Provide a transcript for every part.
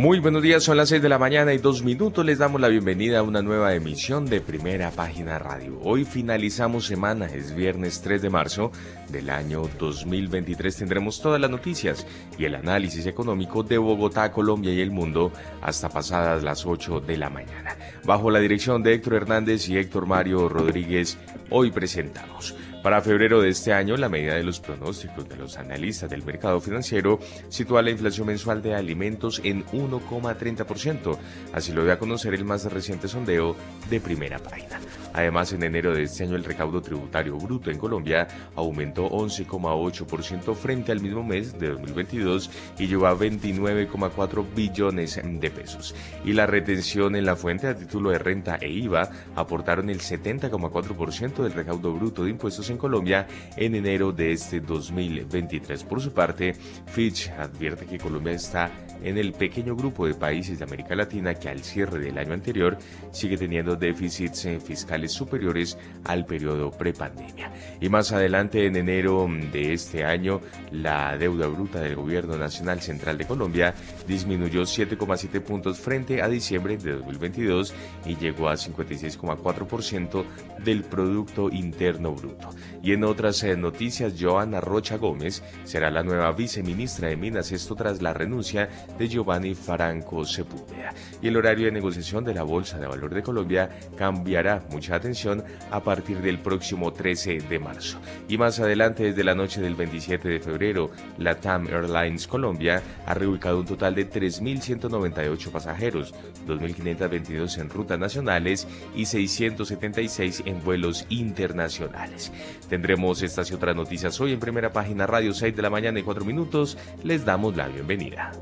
Muy buenos días, son las 6 de la mañana y dos minutos. Les damos la bienvenida a una nueva emisión de Primera Página Radio. Hoy finalizamos semana, es viernes 3 de marzo del año 2023. Tendremos todas las noticias y el análisis económico de Bogotá, Colombia y el mundo hasta pasadas las 8 de la mañana. Bajo la dirección de Héctor Hernández y Héctor Mario Rodríguez, hoy presentamos. Para febrero de este año, la medida de los pronósticos de los analistas del mercado financiero sitúa la inflación mensual de alimentos en 1,30%. Así lo dio a conocer el más reciente sondeo de primera página. Además, en enero de este año el recaudo tributario bruto en Colombia aumentó 11,8% frente al mismo mes de 2022 y llegó a 29,4 billones de pesos. Y la retención en la fuente a título de renta e IVA aportaron el 70,4% del recaudo bruto de impuestos en Colombia en enero de este 2023. Por su parte, Fitch advierte que Colombia está en el pequeño grupo de países de América Latina que al cierre del año anterior sigue teniendo déficits eh, superiores al periodo prepandemia. Y más adelante, en enero de este año, la deuda bruta del Gobierno Nacional Central de Colombia disminuyó 7,7 puntos frente a diciembre de 2022 y llegó a 56,4% del Producto Interno Bruto. Y en otras eh, noticias, Joana Rocha Gómez será la nueva viceministra de Minas, esto tras la renuncia de Giovanni Franco Sepúlveda. Y el horario de negociación de la Bolsa de Valor de Colombia cambiará atención a partir del próximo 13 de marzo. Y más adelante, desde la noche del 27 de febrero, la TAM Airlines Colombia ha reubicado un total de 3.198 pasajeros, 2.522 en rutas nacionales y 676 en vuelos internacionales. Tendremos estas y otras noticias hoy en primera página Radio 6 de la mañana y 4 minutos. Les damos la bienvenida.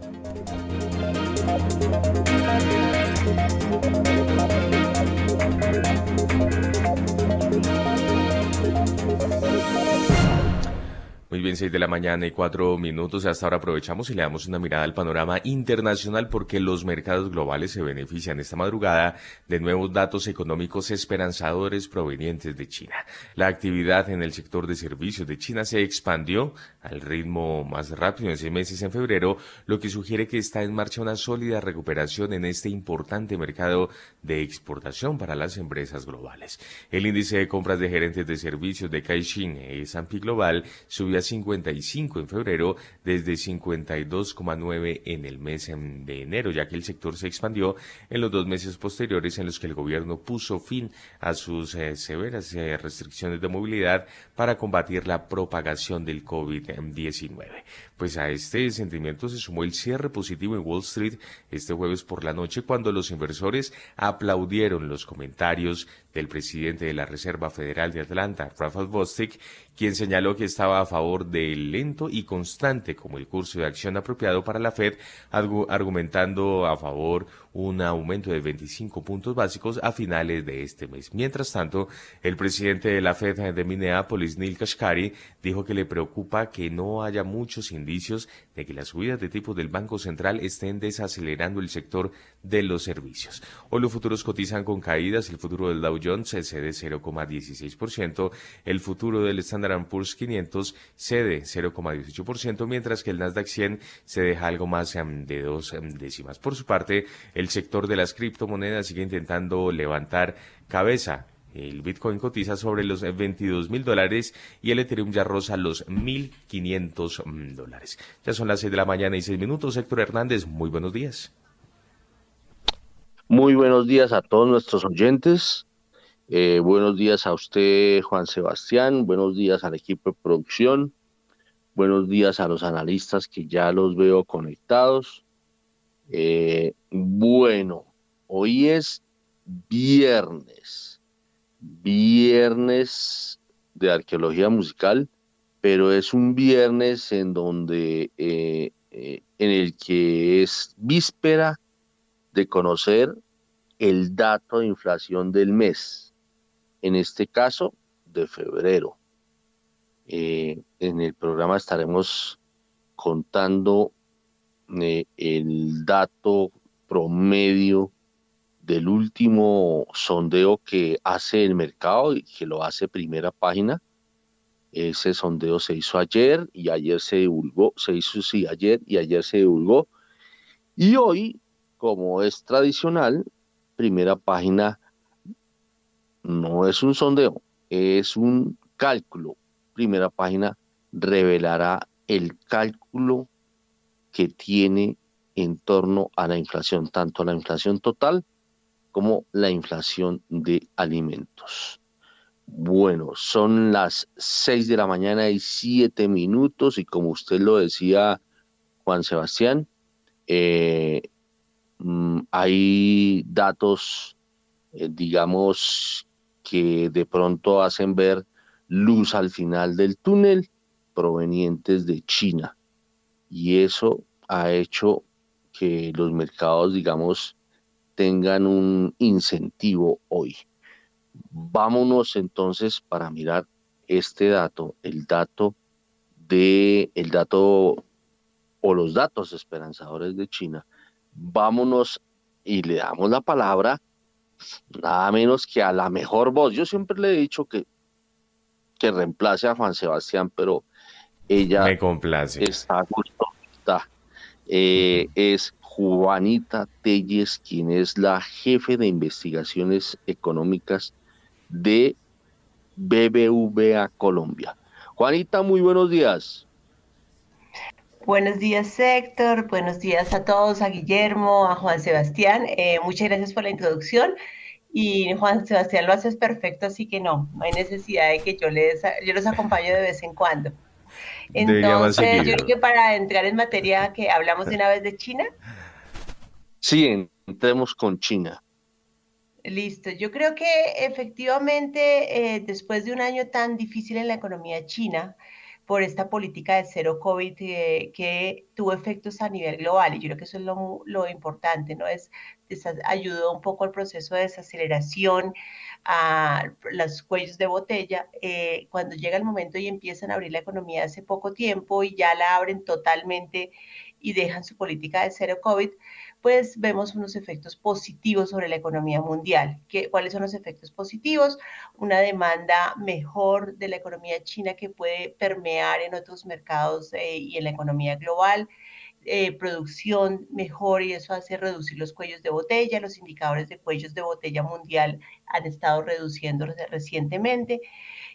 Muy bien, 6 de la mañana y 4 minutos. Hasta ahora aprovechamos y le damos una mirada al panorama internacional porque los mercados globales se benefician esta madrugada de nuevos datos económicos esperanzadores provenientes de China. La actividad en el sector de servicios de China se expandió al ritmo más rápido en seis meses en febrero, lo que sugiere que está en marcha una sólida recuperación en este importante mercado de exportación para las empresas globales. El índice de compras de gerentes de servicios de Caixin S&P Global subió 55 en febrero desde 52,9 en el mes de enero, ya que el sector se expandió en los dos meses posteriores en los que el gobierno puso fin a sus eh, severas eh, restricciones de movilidad para combatir la propagación del COVID-19. Pues a este sentimiento se sumó el cierre positivo en Wall Street este jueves por la noche cuando los inversores aplaudieron los comentarios del presidente de la Reserva Federal de Atlanta, Rafael Bostic, quien señaló que estaba a favor del lento y constante como el curso de acción apropiado para la Fed, argumentando a favor un aumento de 25 puntos básicos a finales de este mes. Mientras tanto, el presidente de la Fed de Minneapolis, Neil Kashkari, dijo que le preocupa que no haya muchos indicios de que las subidas de tipos del Banco Central estén desacelerando el sector de los servicios. Hoy los futuros cotizan con caídas, el futuro del Dow Jones cede 0,16%, el futuro del Standard Poor's 500 cede 0,18%, mientras que el Nasdaq 100 se deja algo más em, de dos em, décimas. Por su parte, el sector de las criptomonedas sigue intentando levantar cabeza. El Bitcoin cotiza sobre los 22 mil dólares y el Ethereum ya roza los 1.500 mm, dólares. Ya son las 6 de la mañana y 6 minutos. Héctor Hernández, muy buenos días. Muy buenos días a todos nuestros oyentes. Eh, buenos días a usted, Juan Sebastián. Buenos días al equipo de producción. Buenos días a los analistas que ya los veo conectados. Eh, bueno, hoy es viernes, viernes de arqueología musical, pero es un viernes en donde, eh, eh, en el que es víspera de conocer el dato de inflación del mes, en este caso de febrero. en el programa estaremos contando eh, el dato promedio del último sondeo que hace el mercado y que lo hace primera página. Ese sondeo se hizo ayer y ayer se divulgó, se hizo sí ayer y ayer se divulgó. Y hoy, como es tradicional, primera página no es un sondeo, es un cálculo. Primera página revelará el cálculo que tiene en torno a la inflación, tanto la inflación total como la inflación de alimentos. Bueno, son las seis de la mañana y siete minutos y como usted lo decía, Juan Sebastián, eh, mm, hay datos, eh, digamos, que de pronto hacen ver luz al final del túnel provenientes de China. Y eso ha hecho que los mercados, digamos, tengan un incentivo hoy. Vámonos entonces para mirar este dato, el dato de el dato o los datos esperanzadores de China. Vámonos y le damos la palabra nada menos que a la mejor voz. Yo siempre le he dicho que que reemplace a Juan Sebastián, pero ella Me complace. está eh, es Juanita Telles, quien es la jefe de investigaciones económicas de BBVA Colombia. Juanita, muy buenos días. Buenos días, Héctor. Buenos días a todos, a Guillermo, a Juan Sebastián. Eh, muchas gracias por la introducción. Y Juan Sebastián lo haces perfecto, así que no, no hay necesidad de que yo les, yo los acompañe de vez en cuando. Entonces, yo creo que para entrar en materia, que hablamos de una vez de China. Sí, entremos con China. Listo, yo creo que efectivamente eh, después de un año tan difícil en la economía china, por esta política de cero COVID eh, que tuvo efectos a nivel global, y yo creo que eso es lo, lo importante, ¿no? Es, ayudó un poco al proceso de desaceleración, a los cuellos de botella, eh, cuando llega el momento y empiezan a abrir la economía hace poco tiempo y ya la abren totalmente y dejan su política de cero COVID, pues vemos unos efectos positivos sobre la economía mundial. ¿Qué, ¿Cuáles son los efectos positivos? Una demanda mejor de la economía china que puede permear en otros mercados eh, y en la economía global. Eh, producción mejor y eso hace reducir los cuellos de botella. Los indicadores de cuellos de botella mundial han estado reduciendo recientemente.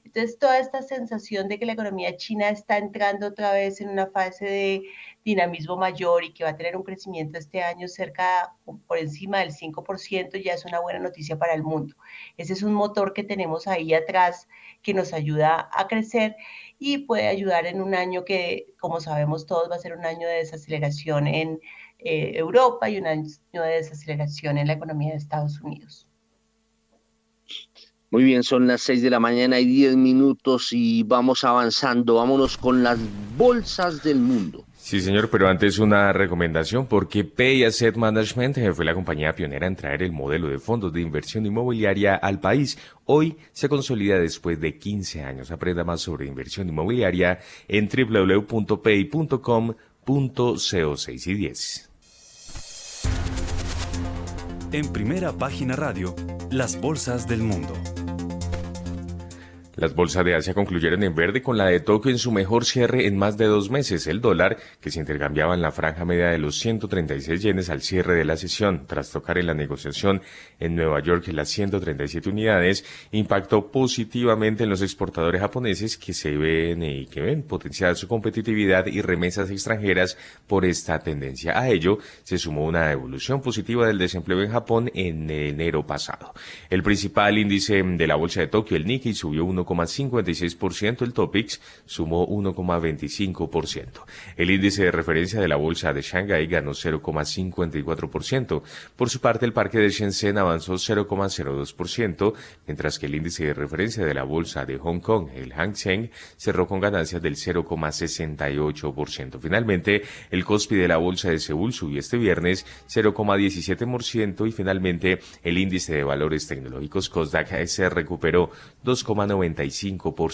Entonces, toda esta sensación de que la economía china está entrando otra vez en una fase de dinamismo mayor y que va a tener un crecimiento este año cerca por encima del 5%, ya es una buena noticia para el mundo. Ese es un motor que tenemos ahí atrás que nos ayuda a crecer y puede ayudar en un año que, como sabemos todos, va a ser un año de desaceleración en eh, Europa y un año de desaceleración en la economía de Estados Unidos. Muy bien, son las 6 de la mañana y 10 minutos y vamos avanzando. Vámonos con las bolsas del mundo. Sí, señor, pero antes una recomendación porque Pay Asset Management eh, fue la compañía pionera en traer el modelo de fondos de inversión inmobiliaria al país. Hoy se consolida después de 15 años. Aprenda más sobre inversión inmobiliaria en www.pay.com.co6 y 10. En primera página radio, las bolsas del mundo. Las bolsas de Asia concluyeron en verde con la de Tokio en su mejor cierre en más de dos meses. El dólar, que se intercambiaba en la franja media de los 136 yenes al cierre de la sesión, tras tocar en la negociación en Nueva York las 137 unidades, impactó positivamente en los exportadores japoneses que se ven y que ven potenciada su competitividad y remesas extranjeras por esta tendencia. A ello se sumó una evolución positiva del desempleo en Japón en enero pasado. El principal índice de la bolsa de Tokio, el Nikkei, subió 1 1,56%, el Topix sumó 1,25%. El índice de referencia de la bolsa de Shanghái ganó 0,54%. Por su parte, el parque de Shenzhen avanzó 0,02%, mientras que el índice de referencia de la bolsa de Hong Kong, el Hang Seng, cerró con ganancias del 0,68%. Finalmente, el Kospi de la bolsa de Seúl subió este viernes 0,17% y finalmente el índice de valores tecnológicos Kosdaq se recuperó 2,90 por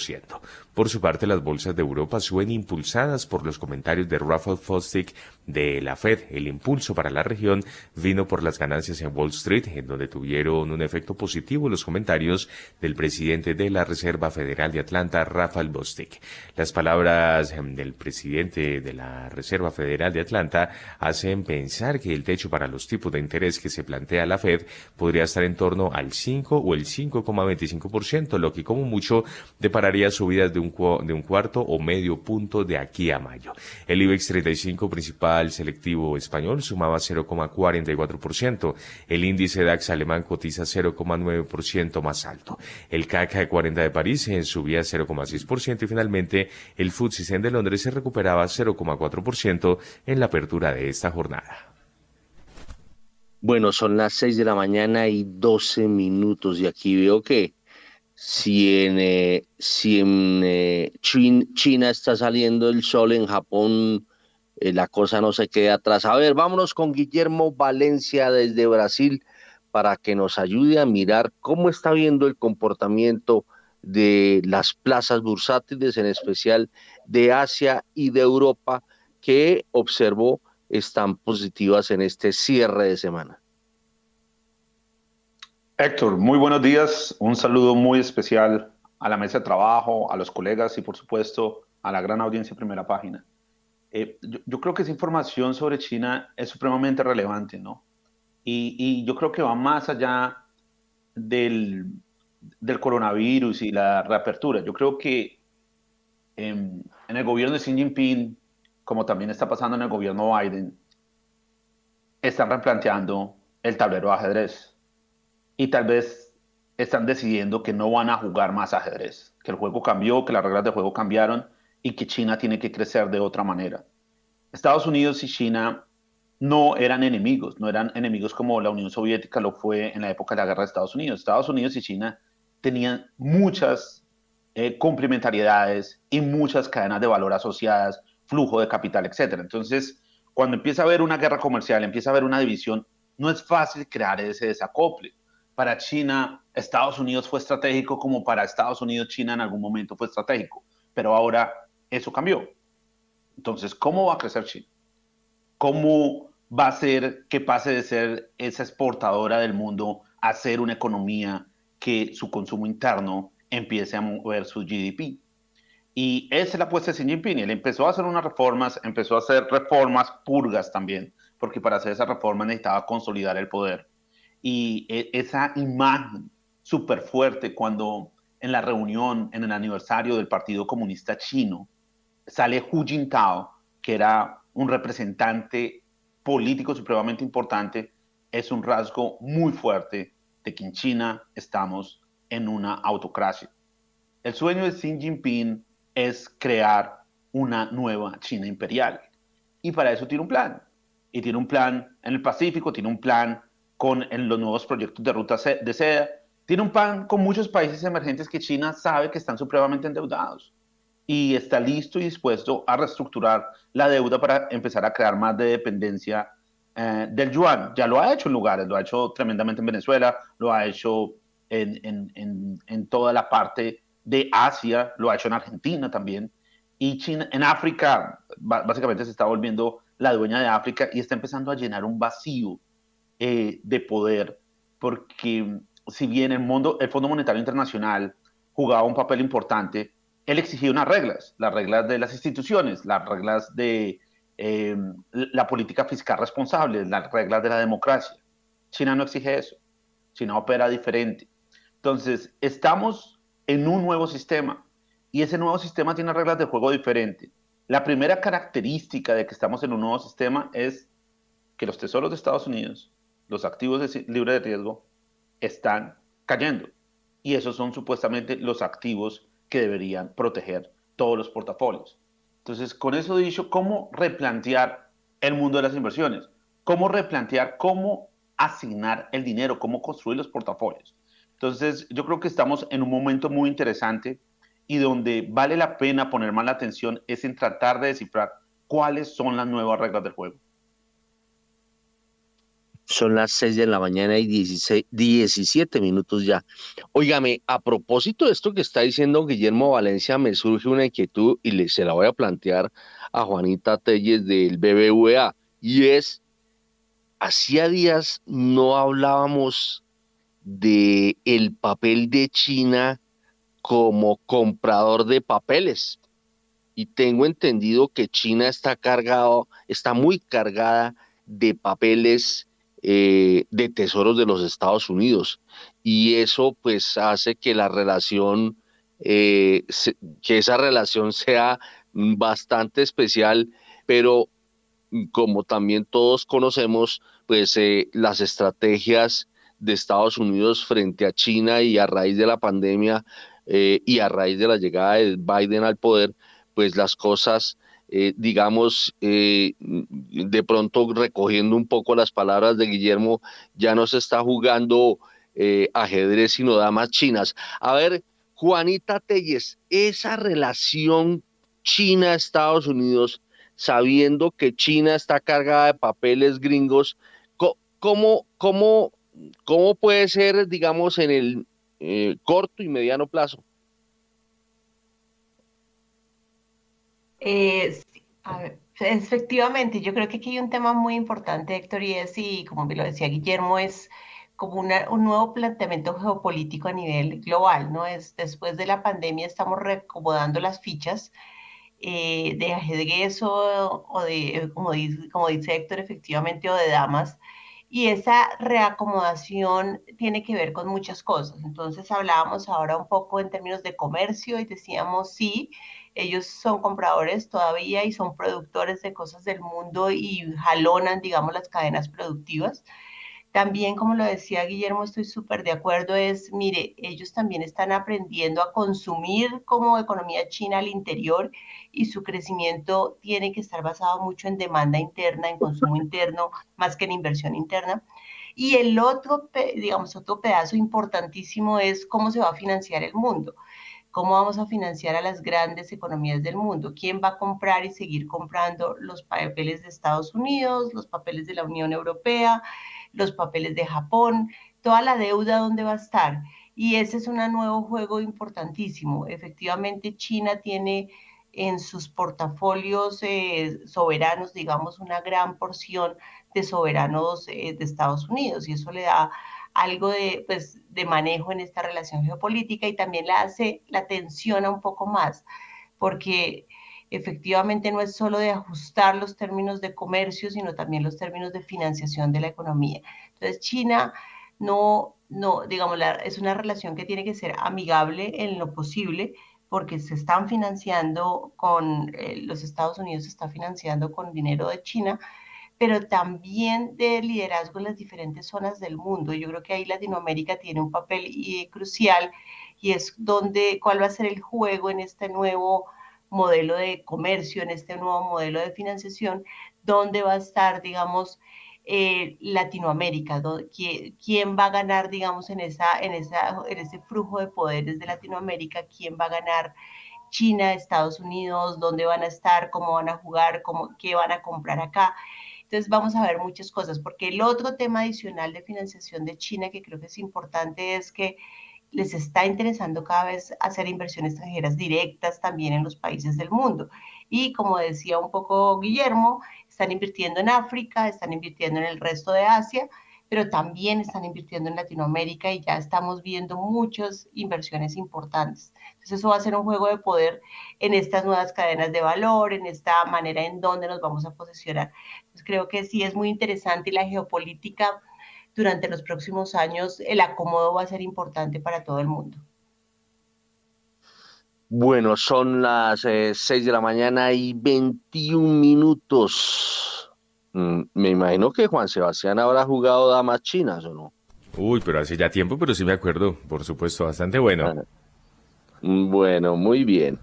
Por su parte, las bolsas de Europa suben impulsadas por los comentarios de Rafael Fosdick de la Fed. El impulso para la región vino por las ganancias en Wall Street, en donde tuvieron un efecto positivo los comentarios del presidente de la Reserva Federal de Atlanta, Rafael Bostic. Las palabras em, del presidente de la Reserva Federal de Atlanta hacen pensar que el techo para los tipos de interés que se plantea la Fed podría estar en torno al 5 o el 5,25%, lo que como mucho depararía subidas de un, de un cuarto o medio punto de aquí a mayo. El IBEX 35 principal selectivo español sumaba 0,44%. El índice DAX alemán cotiza 0,9% más alto. El CAC 40 de París subía 0,6% y finalmente el FTSE de Londres se recuperaba 0,4% en la apertura de esta jornada. Bueno, son las 6 de la mañana y 12 minutos y aquí veo que si en, China está saliendo el sol, en Japón eh, la cosa no se queda atrás. A ver, vámonos con Guillermo Valencia desde Brasil para que nos ayude a mirar cómo está viendo el comportamiento de las plazas bursátiles, en especial de Asia y de Europa, que observó están positivas en este cierre de semana. Héctor, muy buenos días. Un saludo muy especial a la mesa de trabajo, a los colegas y por supuesto a la gran audiencia de primera página. Eh, yo, creo que esa información sobre China es supremamente relevante, ¿no? Y, yo creo que va más allá del, del, coronavirus y la reapertura. Yo creo que en, en el gobierno de Xi Jinping como también está pasando en el gobierno Biden, están replanteando el tablero de ajedrez. Y tal vez están decidiendo que no van a jugar más ajedrez, que el juego cambió, que las reglas de juego cambiaron y que China tiene que crecer de otra manera. Estados Unidos y China no eran enemigos, no eran enemigos como la Unión Soviética lo fue en la época de la guerra de Estados Unidos. Estados Unidos y China tenían muchas eh, complementariedades y muchas cadenas de valor asociadas, flujo de capital, etcétera. Entonces, cuando empieza a haber una guerra comercial, empieza a haber una división, no es fácil crear ese desacople. Para China, Estados Unidos fue estratégico como para Estados Unidos, China en algún momento fue estratégico, pero ahora eso cambió. Entonces, ¿cómo va a crecer China? ¿Cómo va a ser que pase de ser esa exportadora del mundo a ser una economía que su consumo interno empiece a mover su GDP? Y esa es la apuesta de Xi Jinping. Él empezó a hacer unas reformas, empezó a hacer reformas purgas también, porque para hacer esa reforma necesitaba consolidar el poder. Y e, esa imagen súper fuerte cuando en la reunión, en el aniversario del Partido Comunista Chino, sale Hu Jintao, que era un representante político supremamente importante, es un rasgo muy fuerte de que en China estamos en una autocracia. El sueño de Xi Jinping es crear una nueva China imperial. Y para eso tiene un plan. Y tiene un plan en el Pacífico, tiene un plan con los nuevos proyectos de ruta de seda, tiene un plan con muchos países emergentes que China sabe que están supremamente endeudados y está listo y dispuesto a reestructurar la deuda para empezar a crear más de dependencia eh, del yuan. Ya lo ha hecho en lugares, lo ha hecho tremendamente en Venezuela, lo ha hecho en, en, en, en toda la parte de Asia, lo ha hecho en Argentina también, y China, en África, básicamente se está volviendo la dueña de África y está empezando a llenar un vacío eh, de poder, porque si bien el, mundo, el Fondo Monetario Internacional jugaba un papel importante, él exigía unas reglas, las reglas de las instituciones, las reglas de eh, la política fiscal responsable, las reglas de la democracia. China no exige eso, China opera diferente. Entonces, estamos en un nuevo sistema. Y ese nuevo sistema tiene reglas de juego diferentes. La primera característica de que estamos en un nuevo sistema es que los tesoros de Estados Unidos, los activos de libre de riesgo, están cayendo. Y esos son supuestamente los activos que deberían proteger todos los portafolios. Entonces, con eso dicho, ¿cómo replantear el mundo de las inversiones? ¿Cómo replantear cómo asignar el dinero, cómo construir los portafolios? Entonces, yo creo que estamos en un momento muy interesante y donde vale la pena poner más la atención es en tratar de descifrar cuáles son las nuevas reglas del juego. Son las 6 de la mañana y 16, 17 minutos ya. Óigame, a propósito de esto que está diciendo Guillermo Valencia, me surge una inquietud y le, se la voy a plantear a Juanita Telles del BBVA. Y es, hacía días no hablábamos de el papel de China como comprador de papeles. Y tengo entendido que China está cargado, está muy cargada de papeles eh, de tesoros de los Estados Unidos. Y eso pues hace que la relación, eh, que esa relación sea bastante especial, pero como también todos conocemos, pues eh, las estrategias de Estados Unidos frente a China y a raíz de la pandemia y a raíz de la llegada de Biden al poder, pues las cosas eh, digamos, eh, de pronto recogiendo un poco las palabras de Guillermo, ya no se está jugando eh, ajedrez, sino damas chinas. A ver, Juanita Telles, esa relación China-Estados Unidos, sabiendo que China está cargada de papeles gringos, ¿cómo, cómo, cómo puede ser, digamos, en el corto y mediano plazo? Eh, efectivamente, yo creo que aquí hay un tema muy importante, Héctor, y es, y como lo decía Guillermo, es como un nuevo planteamiento geopolítico a nivel global, ¿no? Es, después de la pandemia estamos reacomodando las fichas eh, de ajedrez o, o de, como dice, como dice Héctor, efectivamente, o de damas, y esa reacomodación tiene que ver con muchas cosas. Entonces hablábamos ahora un poco en términos de comercio y decíamos, sí, ellos son compradores todavía y son productores de cosas del mundo y jalonan, digamos, las cadenas productivas. También, como lo decía Guillermo, estoy súper de acuerdo, es, mire, ellos también están aprendiendo a consumir como economía china al interior y su crecimiento tiene que estar basado mucho en demanda interna, en consumo interno, más que en inversión interna. Y el otro, digamos, otro pedazo importantísimo es cómo se va a financiar el mundo. ¿Cómo vamos a financiar a las grandes economías del mundo? ¿Quién va a comprar y seguir comprando los papeles de Estados Unidos, los papeles de la Unión Europea, los papeles de Japón? Toda la deuda, ¿dónde va a estar? Y ese es un nuevo juego importantísimo. Efectivamente, China tiene en sus portafolios eh, soberanos, digamos, una gran porción de soberanos eh, de Estados Unidos y eso le da algo de, pues, de manejo en esta relación geopolítica y también la hace, la tensiona un poco más, porque efectivamente no es solo de ajustar los términos de comercio, sino también los términos de financiación de la economía. Entonces, China no, no digamos, es una relación que tiene que ser amigable en lo posible, porque se están financiando con, eh, los Estados Unidos se está financiando con dinero de China, pero también de liderazgo en las diferentes zonas del mundo. Yo creo que ahí Latinoamérica tiene un papel crucial y es donde, cuál va a ser el juego en este nuevo modelo de comercio, en este nuevo modelo de financiación, dónde va a estar, digamos, eh, Latinoamérica, quién va a ganar, digamos, en, esa, en, ese flujo de poderes de Latinoamérica, quién va a ganar China, Estados Unidos, dónde van a estar, cómo van a jugar, qué van a comprar acá. Entonces vamos a ver muchas cosas, porque el otro tema adicional de financiación de China que creo que es importante es que les está interesando cada vez hacer inversiones extranjeras directas también en los países del mundo. Y como decía un poco Guillermo, están invirtiendo en África, están invirtiendo en el resto de Asia, pero también están invirtiendo en Latinoamérica y ya estamos viendo muchas inversiones importantes. Entonces eso va a ser un juego de poder en estas nuevas cadenas de valor, en esta manera en donde nos vamos a posicionar. Entonces creo que sí es muy interesante y la geopolítica durante los próximos años, el acomodo va a ser importante para todo el mundo. Bueno, son las 6 eh, de la mañana y 21 minutos. Mm, me imagino que Juan Sebastián habrá jugado damas chinas o no. Uy, pero hace ya tiempo, pero sí me acuerdo, por supuesto, bastante bueno. Mm, bueno, muy bien.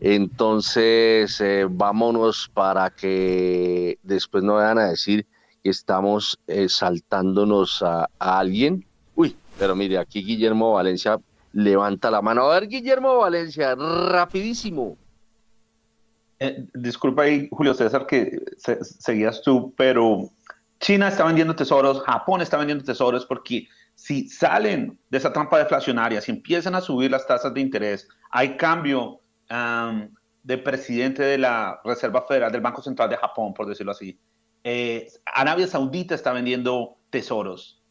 Entonces, eh, vámonos para que después no vayan a decir que estamos eh, saltándonos a, alguien. Uy, pero mire, aquí Guillermo Valencia levanta la mano. A ver, Guillermo Valencia, rapidísimo. Eh, disculpa ahí, Julio César, que seguías tú, pero China está vendiendo tesoros, Japón está vendiendo tesoros, porque si salen de esa trampa deflacionaria, si empiezan a subir las tasas de interés, hay cambio de presidente de la Reserva Federal del Banco Central de Japón, por decirlo así. Eh, Arabia Saudita está vendiendo tesoros.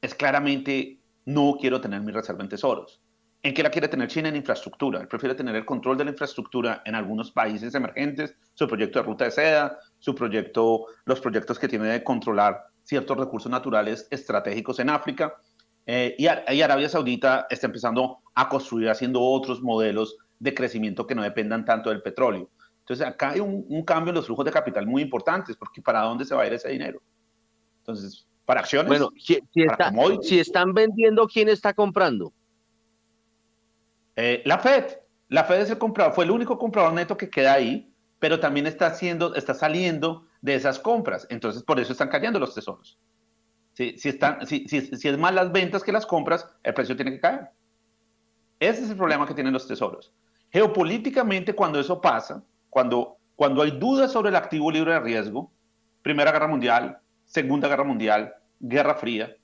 Es claramente, no quiero tener mi reserva en tesoros. ¿En qué la quiere tener China? En infraestructura. Él prefiere tener el control de la infraestructura en algunos países emergentes, su proyecto de ruta de seda, su proyecto, los proyectos que tiene de controlar ciertos recursos naturales estratégicos en África. Eh, y, Arabia Saudita está empezando a construir, haciendo otros modelos de crecimiento que no dependan tanto del petróleo. Entonces, acá hay un, cambio en los flujos de capital muy importantes, porque ¿para dónde se va a ir ese dinero? Entonces, para acciones. Bueno, si, si están vendiendo, ¿quién está comprando? Eh, la Fed, la Fed es el comprador, fue el único comprador neto que queda ahí, pero también está, haciendo, está saliendo de esas compras. Entonces, por eso están cayendo los tesoros. Si, si, están, si, si, es más las ventas que las compras, el precio tiene que caer. Ese es el problema que tienen los tesoros. Geopolíticamente, cuando eso pasa, cuando, cuando hay dudas sobre el activo libre de riesgo, Primera Guerra Mundial, Segunda Guerra Mundial, Guerra Fría,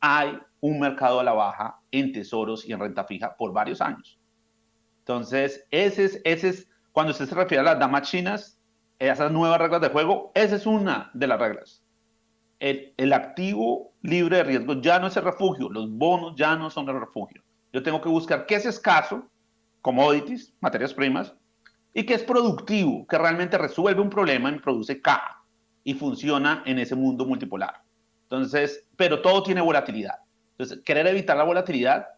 hay un mercado a la baja en tesoros y en renta fija por varios años. Entonces, ese es, ese es cuando usted se refiere a las damas chinas, esas nuevas reglas de juego, esa es una de las reglas. El, el, activo libre de riesgo ya no es el refugio, los bonos ya no son el refugio. Yo tengo que buscar qué es escaso, commodities, materias primas, y qué es productivo, que realmente resuelve un problema y produce caja y funciona en ese mundo multipolar. Entonces, pero todo tiene volatilidad. Entonces, querer evitar la volatilidad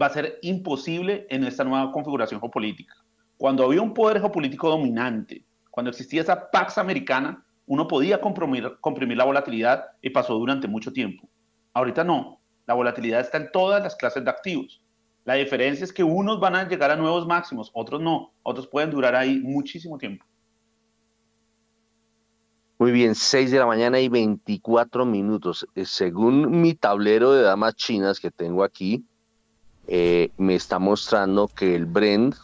va a ser imposible en esta nueva configuración geopolítica. Cuando había un poder geopolítico dominante, cuando existía esa Pax americana, uno podía comprimir, la volatilidad y pasó durante mucho tiempo. Ahorita no, la volatilidad está en todas las clases de activos. La diferencia es que unos van a llegar a nuevos máximos, otros no, otros pueden durar ahí muchísimo tiempo. Muy bien, 6 de la mañana y 24 minutos. Eh, según mi tablero de damas chinas que tengo aquí, eh, me está mostrando que el Brent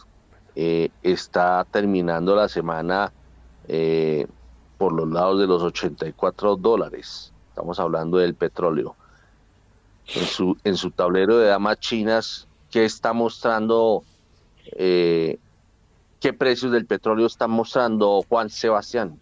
eh, está terminando la semana eh, por los lados de los 84 dólares. Estamos hablando del petróleo. En su, en su tablero de damas chinas, ¿qué está mostrando? ¿Qué precios del petróleo están mostrando Juan Sebastián?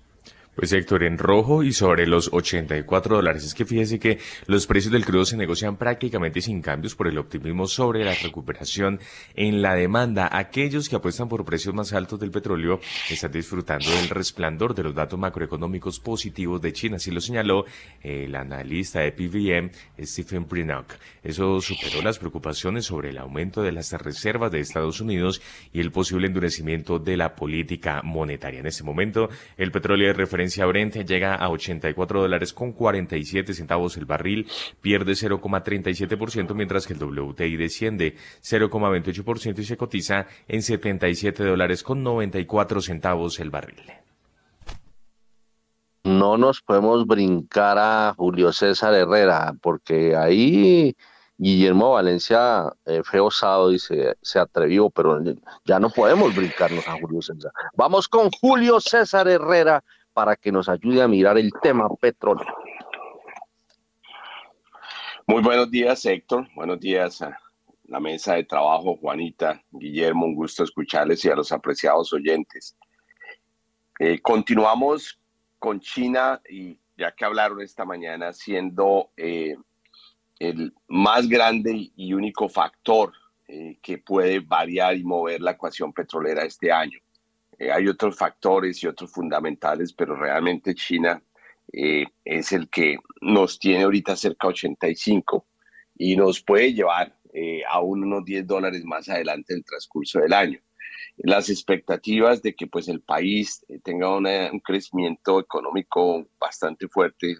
Pues Héctor, en rojo y sobre los 84 dólares. Es que fíjese que los precios del crudo se negocian prácticamente sin cambios por el optimismo sobre la recuperación en la demanda. Aquellos que apuestan por precios más altos del petróleo están disfrutando del resplandor de los datos macroeconómicos positivos de China. Así lo señaló el analista de PVM, Stephen Prinock. Eso superó las preocupaciones sobre el aumento de las reservas de Estados Unidos y el posible endurecimiento de la política monetaria. En este momento, el petróleo de referencia referencia Brent llega a 84 dólares con 47 centavos el barril, pierde 0,37%, mientras que el WTI desciende 0,28% y se cotiza en 77 dólares con 94 centavos el barril. No nos podemos brincar a Julio César Herrera, porque ahí Guillermo Valencia eh, fue osado y se, se, atrevió, pero ya no podemos brincarnos a Julio César. Vamos con Julio César Herrera para que nos ayude a mirar el tema petróleo. Muy buenos días, Héctor. Buenos días a la mesa de trabajo, Juanita, Guillermo, un gusto escucharles y a los apreciados oyentes. Eh, continuamos con China y ya que hablaron esta mañana, siendo eh, el más grande y único factor eh, que puede variar y mover la ecuación petrolera este año. Eh, hay otros factores y otros fundamentales, pero realmente China eh, es el que nos tiene ahorita cerca de 85 y nos puede llevar eh, a unos 10 dólares más adelante en el transcurso del año. Las expectativas de que pues el país tenga un crecimiento económico bastante fuerte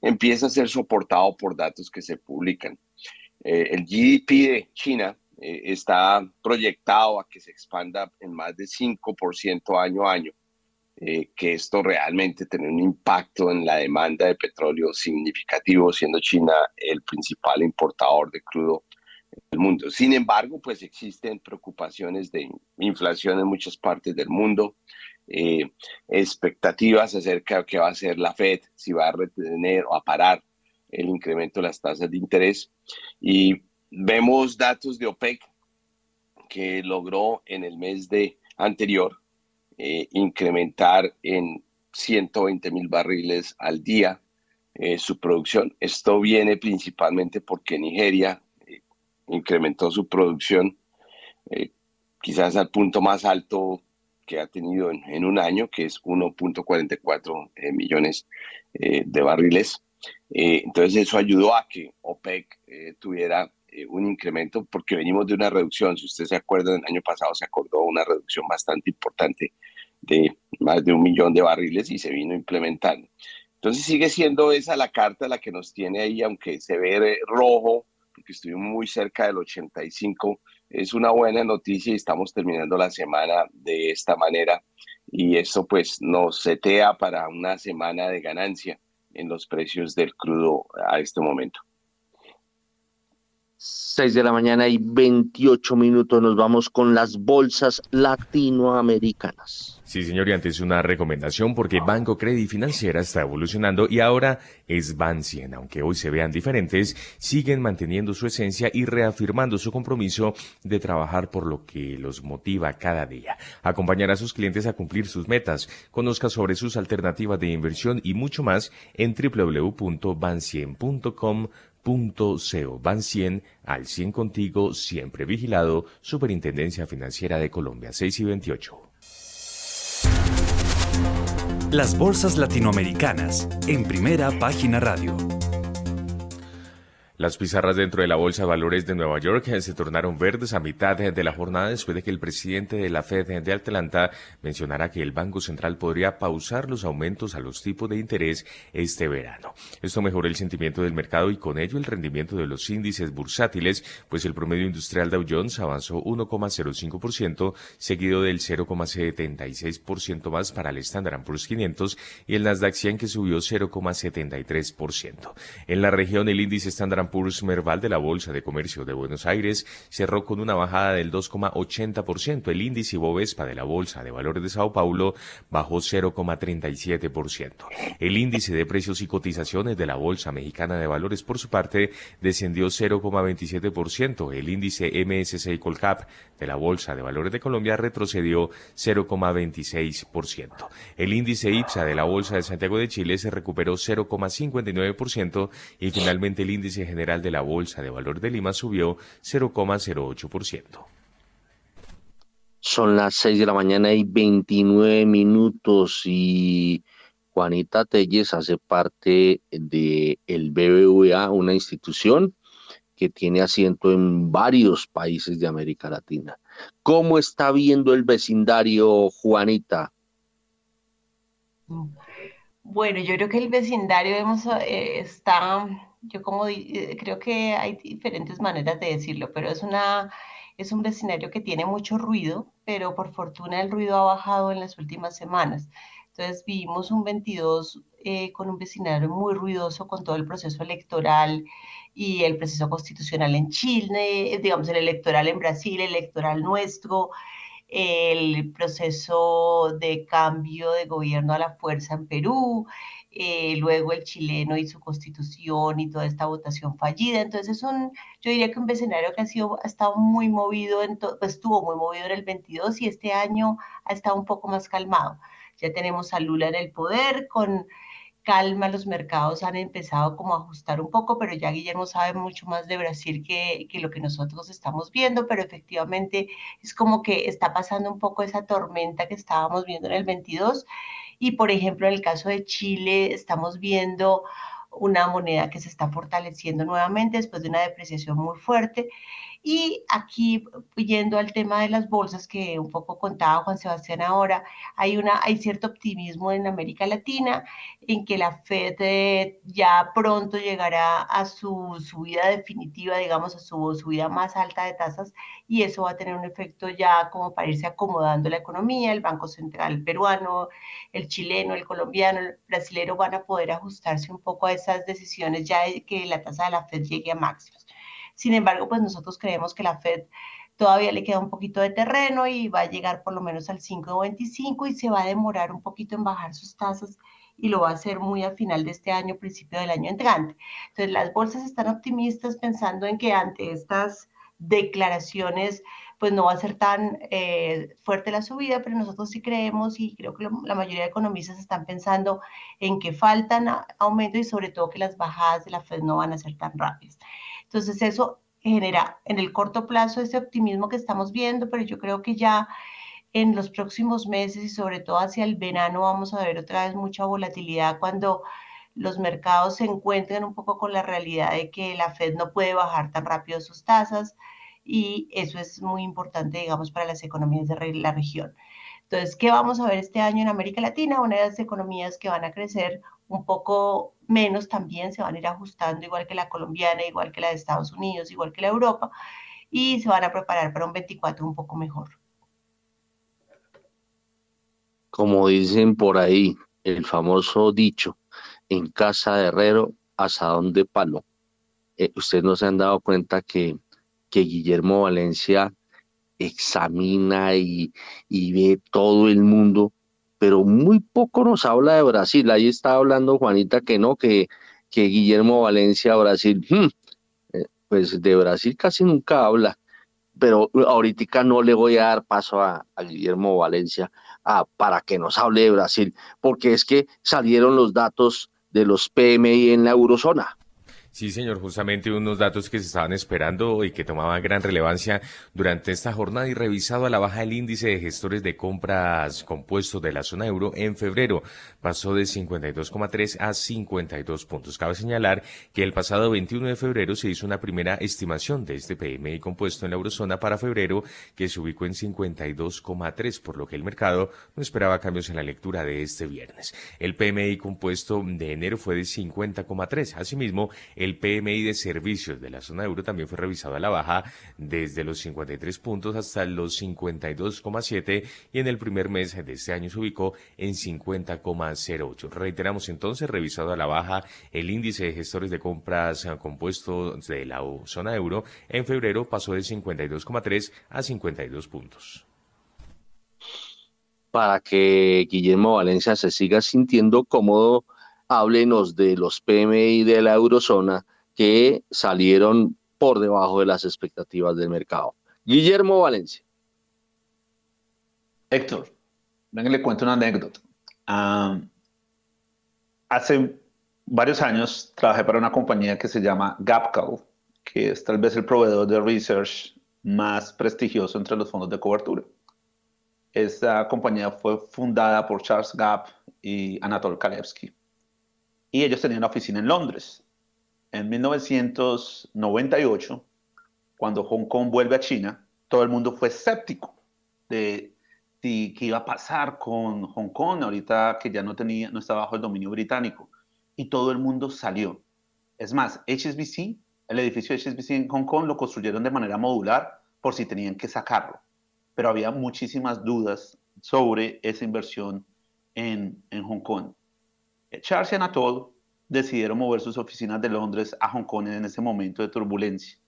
empieza a ser soportado por datos que se publican. el GDP de China eh, está proyectado a que se expanda en más de 5% año a año, eh, que esto realmente tiene un impacto en la demanda de petróleo significativo, siendo China el principal importador de crudo del mundo. Sin embargo, pues existen preocupaciones de inflación en muchas partes del mundo. eh, expectativas acerca de qué va a hacer la Fed, si va a retener o a parar el incremento de las tasas de interés. Y vemos datos de OPEC que logró en el mes de anterior eh, incrementar en 120 mil barriles al día eh, su producción. Esto viene principalmente porque Nigeria eh, incrementó su producción quizás al punto más alto que ha tenido en, un año, que es 1.44 millones de barriles. entonces eso ayudó a que OPEC tuviera un incremento porque venimos de una reducción. Si usted se acuerda, el año pasado se acordó una reducción bastante importante de más de un millón de barriles y se vino implementando. Entonces sigue siendo esa la carta la que nos tiene ahí, aunque se ve rojo, porque estuvimos muy cerca del 85, es una buena noticia y estamos terminando la semana de esta manera y esto pues nos setea para una semana de ganancia en los precios del crudo a este momento. 6 de la mañana y 28 minutos nos vamos con las bolsas latinoamericanas. Sí, señor, y antes una recomendación porque Banco Credit Financiera está evolucionando y ahora es Bancien. Aunque hoy se vean diferentes, siguen manteniendo su esencia y reafirmando su compromiso de trabajar por lo que los motiva cada día. Acompañar a sus clientes a cumplir sus metas. Conozca sobre sus alternativas de inversión y mucho más en www.bancien.com SEO. Van 100 al 100 contigo, siempre vigilado. Superintendencia Financiera de Colombia, 6 y 28. Las bolsas latinoamericanas, en primera página radio. Las pizarras dentro de la Bolsa de Valores de Nueva York se tornaron verdes a mitad de la jornada después de que el presidente de la Fed de Atlanta mencionara que el Banco Central podría pausar los aumentos a los tipos de interés este verano. Esto mejoró el sentimiento del mercado y con ello el rendimiento de los índices bursátiles, pues el promedio industrial Dow Jones avanzó 1,05%, seguido del 0,76% más para el Standard Poor's 500 y el Nasdaq 100 que subió 0,73%. En la región el índice Standard Poor's Merval de la Bolsa de Comercio de Buenos Aires cerró con una bajada del 2,80%. El índice Bovespa de la Bolsa de Valores de Sao Paulo bajó 0,37%. El índice de precios y cotizaciones de la Bolsa Mexicana de Valores, por su parte, descendió 0,27%. El índice MSCI Colcap de la Bolsa de Valores de Colombia retrocedió 0,26%. El índice IPSA de la Bolsa de Santiago de Chile se recuperó 0,59% y finalmente el índice general de la Bolsa de Valor de Lima subió 0,08%. Son las 6 de la mañana y 29 minutos y Juanita Telles hace parte de el BBVA, una institución que tiene asiento en varios países de América Latina. ¿Cómo está viendo el vecindario, Juanita? Bueno, yo creo que el vecindario hemos, eh, está yo como eh, creo que hay diferentes maneras de decirlo, pero es una es un vecindario que tiene mucho ruido, pero por fortuna el ruido ha bajado en las últimas semanas. Entonces vivimos un 22 eh, con un vecindario muy ruidoso con todo el proceso electoral y el proceso constitucional en Chile, digamos el electoral en Brasil, el electoral nuestro, el proceso de cambio de gobierno a la fuerza en Perú, eh, luego el chileno y su constitución y toda esta votación fallida. Entonces, un, yo diría que un escenario que ha, sido, ha estado muy movido, en pues estuvo muy movido en el 22 y este año ha estado un poco más calmado. Ya tenemos a Lula en el poder, con calma los mercados han empezado como a ajustar un poco, pero ya Guillermo sabe mucho más de Brasil que, que, lo que nosotros estamos viendo, pero efectivamente es como que está pasando un poco esa tormenta que estábamos viendo en el 22 y por ejemplo, en el caso de Chile, estamos viendo una moneda que se está fortaleciendo nuevamente después de una depreciación muy fuerte y aquí, yendo al tema de las bolsas que un poco contaba Juan Sebastián ahora, hay, una, hay cierto optimismo en América Latina en que la Fed eh, ya pronto llegará a su subida definitiva, digamos, a su subida más alta de tasas y eso va a tener un efecto ya como para irse acomodando la economía, el Banco Central peruano, el chileno, el colombiano, el brasilero van a poder ajustarse un poco a esas decisiones ya de que la tasa de la Fed llegue a máximos. Sin embargo, pues nosotros creemos que la Fed todavía le queda un poquito de terreno y va a llegar por lo menos al 5.25 y se va a demorar un poquito en bajar sus tasas y lo va a hacer muy al final de este año, principio del año entrante. Entonces, las bolsas están optimistas pensando en que ante estas declaraciones, pues no va a ser tan eh, fuerte la subida, pero nosotros sí creemos y creo que la mayoría de economistas están pensando en que faltan aumentos y sobre todo que las bajadas de la Fed no van a ser tan rápidas. Entonces eso genera en el corto plazo ese optimismo que estamos viendo, pero yo creo que ya en los próximos meses y sobre todo hacia el verano vamos a ver otra vez mucha volatilidad cuando los mercados se encuentren un poco con la realidad de que la Fed no puede bajar tan rápido sus tasas y eso es muy importante, digamos, para las economías de la región. Entonces, ¿qué vamos a ver este año en América Latina? Una de las economías que van a crecer un poco menos también, se van a ir ajustando, igual que la colombiana, igual que la de Estados Unidos, igual que la Europa, y se van a preparar para un 24 un poco mejor como dicen por ahí, el famoso dicho, en casa de herrero, asadón de palo. Eh, ustedes no se han dado cuenta que, que Guillermo Valencia examina y, ve todo el mundo, pero muy poco nos habla de Brasil. Ahí está hablando Juanita que no, que, que Guillermo Valencia, Brasil, eh, pues de Brasil casi nunca habla pero ahorita no le voy a dar paso a, Guillermo Valencia para que nos hable de Brasil, porque es que salieron los datos de los PMI en la eurozona. Sí, señor, justamente unos datos que se estaban esperando y que tomaban gran relevancia durante esta jornada y revisado a la baja el índice de gestores de compras compuestos de la zona euro en febrero pasó de 52,3 a 52 puntos. Cabe señalar que el pasado 21 de febrero se hizo una primera estimación de este PMI compuesto en la eurozona para febrero que se ubicó en 52,3, por lo que el mercado no esperaba cambios en la lectura de este viernes. El PMI compuesto de enero fue de 50,3. Asimismo, el PMI de servicios de la zona euro también fue revisado a la baja desde los 53 puntos hasta los 52,7 y en el primer mes de este año se ubicó en 50,08. Reiteramos entonces, revisado a la baja el índice de gestores de compras compuesto de la zona euro en febrero pasó de 52,3 a 52 puntos para que Guillermo Valencia se siga sintiendo cómodo háblenos de los PMI de la eurozona que salieron por debajo de las expectativas del mercado. Guillermo Valencia. Héctor, venga, le cuento una anécdota. hace varios años trabajé para una compañía que se llama Gapco, que es tal vez el proveedor de research más prestigioso entre los fondos de cobertura. Esta compañía fue fundada por Charles Gap y Anatol Kalevsky y ellos tenían una oficina en Londres. En 1998, cuando Hong Kong vuelve a China, todo el mundo fue escéptico de qué iba a pasar con Hong Kong ahorita que ya no tenía no estaba bajo el dominio británico y todo el mundo salió. Es más, HSBC, el edificio de HSBC en Hong Kong lo construyeron de manera modular por si tenían que sacarlo, pero había muchísimas dudas sobre esa inversión en, en Hong Kong. Charles y Anatole decidieron mover sus oficinas de Londres a Hong Kong en ese momento de turbulencia.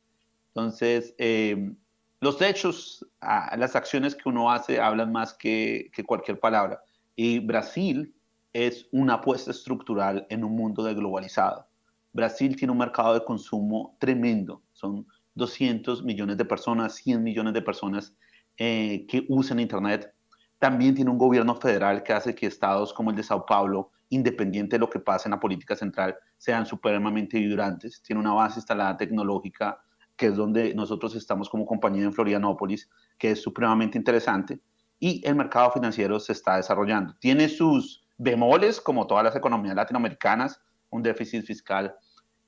Entonces, eh, los hechos, las acciones que uno hace hablan más que, que cualquier palabra. Y Brasil es una apuesta estructural en un mundo de globalizado. Brasil tiene un mercado de consumo tremendo. Son 200 millones de personas, 100 millones de personas eh, que usan Internet. También tiene un gobierno federal que hace que estados como el de Sao Paulo independiente de lo que pase en la política central, sean supremamente vibrantes. Tiene una base instalada tecnológica, que es donde nosotros estamos como compañía en Florianópolis, que es supremamente interesante. Y el mercado financiero se está desarrollando. Tiene sus bemoles, como todas las economías latinoamericanas, un déficit fiscal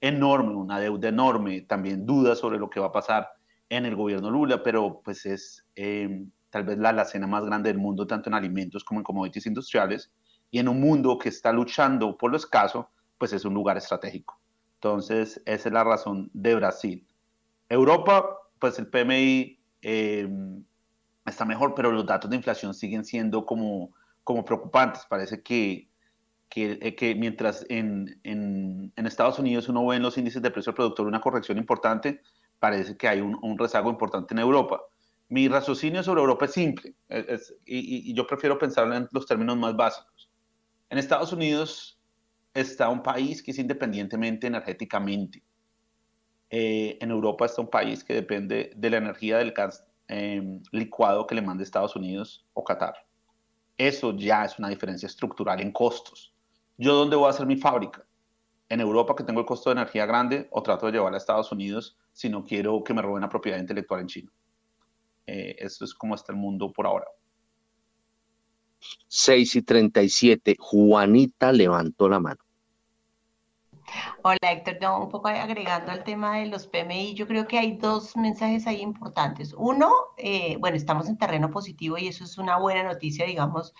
enorme, una deuda enorme, también dudas sobre lo que va a pasar en el gobierno Lula, pero pues es eh, tal vez la alacena más grande del mundo, tanto en alimentos como en commodities industriales y en un mundo que está luchando por lo escaso, pues es un lugar estratégico. Entonces, esa es la razón de Brasil. Europa, pues el PMI em, está mejor, pero los datos de inflación siguen siendo como, como preocupantes. Parece que, que, eh, que mientras en, en, en, Estados Unidos uno ve en los índices de precio productor una corrección importante, parece que hay un, un rezago importante en Europa. mi raciocinio sobre Europa es simple y, yo prefiero pensarlo en los términos más básicos. En Estados Unidos está un país que es independientemente energéticamente. Eh, en Europa está un país que depende de la energía del gas em, licuado que le mande Estados Unidos o Qatar. Eso ya es una diferencia estructural en costos. ¿Yo dónde voy a hacer mi fábrica? En Europa, que tengo el costo de energía grande, o trato de llevarla a Estados Unidos si no quiero que me roben la propiedad intelectual en China. Eh, eso es como está el mundo por ahora. 6 y 37. Juanita levantó la mano. Hola Héctor, un poco agregando al tema de los PMI, yo creo que hay dos mensajes ahí importantes. Uno, eh, bueno, estamos en terreno positivo y eso es una buena noticia, digamos,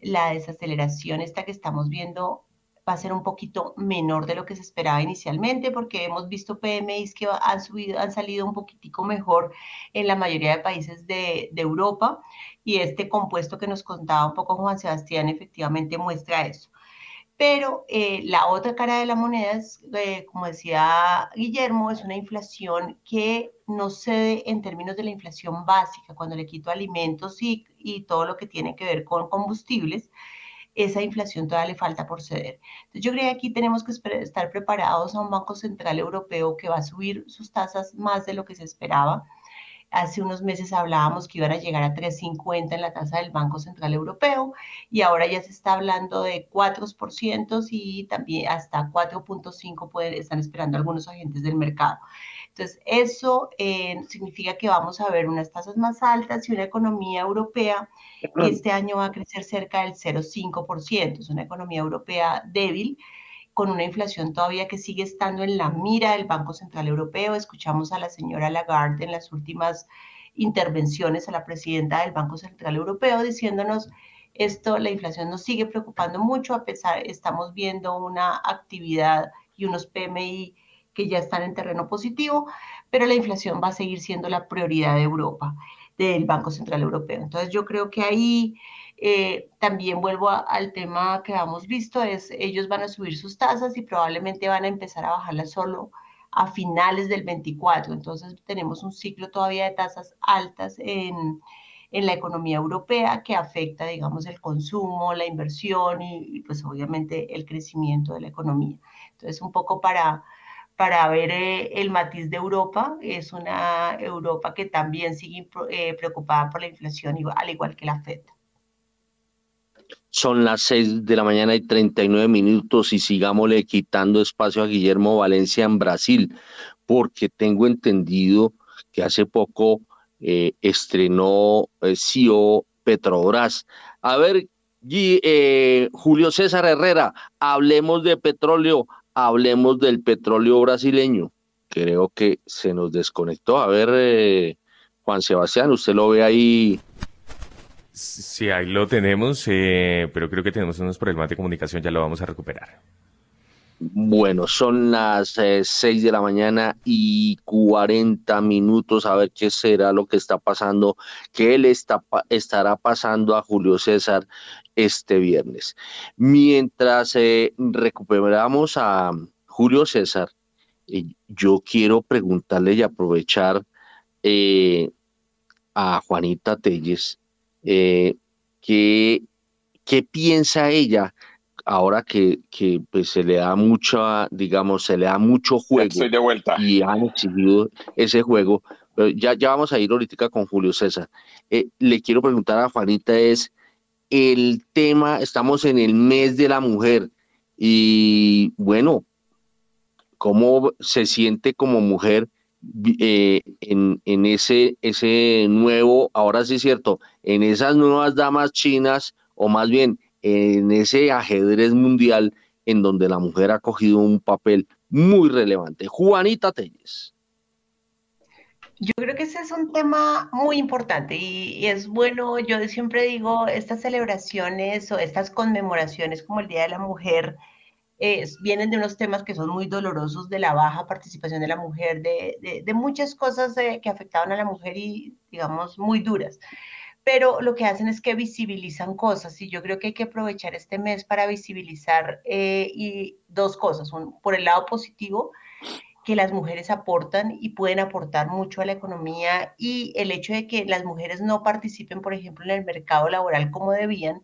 la desaceleración esta que estamos viendo va a ser un poquito menor de lo que se esperaba inicialmente, porque hemos visto PMIs que han subido, han salido un poquitico mejor en la mayoría de países de, de Europa, y este compuesto que nos contaba un poco Juan Sebastián efectivamente muestra eso. Pero eh, la otra cara de la moneda es, eh, como decía Guillermo, es una inflación que no cede en términos de la inflación básica, cuando le quito alimentos y, y todo lo que tiene que ver con combustibles, esa inflación todavía le falta por ceder. Entonces yo creo que aquí tenemos que estar preparados a un Banco Central Europeo que va a subir sus tasas más de lo que se esperaba. Hace unos meses hablábamos que iban a llegar a 3,50 en la tasa del Banco Central Europeo y ahora ya se está hablando de 4% y también hasta 4.5 están esperando algunos agentes del mercado. Entonces, eso eh, significa que vamos a ver unas tasas más altas y una economía europea que este año va a crecer cerca del 0,5%. Es una economía europea débil con una inflación todavía que sigue estando en la mira del Banco Central Europeo. Escuchamos a la señora Lagarde en las últimas intervenciones a la presidenta del Banco Central Europeo diciéndonos esto, la inflación nos sigue preocupando mucho, a pesar, estamos viendo una actividad y unos PMI que ya están en terreno positivo, pero la inflación va a seguir siendo la prioridad de Europa, del Banco Central Europeo. Entonces yo creo que ahí eh, también vuelvo al tema que hemos visto, es ellos van a subir sus tasas y probablemente van a empezar a bajarlas solo a finales del 24. Entonces tenemos un ciclo todavía de tasas altas en, en la economía europea que afecta, digamos, el consumo, la inversión y, y, pues obviamente el crecimiento de la economía. Entonces, un poco para, para ver eh, el matiz de Europa. Es una Europa que también sigue eh, preocupada por la inflación, al igual que la FED. Son las 6 de la mañana y 39 minutos y sigámosle quitando espacio a Guillermo Valencia en Brasil, porque tengo entendido que hace poco eh, estrenó CEO Petrobras. A ver, Julio César Herrera, hablemos de petróleo, hablemos del petróleo brasileño. Creo que se nos desconectó. A ver, eh, Juan Sebastián, usted lo ve ahí. Sí, ahí lo tenemos, eh, pero creo que tenemos unos problemas de comunicación, ya lo vamos a recuperar. Bueno, son las eh, seis de la mañana y 40 minutos a ver qué será lo que está pasando, qué le está, estará pasando a Julio César este viernes. Mientras eh, recuperamos a Julio César, eh, yo quiero preguntarle y aprovechar a Juanita Telles qué, qué piensa ella ahora que, que pues, se le da mucha, digamos, se le da mucho juego. Estoy de vuelta. Y han exigido ese juego. Pero ya, ya vamos a ir ahorita con Julio César. Eh, le quiero preguntar a Juanita es el tema, estamos en el mes de la mujer y bueno, ¿cómo se siente como mujer eh, en, en, ese, ese nuevo, ahora sí es cierto, en esas nuevas damas chinas o más bien en ese ajedrez mundial en donde la mujer ha cogido un papel muy relevante. Juanita Telles. Yo creo que ese es un tema muy importante y, es bueno, yo siempre digo, estas celebraciones o estas conmemoraciones como el Día de la Mujer vienen de unos temas que son muy dolorosos, de la baja participación de la mujer, de, de, muchas cosas eh, que afectaban a la mujer y, digamos, muy duras pero lo que hacen es que visibilizan cosas y yo creo que hay que aprovechar este mes para visibilizar eh, y dos cosas. por el lado positivo, que las mujeres aportan y pueden aportar mucho a la economía y el hecho de que las mujeres no participen, por ejemplo, en el mercado laboral como debían,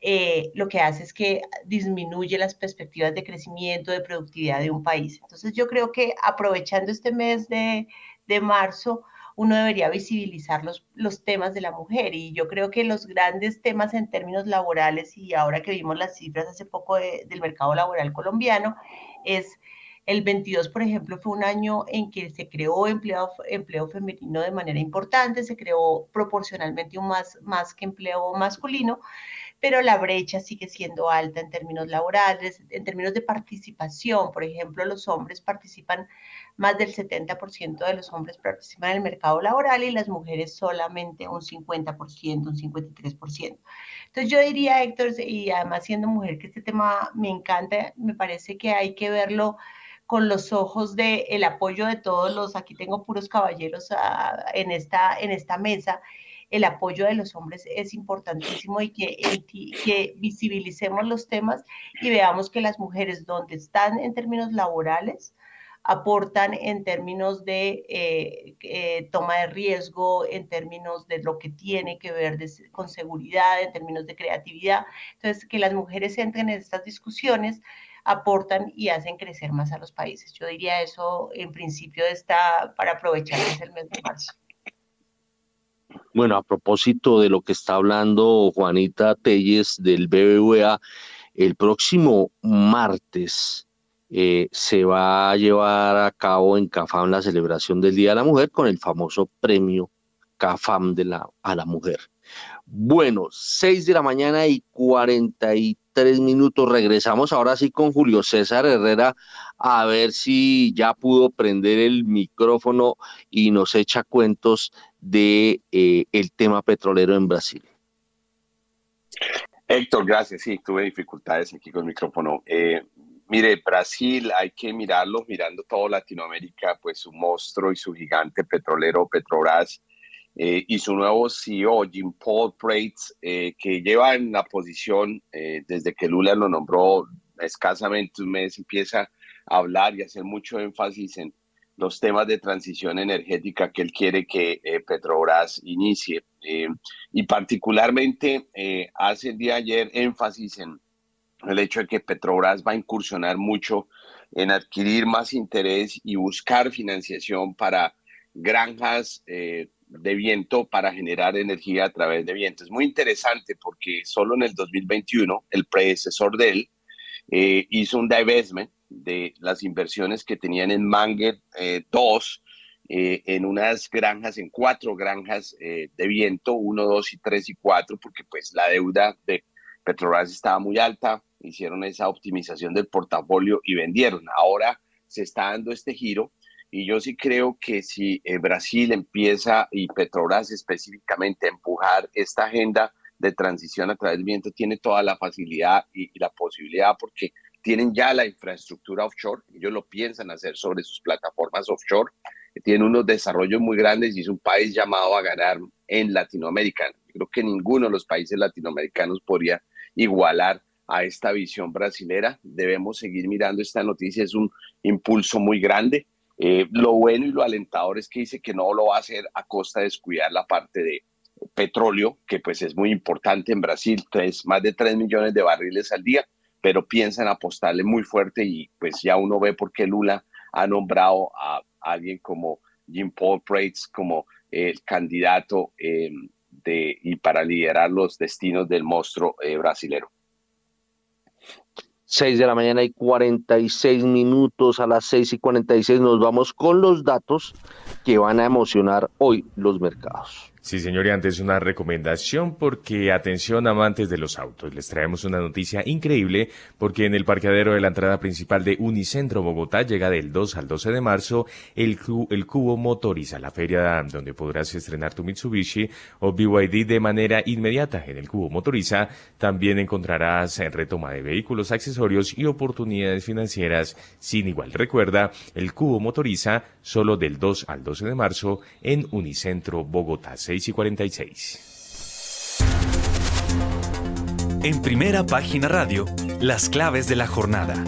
eh, lo que hace es que disminuye las perspectivas de crecimiento, de productividad de un país. Entonces yo creo que aprovechando este mes de, de marzo, uno debería visibilizar los, los, temas de la mujer y yo creo que los grandes temas en términos laborales y ahora que vimos las cifras hace poco del mercado laboral colombiano es el 22, por ejemplo, fue un año en que se creó empleo, empleo femenino de manera importante, se creó proporcionalmente un más, más que empleo masculino, pero la brecha sigue siendo alta en términos laborales, en términos de participación. Por ejemplo, los hombres participan, más del 70% de los hombres participan en el mercado laboral y las mujeres solamente un 50%, un 53%. Entonces yo diría, Héctor, y además siendo mujer, que este tema me encanta, me parece que hay que verlo con los ojos de el apoyo de todos los, aquí tengo puros caballeros ah, en, esta, en esta mesa, el apoyo de los hombres es importantísimo y que, que visibilicemos los temas y veamos que las mujeres donde están en términos laborales, aportan en términos de eh, eh, toma de riesgo, en términos de lo que tiene que ver con seguridad, en términos de creatividad. Entonces, que las mujeres entren en estas discusiones aportan y hacen crecer más a los países. Yo diría eso en principio está para aprovechar el mes de marzo. Bueno, a propósito de lo que está hablando Juanita Telles del BBVA, el próximo martes eh, se va a llevar a cabo en CAFAM la celebración del Día de la Mujer con el famoso premio CAFAM de la, a la mujer. Bueno, 6 de la mañana y 43 minutos. Regresamos ahora sí con Julio César Herrera a ver si ya pudo prender el micrófono y nos echa cuentos de eh, el tema petrolero en Brasil. Héctor, gracias. Sí, tuve dificultades aquí con el micrófono. Eh, mire, Brasil hay que mirarlo, mirando todo Latinoamérica, pues su monstruo y su gigante petrolero Petrobras eh, y su nuevo CEO, Jim Paul Prates, eh, que lleva en la posición eh, desde que Lula lo nombró escasamente un mes, empieza a hablar y hacer mucho énfasis en los temas de transición energética que él quiere que Petrobras inicie. y particularmente hace el día ayer énfasis en el hecho de que Petrobras va a incursionar mucho en adquirir más interés y buscar financiación para granjas de viento para generar energía a través de viento. Es muy interesante porque solo en el 2021 el predecesor de él eh, hizo un divestment de las inversiones que tenían en Mangue 2 eh, en unas granjas, en cuatro granjas eh, de viento, 1, 2 y 3 y 4, porque pues la deuda de Petrobras estaba muy alta, hicieron esa optimización del portafolio y vendieron. Ahora se está dando este giro y yo sí creo que si eh, Brasil empieza y Petrobras específicamente a empujar esta agenda de transición a través del viento, tiene toda la facilidad y, la posibilidad porque tienen ya la infraestructura offshore, ellos lo piensan hacer sobre sus plataformas offshore, tienen unos desarrollos muy grandes y es un país llamado a ganar en Latinoamérica. creo que ninguno de los países latinoamericanos podría igualar a esta visión brasilera. Debemos seguir mirando esta noticia, es un impulso muy grande. Eh, lo bueno y lo alentador es que dice que no lo va a hacer a costa de descuidar la parte de petróleo, que pues es muy importante en Brasil, tres, más de 3 millones de barriles al día, pero piensan apostarle muy fuerte y pues ya uno ve por qué Lula ha nombrado a, alguien como Jim Paul Prates como el candidato eh, y para liderar los destinos del monstruo eh, brasilero. 6 de la mañana y 46 minutos, a las 6 y 46 nos vamos con los datos que van a emocionar hoy los mercados. Sí, señor, antes una recomendación porque atención amantes de los autos, les traemos una noticia increíble porque en el parqueadero de la entrada principal de Unicentro Bogotá llega del 2 al 12 de marzo el, el Cubo Motoriza, la feria donde podrás estrenar tu Mitsubishi o BYD de manera inmediata. En el Cubo Motoriza también encontrarás en retoma de vehículos, accesorios y oportunidades financieras sin igual. Recuerda, el Cubo Motoriza solo del 2 al 12 de marzo en Unicentro Bogotá y 46. En primera página radio, las claves de la jornada.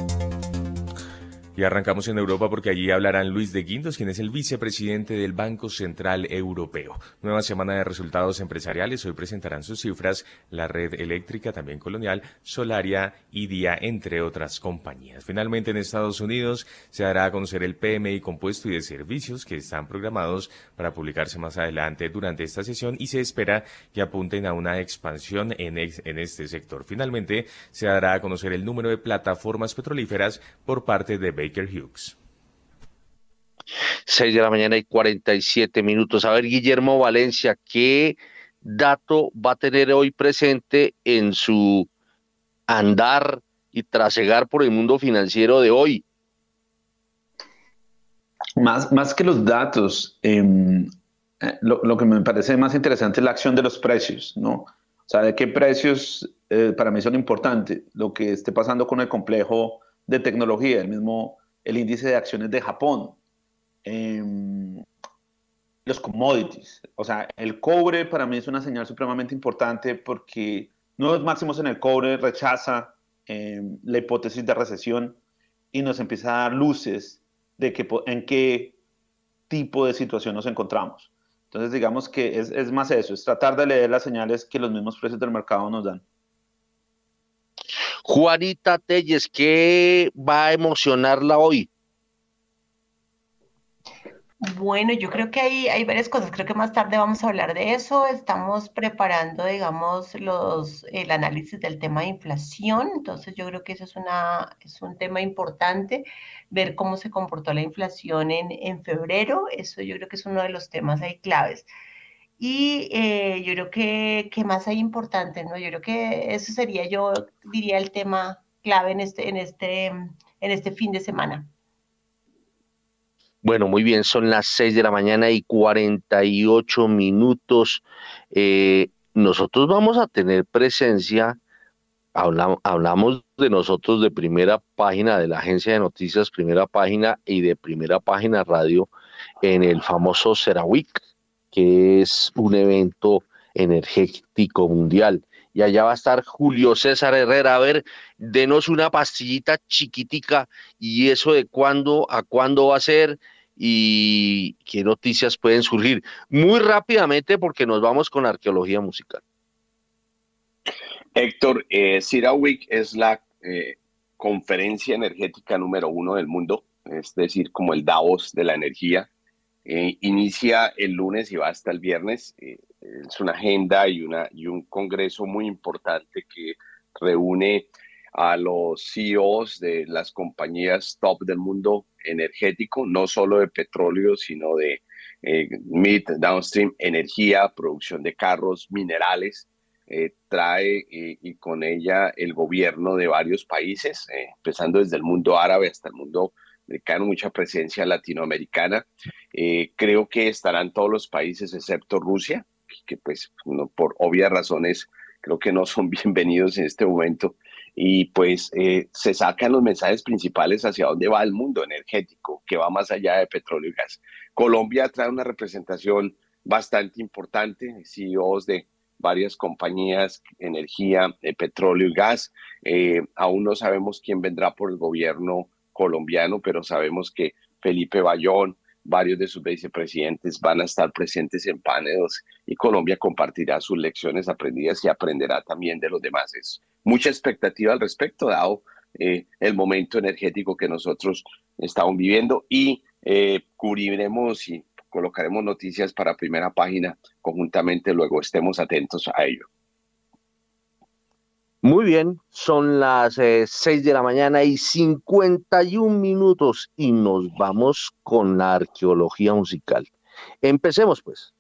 Y arrancamos en Europa porque allí hablarán Luis de Guindos, quien es el vicepresidente del Banco Central Europeo. Nueva semana de resultados empresariales. Hoy presentarán sus cifras la red eléctrica, también colonial, Solaria y Día, entre otras compañías. Finalmente, en Estados Unidos se dará a conocer el PMI compuesto y de servicios que están programados para publicarse más adelante durante esta sesión y se espera que apunten a una expansión en, en este sector. Finalmente, se dará a conocer el número de plataformas petrolíferas por parte de Baker Hughes. 6 de la mañana y 47 minutos. A ver, Guillermo Valencia, ¿qué dato va a tener hoy presente en su andar y trasegar por el mundo financiero de hoy? Más, más que los datos, em, eh, lo, que me parece más interesante es la acción de los precios, ¿no? O sea, de qué precios eh, para mí son importantes. Lo que esté pasando con el complejo de tecnología, el mismo el índice de acciones de Japón, em, los commodities. O sea, el cobre para mí es una señal supremamente importante porque nuevos máximos en el cobre rechaza em, la hipótesis de recesión y nos empieza a dar luces de que, en qué tipo de situación nos encontramos. Entonces, digamos que es, es más eso, es tratar de leer las señales que los mismos precios del mercado nos dan. Juanita Telles, ¿qué va a emocionarla hoy? Bueno, yo creo que hay, hay varias cosas. Creo que más tarde vamos a hablar de eso. Estamos preparando, digamos, los, el análisis del tema de inflación. Entonces, yo creo que eso es, una, es un tema importante, ver cómo se comportó la inflación en, en febrero. Eso yo creo que es uno de los temas ahí claves. Y eh, yo creo que, ¿qué más hay importante? ¿no? Yo creo que eso sería, yo diría, el tema clave en este, en este, en este fin de semana. Bueno, muy bien, son las 6 de la mañana y 48 minutos. Eh, nosotros vamos a tener presencia, hablamos, hablamos de nosotros de primera página de la agencia de noticias, primera página y de primera página radio en el famoso CERAWIC que es un evento energético mundial. Y allá va a estar Julio César Herrera. A ver, denos una pastillita chiquitica y eso de cuándo a cuándo va a ser y qué noticias pueden surgir. Muy rápidamente porque nos vamos con arqueología musical. Héctor, eh, es la eh, conferencia energética número uno del mundo, es decir, como el Davos de la energía. Eh, inicia el lunes y va hasta el viernes. Eh, es una agenda y, un congreso muy importante que reúne a los CEOs de las compañías top del mundo energético, no solo de petróleo, sino de eh, mid, downstream, energía, producción de carros, minerales. trae y con ella el gobierno de varios países, empezando desde el mundo árabe hasta el mundo americano, mucha presencia latinoamericana. Eh, creo que estarán todos los países excepto Rusia, que pues por obvias razones creo que no son bienvenidos en este momento. Y pues eh, se sacan los mensajes principales hacia dónde va el mundo energético, que va más allá de petróleo y gas. Colombia trae una representación bastante importante, CEOs de varias compañías, energía, de petróleo y gas. Eh, aún no sabemos quién vendrá por el gobierno colombiano, pero sabemos que Felipe Bayón, varios de sus vicepresidentes van a estar presentes en paneles y Colombia compartirá sus lecciones aprendidas y aprenderá también de los demás. Es mucha expectativa al respecto, dado eh, el momento energético que nosotros estamos viviendo y eh, cubriremos y colocaremos noticias para primera página conjuntamente, luego estemos atentos a ello. Muy bien, son las 6 eh, de la mañana y 51 minutos y nos vamos con la arqueología musical. Empecemos pues.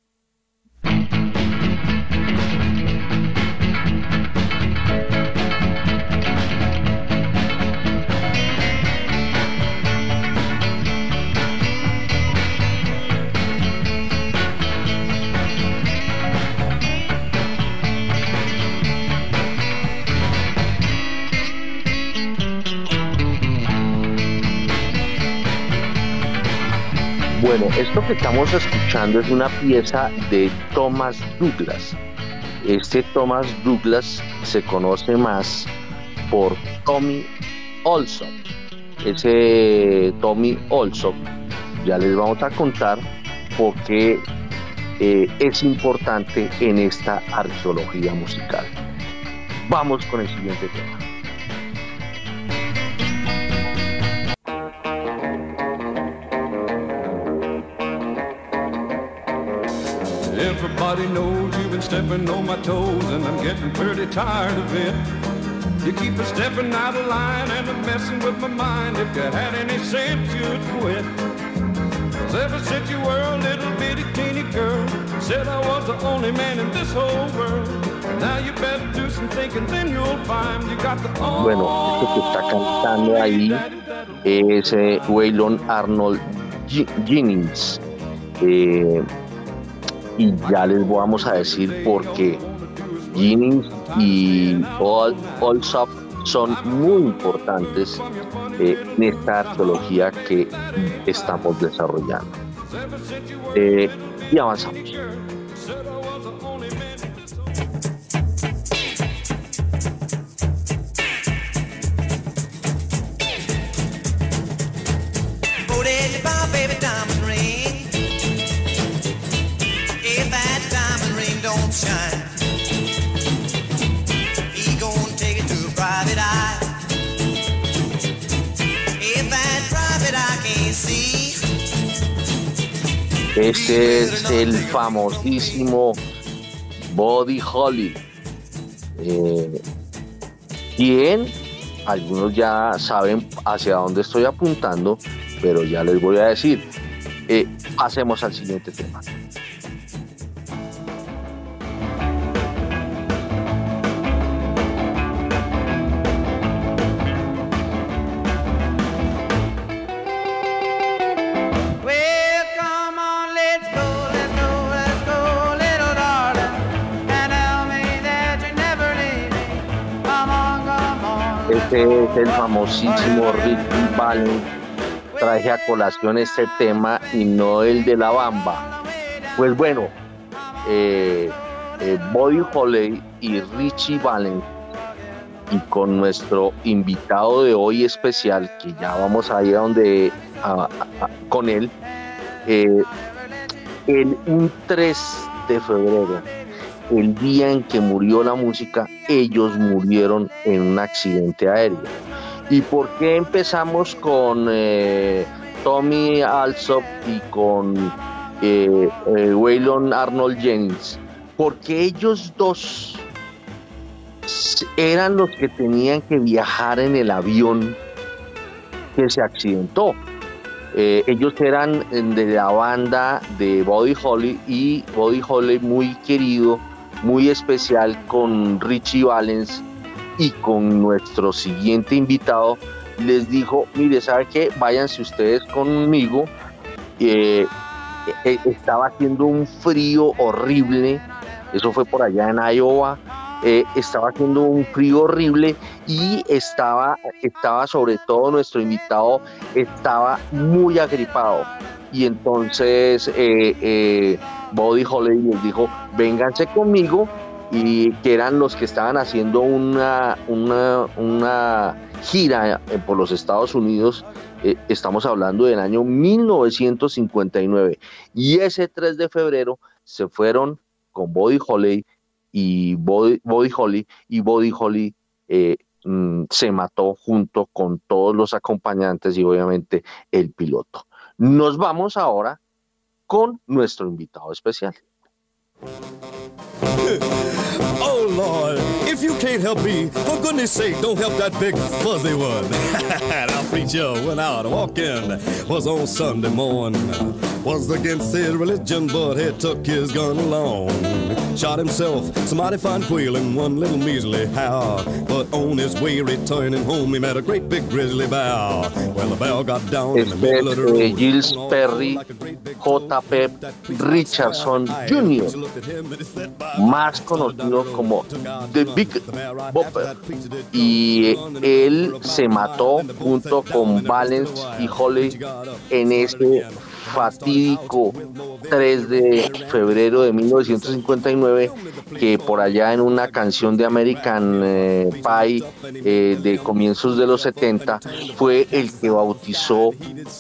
Bueno, esto que estamos escuchando es una pieza de Thomas Douglas. Este Thomas Douglas se conoce más por Tommy Olson. ese Tommy Olsop, ya les vamos a contar por qué eh, es importante en esta arqueología musical. Vamos con el siguiente tema. Everybody knows you've been stepping on my toes and I'm getting pretty tired of it. You keep a stepping out of line and I'm messing with my mind. If you had any sense, you'd quit. Cause ever since you were a little bitty teeny girl, said I was the only man in this whole world. Now you better do some thinking, then you'll find you got the Bueno, que está cantando ahí es eh, Waylon Arnold Jennings. Eh, y ya les vamos a decir por qué Jennings y Allsop son muy importantes eh, en esta arqueología que estamos desarrollando. Eh, y avanzamos. Este es el famosísimo Body Holly. Eh, quien algunos ya saben hacia dónde estoy apuntando, pero ya les voy a decir. Eh, pasemos al siguiente tema. El famosísimo Rick Valens. Traje a colación este tema y no el de la bamba. Pues bueno, eh, eh Bobby Holly y Richie Valens y con nuestro invitado de hoy especial, que ya vamos a ir a donde con él, eh, el un 3 de febrero el día en que murió la música, ellos murieron en un accidente aéreo. ¿Y por qué empezamos con eh, Tommy Alsop y con eh, eh, Waylon Arnold Jennings? Porque ellos dos eran los que tenían que viajar en el avión que se accidentó. ellos eran de la banda de Body Holly y Body Holly muy querido muy especial con Richie Valens y con nuestro siguiente invitado. Les dijo, mire, ¿sabe qué? Váyanse ustedes conmigo. Eh, eh, estaba haciendo un frío horrible. Eso fue por allá en Iowa. Eh, estaba haciendo un frío horrible y estaba, estaba sobre todo nuestro invitado, estaba muy agripado. Y entonces Body Holly les dijo, vénganse conmigo, y que eran los que estaban haciendo una, una, gira por los Estados Unidos, eh, estamos hablando del año 1959, y ese 3 de febrero se fueron con Body Holly y Body, Holly, y Body Holly eh, mm, se mató junto con todos los acompañantes y obviamente el piloto. Nos vamos ahora con nuestro invitado especial. Oh Lord, if you can't help me, for goodness sake, don't help that big fuzzy one. Our preacher went out walking, was on Sunday morning. Was against his religion, but he took his gun along. Shot himself, somebody found quail in one little measly how. But on his way returning home, he met a great big grizzly bear. Well, the bear got down in the middle of the road. Giles Perry, J.P. Richardson Jr., más conocido como The Big Bopper. Y él se mató junto con Valence y Holly en ese fatídico 3 de febrero de 1959 que por allá en una canción de American eh, Pie eh, de comienzos de los 70 fue el que bautizó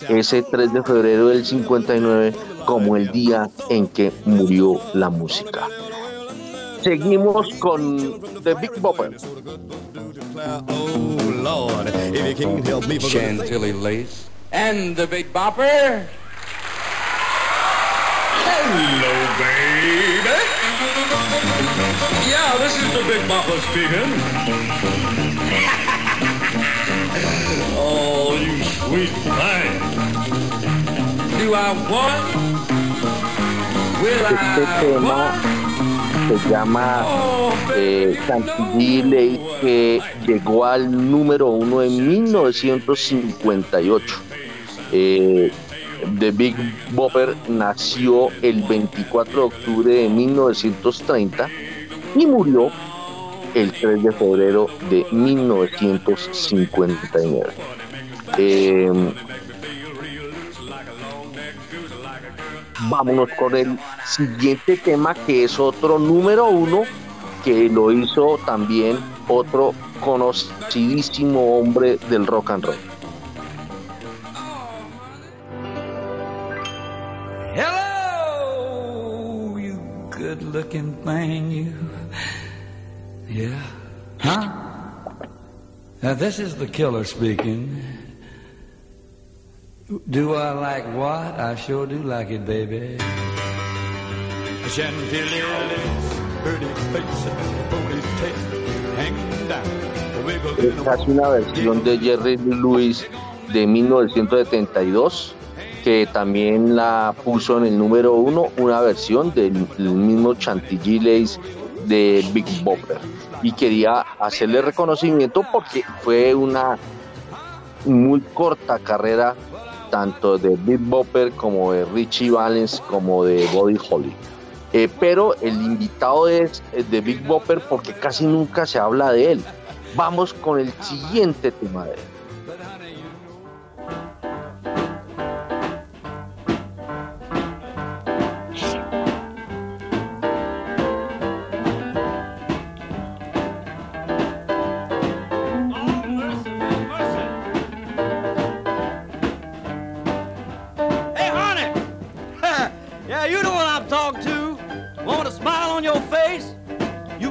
ese 3 de febrero del 59 como el día en que murió la música. Seguimos con The Big Bopper. And the Big Bopper. Hello, baby. Yeah, this is the Big Bopper speaking. oh, you sweet thing. Este tema se llama eh, Chantilly que llegó al número uno en 1958. Eh, The Big Bopper nació el 24 de octubre de 1930 y murió el 3 de febrero de 1959. Eh, vámonos con el siguiente tema que es otro número uno que lo hizo también otro conocidísimo hombre del rock and roll. Hello, you good looking thing, you. Yeah. Huh? Now, this is the killer speaking. Do I like what? I sure do like it, baby. Chantilly, pretty face, hanging down. Esta es una versión de Jerry Lewis de 1972 que también la puso en el número uno, una versión del, del mismo Chantilly Lace de Big Bopper. Y quería hacerle reconocimiento porque fue una muy corta carrera tanto de Big Bopper como de Richie Valens como de Buddy Holly. Eh, pero el invitado es de Big Bopper porque casi nunca se habla de él. Vamos con el siguiente tema de él.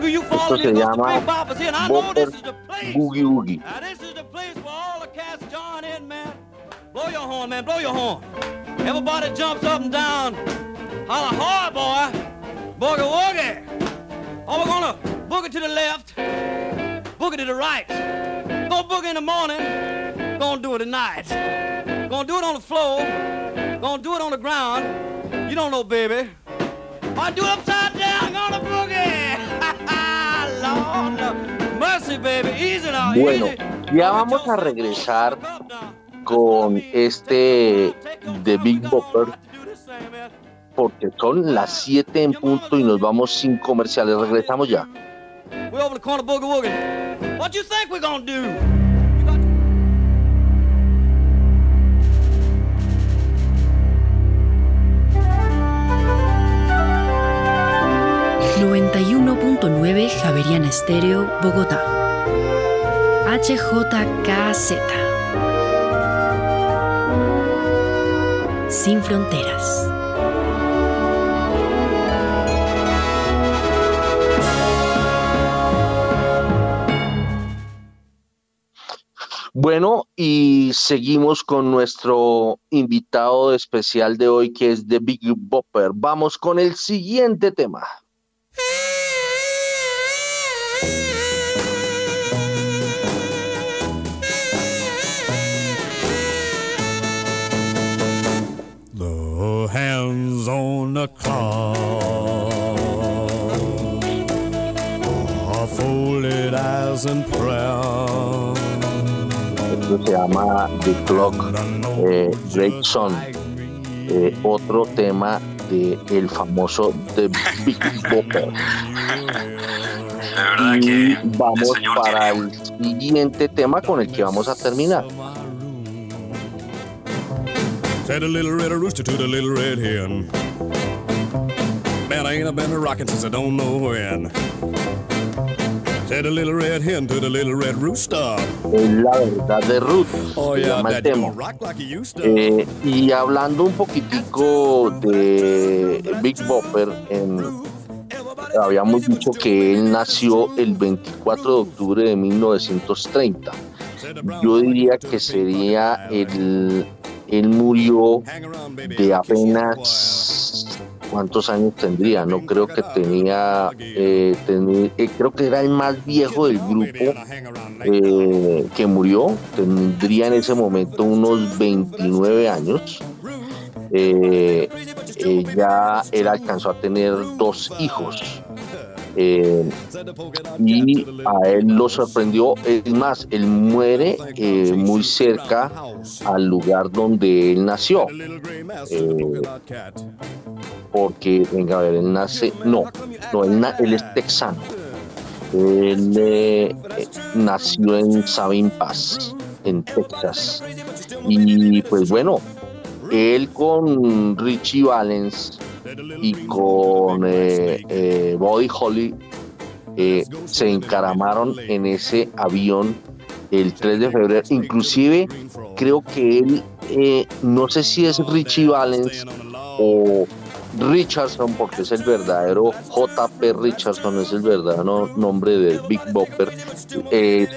You you follow se me llama Big Boppers here, and I know this is the place. Boogie Woogie. Now this is the place where all the cats join in, man. Blow your horn, man. Blow your horn. Everybody jumps up and down. Holla hard, boy. Boogie woogie. Oh, we're gonna boogie to the left, boogie to the right. Gonna boogie in the morning, gonna do it at night. Gonna do it on the floor, gonna do it on the ground. You don't know, baby. I do it upside down, gonna boogie. Bueno, ya vamos a regresar con este The Big Bopper porque son las 7 en punto y nos vamos sin comerciales. Regresamos ya. Noventa y 100.9 Javeriana Estéreo, Bogotá. HJKZ. Sin fronteras. Bueno, y seguimos con nuestro invitado especial de hoy que es The Big Bopper. Vamos con el siguiente tema. On the clock are folded as in prayer. Esto se llama The Clock, eh, Great Son. eh, otro tema de el famoso The Big Bopper. Y vamos para el siguiente tema con el que vamos a terminar. Said a little red rooster to the little red hen. Man, I ain't been a rockin' since I don't know when. Said a little red hen to the little red rooster. La verdad de Ruth. Oh yeah, llama el tema. like. Eh, y hablando un poquitico de Big Bopper, en- habíamos dicho que él nació el 24 de octubre de 1930. Yo diría que sería el, él murió de apenas cuántos años tendría. No creo que tenía, eh, eh, creo que era el más viejo del grupo eh, que murió. Tendría en ese momento unos 29 años. Ya él alcanzó a tener dos hijos. Eh, y a él lo sorprendió, es más, él muere eh, muy cerca al lugar donde él nació. Eh, porque, venga a ver, él nace, no, no, él, él es texano. Él eh, nació en Sabine Pass, en Texas. Y pues bueno, él con Richie Valens y con eh, eh, Holly eh, se encaramaron en ese avión el 3 de febrero. Inclusive creo que él, eh, no sé si es Richie Valens o Richardson, porque es el verdadero JP Richardson, es el verdadero nombre del Big Bopper,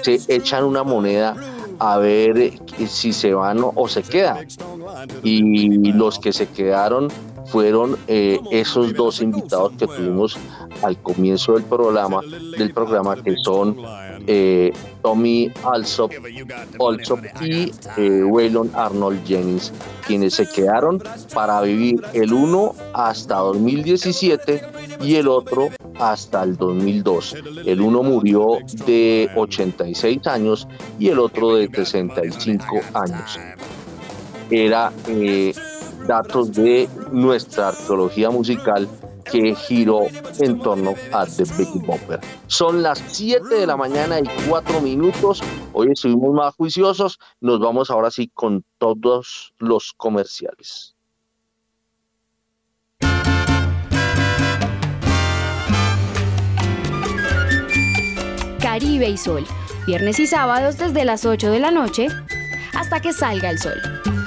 se echan una moneda a ver eh, si se van o, o se quedan. Y los que se quedaron fueron eh, esos dos invitados que tuvimos al comienzo del programa, del programa que son eh, Tommy Alsop, Alsop y eh, Waylon Arnold Jennings, quienes se quedaron para vivir el uno hasta 2017 y el otro hasta el 2002. El uno murió de 86 años y el otro de 65 años. Era eh, datos de nuestra arqueología musical que giró en torno a The Big Bopper. Son las 7 de la mañana y 4 minutos. Hoy estuvimos más juiciosos. Nos vamos ahora sí con todos los comerciales. Caribe y Sol, viernes y sábados desde las 8 de la noche hasta que salga el sol.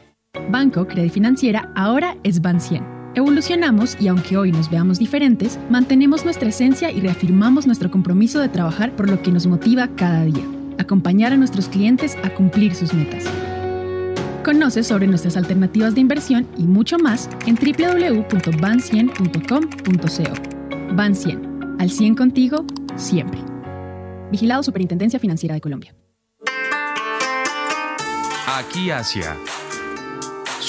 Banco Credit Financiera ahora es Bancien. Evolucionamos y aunque hoy nos veamos diferentes, mantenemos nuestra esencia y reafirmamos nuestro compromiso de trabajar por lo que nos motiva cada día, acompañar a nuestros clientes a cumplir sus metas. Conoce sobre nuestras alternativas de inversión y mucho más en www.bancien.com.co. Bancien, al 100 contigo, siempre. Vigilado Superintendencia Financiera de Colombia. Aquí Asia.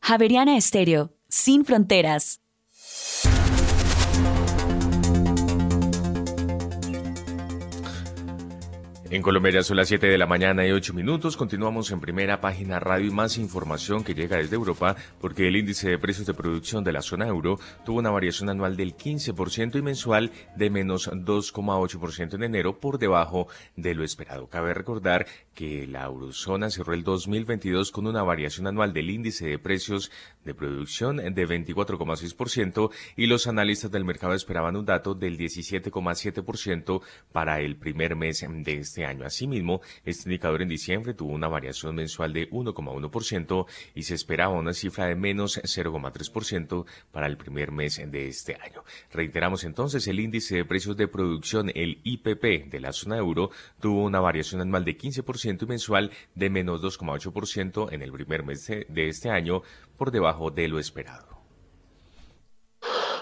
Javeriana Estéreo, sin fronteras. En Colombia son las 7 de la mañana y 8 minutos. Continuamos en primera página radio y más información que llega desde Europa porque el índice de precios de producción de la zona euro tuvo una variación anual del 15% y mensual de menos 2,8% en enero por debajo de lo esperado. Cabe recordar que la eurozona cerró el 2022 con una variación anual del índice de precios de producción de 24,6% y los analistas del mercado esperaban un dato del 17,7% para el primer mes de este año. Asimismo, este indicador en diciembre tuvo una variación mensual de 1,1% y se esperaba una cifra de menos 0,3% para el primer mes de este año. Reiteramos entonces, el índice de precios de producción, el IPP de la zona euro, tuvo una variación anual de 15% y mensual de menos 2,8% en el primer mes de este año, por debajo de lo esperado.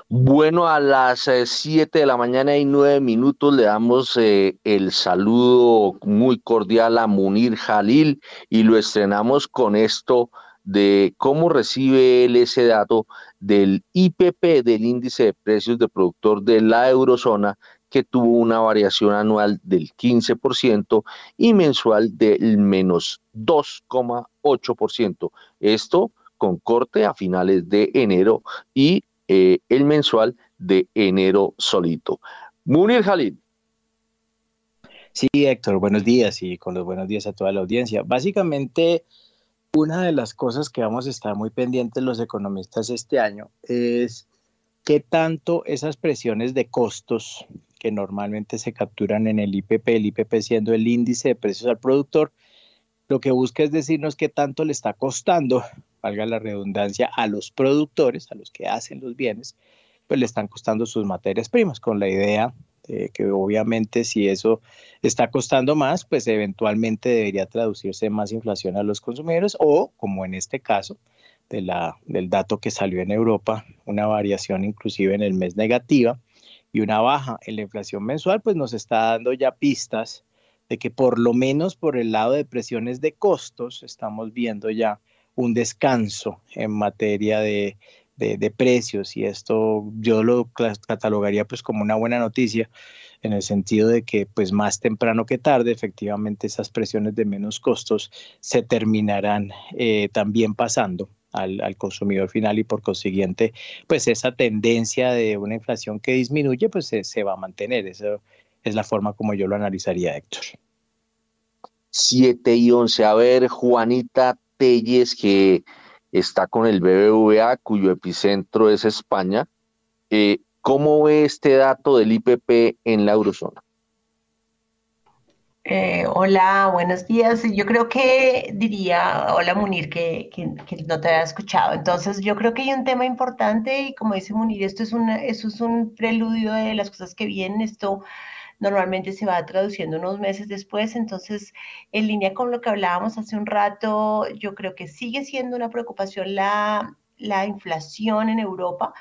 Bueno, a las 7 eh, de la mañana y 9 minutos le damos eh, el saludo muy cordial a Munir Jalil y lo estrenamos con esto de cómo recibe él ese dato del IPP, del índice de precios de productor de la eurozona, que tuvo una variación anual del 15% y mensual del menos 2,8%. Esto con corte a finales de enero y eh, el mensual de enero solito. Munir Jalil. Sí, Héctor, buenos días y con los buenos días a toda la audiencia. Básicamente, una de las cosas que vamos a estar muy pendientes los economistas este año es qué tanto esas presiones de costos que normalmente se capturan en el IPP, el IPP siendo el índice de precios al productor, lo que busca es decirnos qué tanto le está costando valga la redundancia, a los productores, a los que hacen los bienes, pues le están costando sus materias primas, con la idea de que obviamente si eso está costando más, pues eventualmente debería traducirse más inflación a los consumidores o, como en este caso, de la, del dato que salió en Europa, una variación inclusive en el mes negativa y una baja en la inflación mensual, pues nos está dando ya pistas de que por lo menos por el lado de presiones de costos estamos viendo ya un descanso en materia de, precios y esto yo lo catalogaría pues como una buena noticia en el sentido de que pues más temprano que tarde efectivamente esas presiones de menos costos se terminarán eh, también pasando al, consumidor final y por consiguiente pues esa tendencia de una inflación que disminuye pues se, va a mantener. Eso es la forma como yo lo analizaría Héctor. 7 y 11. A ver, Juanita, Telles, que está con el BBVA, cuyo epicentro es España. Eh, ¿Cómo ve este dato del IPP en la eurozona? Eh, hola, buenos días. Yo creo que diría, hola Munir, que, que, no te había escuchado. Entonces, yo creo que hay un tema importante y como dice Munir, esto es, una, eso es un preludio de las cosas que vienen. Esto normalmente se va traduciendo unos meses después. Entonces, en línea con lo que hablábamos hace un rato, yo creo que sigue siendo una preocupación la, la inflación en Europa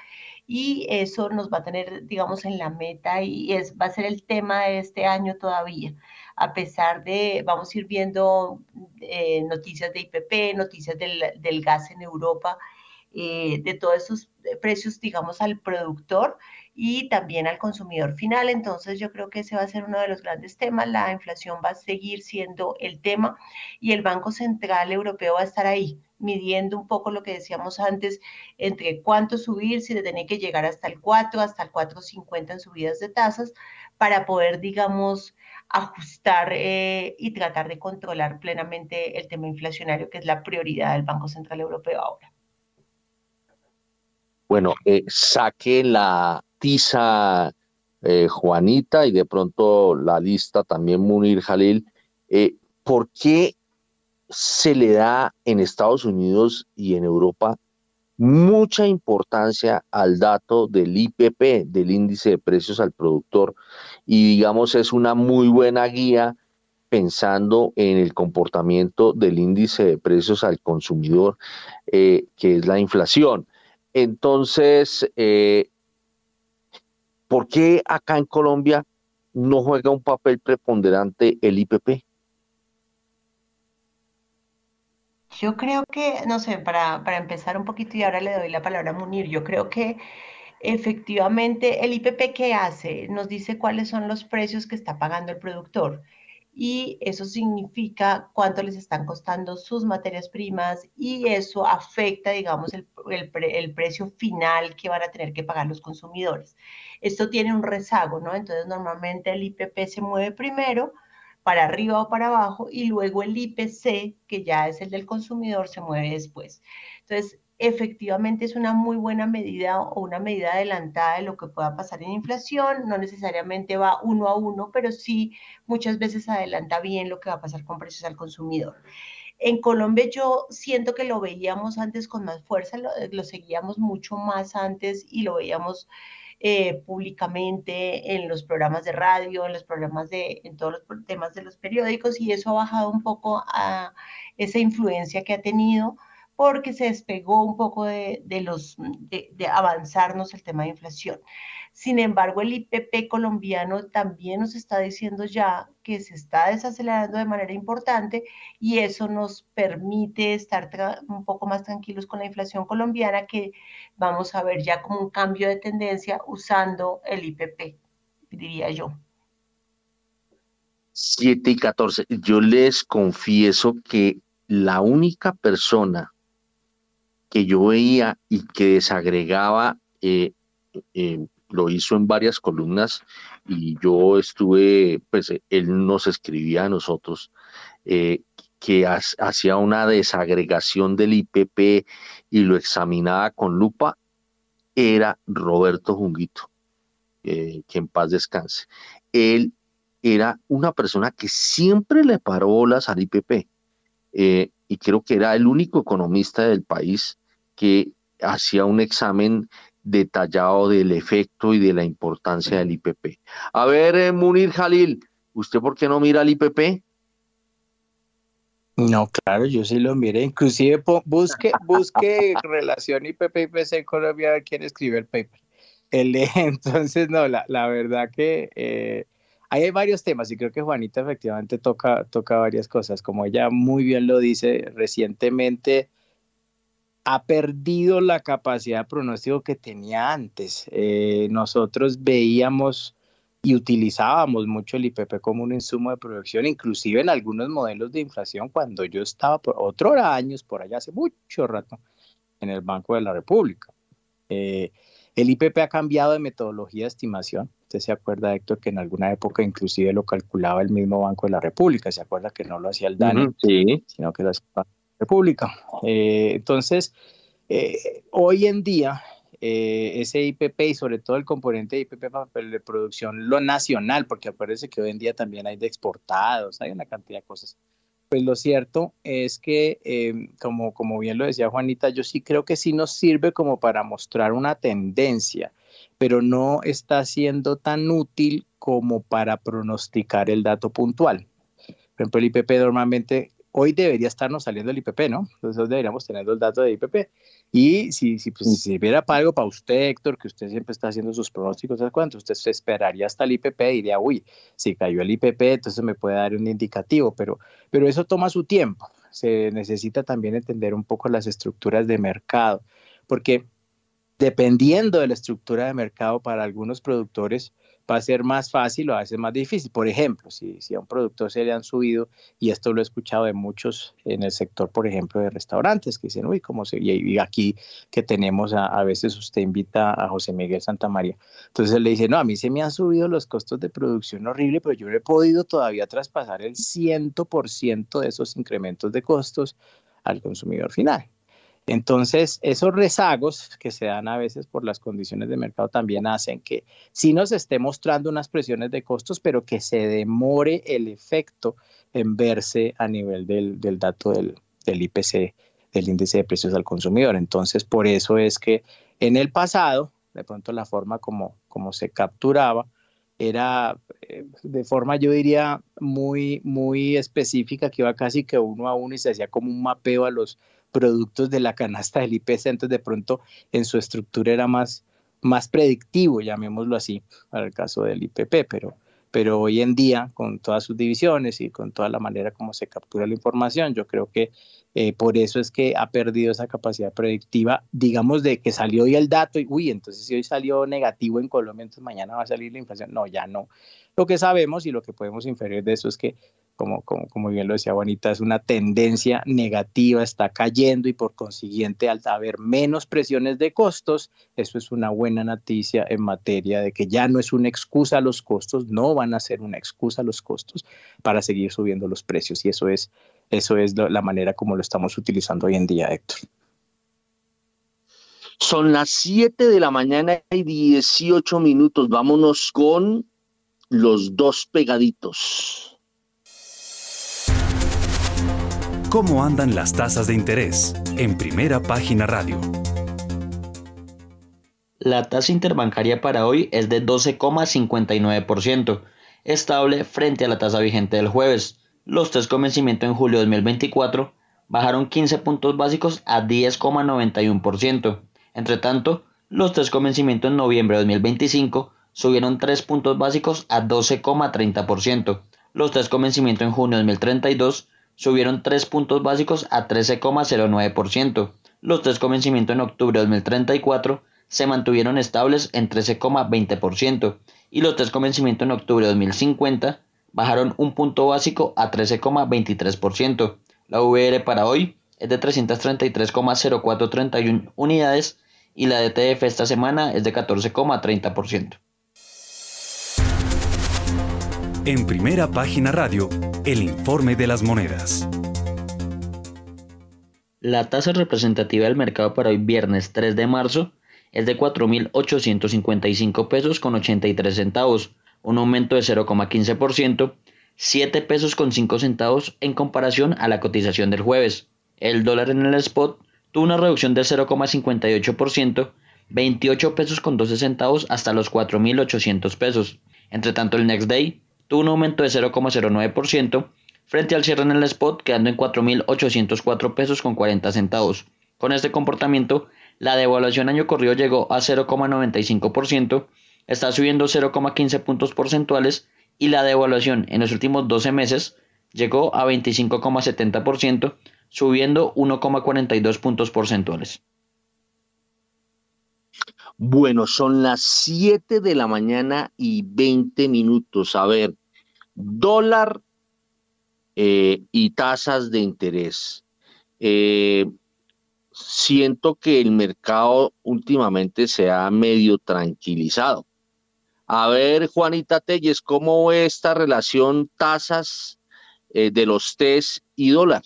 y eso nos va a tener, digamos, en la meta y es, va a ser el tema de este año todavía a pesar de, vamos a ir viendo eh, noticias de IPP, noticias del, gas en Europa, eh, de todos esos precios, digamos, al productor y también al consumidor final. Entonces yo creo que ese va a ser uno de los grandes temas. La inflación va a seguir siendo el tema y el Banco Central Europeo va a estar ahí midiendo un poco lo que decíamos antes, entre cuánto subir, si tener que llegar hasta el 4, hasta el 4.50 en subidas de tasas, para poder, digamos, ajustar eh, y tratar de controlar plenamente el tema inflacionario, que es la prioridad del Banco Central Europeo ahora. Bueno, eh, saque la eh, Juanita y de pronto la lista también Munir Jalil. ¿Por qué se le da en Estados Unidos y en Europa mucha importancia al dato del IPP, del índice de precios al productor, y digamos es una muy buena guía pensando en el comportamiento del índice de precios al consumidor, eh, que es la inflación. Entonces, eh, ¿por qué acá en Colombia no juega un papel preponderante el IPP? Yo creo que, no sé, para, para empezar un poquito y ahora le doy la palabra a Munir, yo creo que efectivamente el IPP que hace nos dice cuáles son los precios que está pagando el productor y eso significa cuánto les están costando sus materias primas y eso afecta, digamos, el, el, el, precio final que van a tener que pagar los consumidores. Esto tiene un rezago, ¿no? Entonces, normalmente el IPP se mueve primero para arriba o para abajo y luego el IPC, que ya es el del consumidor, se mueve después. Entonces, efectivamente es una muy buena medida o una medida adelantada de lo que pueda pasar en inflación. No necesariamente va uno a uno, pero sí muchas veces adelanta bien lo que va a pasar con precios al consumidor. En Colombia yo siento que lo veíamos antes con más fuerza, lo, lo seguíamos mucho más antes y lo veíamos eh, públicamente en los programas de radio, en los programas de, en todos los temas de los periódicos y eso ha bajado un poco a esa influencia que ha tenido porque se despegó un poco de, los, de avanzarnos el tema de inflación. Sin embargo, el IPP colombiano también nos está diciendo ya que se está desacelerando de manera importante y eso nos permite estar un poco más tranquilos con la inflación colombiana que vamos a ver ya como un cambio de tendencia usando el IPP, diría yo. 7 y 14. Yo les confieso que la única persona que yo veía y que desagregaba eh, eh, lo hizo en varias columnas y yo estuve, pues él nos escribía a nosotros eh, que hacía una desagregación del IPP y lo examinaba con lupa, era Roberto Junguito, eh, que en paz descanse. Él era una persona que siempre le paró bolas al IPP eh, y creo que era el único economista del país que hacía un examen detallado del efecto y de la importancia del IPP. A ver, eh, Munir Jalil, ¿usted por qué no mira el IPP? No, claro, yo sí lo miré. Inclusive busque, busque relación IPP-IPC en Colombia a ver quién escribe el paper. El, entonces, no, la, la verdad que eh, hay varios temas y creo que Juanita efectivamente toca, toca varias cosas. Como ella muy bien lo dice, recientemente ha perdido la capacidad de pronóstico que tenía antes. Eh, nosotros veíamos y utilizábamos mucho el IPP como un insumo de producción, inclusive en algunos modelos de inflación, cuando yo estaba por otro años, por allá hace mucho rato, en el Banco de la República. Eh, el IPP ha cambiado de metodología de estimación. Usted se acuerda, Héctor, que en alguna época inclusive lo calculaba el mismo Banco de la República. Se acuerda que no lo hacía el DANE, sino que lo hacía República. Eh, entonces, eh, hoy en día, eh, ese IPP y sobre todo el componente de IPP de producción, lo nacional, porque acuérdense que hoy en día también hay de exportados, hay una cantidad de cosas. Pues lo cierto es que, em, como, como bien lo decía Juanita, yo sí creo que sí nos sirve como para mostrar una tendencia, pero no está siendo tan útil como para pronosticar el dato puntual. Por ejemplo, el IPP normalmente hoy debería estarnos saliendo el IPP, ¿no? Entonces deberíamos tener los datos de IPP. Y si, si, pues, si sirviera para algo para usted, Héctor, que usted siempre está haciendo sus pronósticos, ¿sabes cuánto? Usted se esperaría hasta el IPP y diría, uy, si cayó el IPP, entonces me puede dar un indicativo, pero, pero eso toma su tiempo. Se necesita también entender un poco las estructuras de mercado, porque dependiendo de la estructura de mercado para algunos productores, va a ser más fácil o a veces más difícil. Por ejemplo, si, si a un productor se le han subido, y esto lo he escuchado de muchos en el sector, por ejemplo, de restaurantes, que dicen, uy, ¿cómo se...? Y aquí que tenemos, a, a veces usted invita a José Miguel Santa María. Entonces él le dice, no, a mí se me han subido los costos de producción horrible, pero yo no he podido todavía traspasar el 100% de esos incrementos de costos al consumidor final. Entonces, esos rezagos que se dan a veces por las condiciones de mercado también hacen que sí nos esté mostrando unas presiones de costos, pero que se demore el efecto en verse a nivel del, dato del, IPC, del índice de precios al consumidor. Entonces, por eso es que en el pasado, de pronto la forma como, como se capturaba era eh, de forma, yo diría, muy, muy específica, que iba casi que uno a uno y se hacía como un mapeo a los productos de la canasta del IPC, entonces de pronto en su estructura era más, más predictivo, llamémoslo así, para el caso del IPP, pero, pero hoy en día, con todas sus divisiones y con toda la manera como se captura la información, yo creo que eh, por eso es que ha perdido esa capacidad predictiva, digamos, de que salió hoy el dato y, uy, entonces si hoy salió negativo en Colombia, entonces mañana va a salir la inflación. No, ya no. Lo que sabemos y lo que podemos inferir de eso es que como, como, bien lo decía Juanita, es una tendencia negativa, está cayendo y por consiguiente al haber menos presiones de costos, eso es una buena noticia en materia de que ya no es una excusa a los costos, no van a ser una excusa los costos para seguir subiendo los precios y eso es, eso es la manera como lo estamos utilizando hoy en día, Héctor. Son las 7 de la mañana y 18 minutos. Vámonos con los dos pegaditos. ¿Cómo andan las tasas de interés? En primera página radio. La tasa interbancaria para hoy es de 12,59%, estable frente a la tasa vigente del jueves. Los tres convencimientos en julio de 2024 bajaron 15 puntos básicos a 10,91%. Entre tanto, los tres convencimientos en noviembre de 2025 subieron 3 puntos básicos a 12,30%. Los tres convencimientos en junio de 2032 subieron 3 puntos básicos a 13,09%. Los tres convencimientos en octubre de 2034 se mantuvieron estables en 13,20% y los tres convencimientos en octubre de 2050 bajaron un punto básico a 13,23%. La VR para hoy es de 333,0431 unidades y la DTF esta semana es de 14,30%. En primera página radio, el informe de las monedas. La tasa representativa del mercado para hoy viernes 3 de marzo es de 4.855 pesos con 83 centavos, un aumento de 0,15%, 7 pesos con 5 centavos en comparación a la cotización del jueves. El dólar en el spot tuvo una reducción del 0,58%, 28 pesos con 12 centavos hasta los 4.800 pesos. Entre tanto, el next day un aumento de 0,09% frente al cierre en el spot quedando en 4.804 pesos con 40 centavos. Con este comportamiento, la devaluación año corrido llegó a 0,95%, está subiendo 0,15 puntos porcentuales y la devaluación en los últimos 12 meses llegó a 25,70%, subiendo 1,42 puntos porcentuales. Bueno, son las 7 de la mañana y 20 minutos. A ver, dólar eh, y tasas de interés. Eh, siento que el mercado últimamente se ha medio tranquilizado. A ver, Juanita Telles, ¿cómo ve esta relación tasas eh, de los TES y dólar?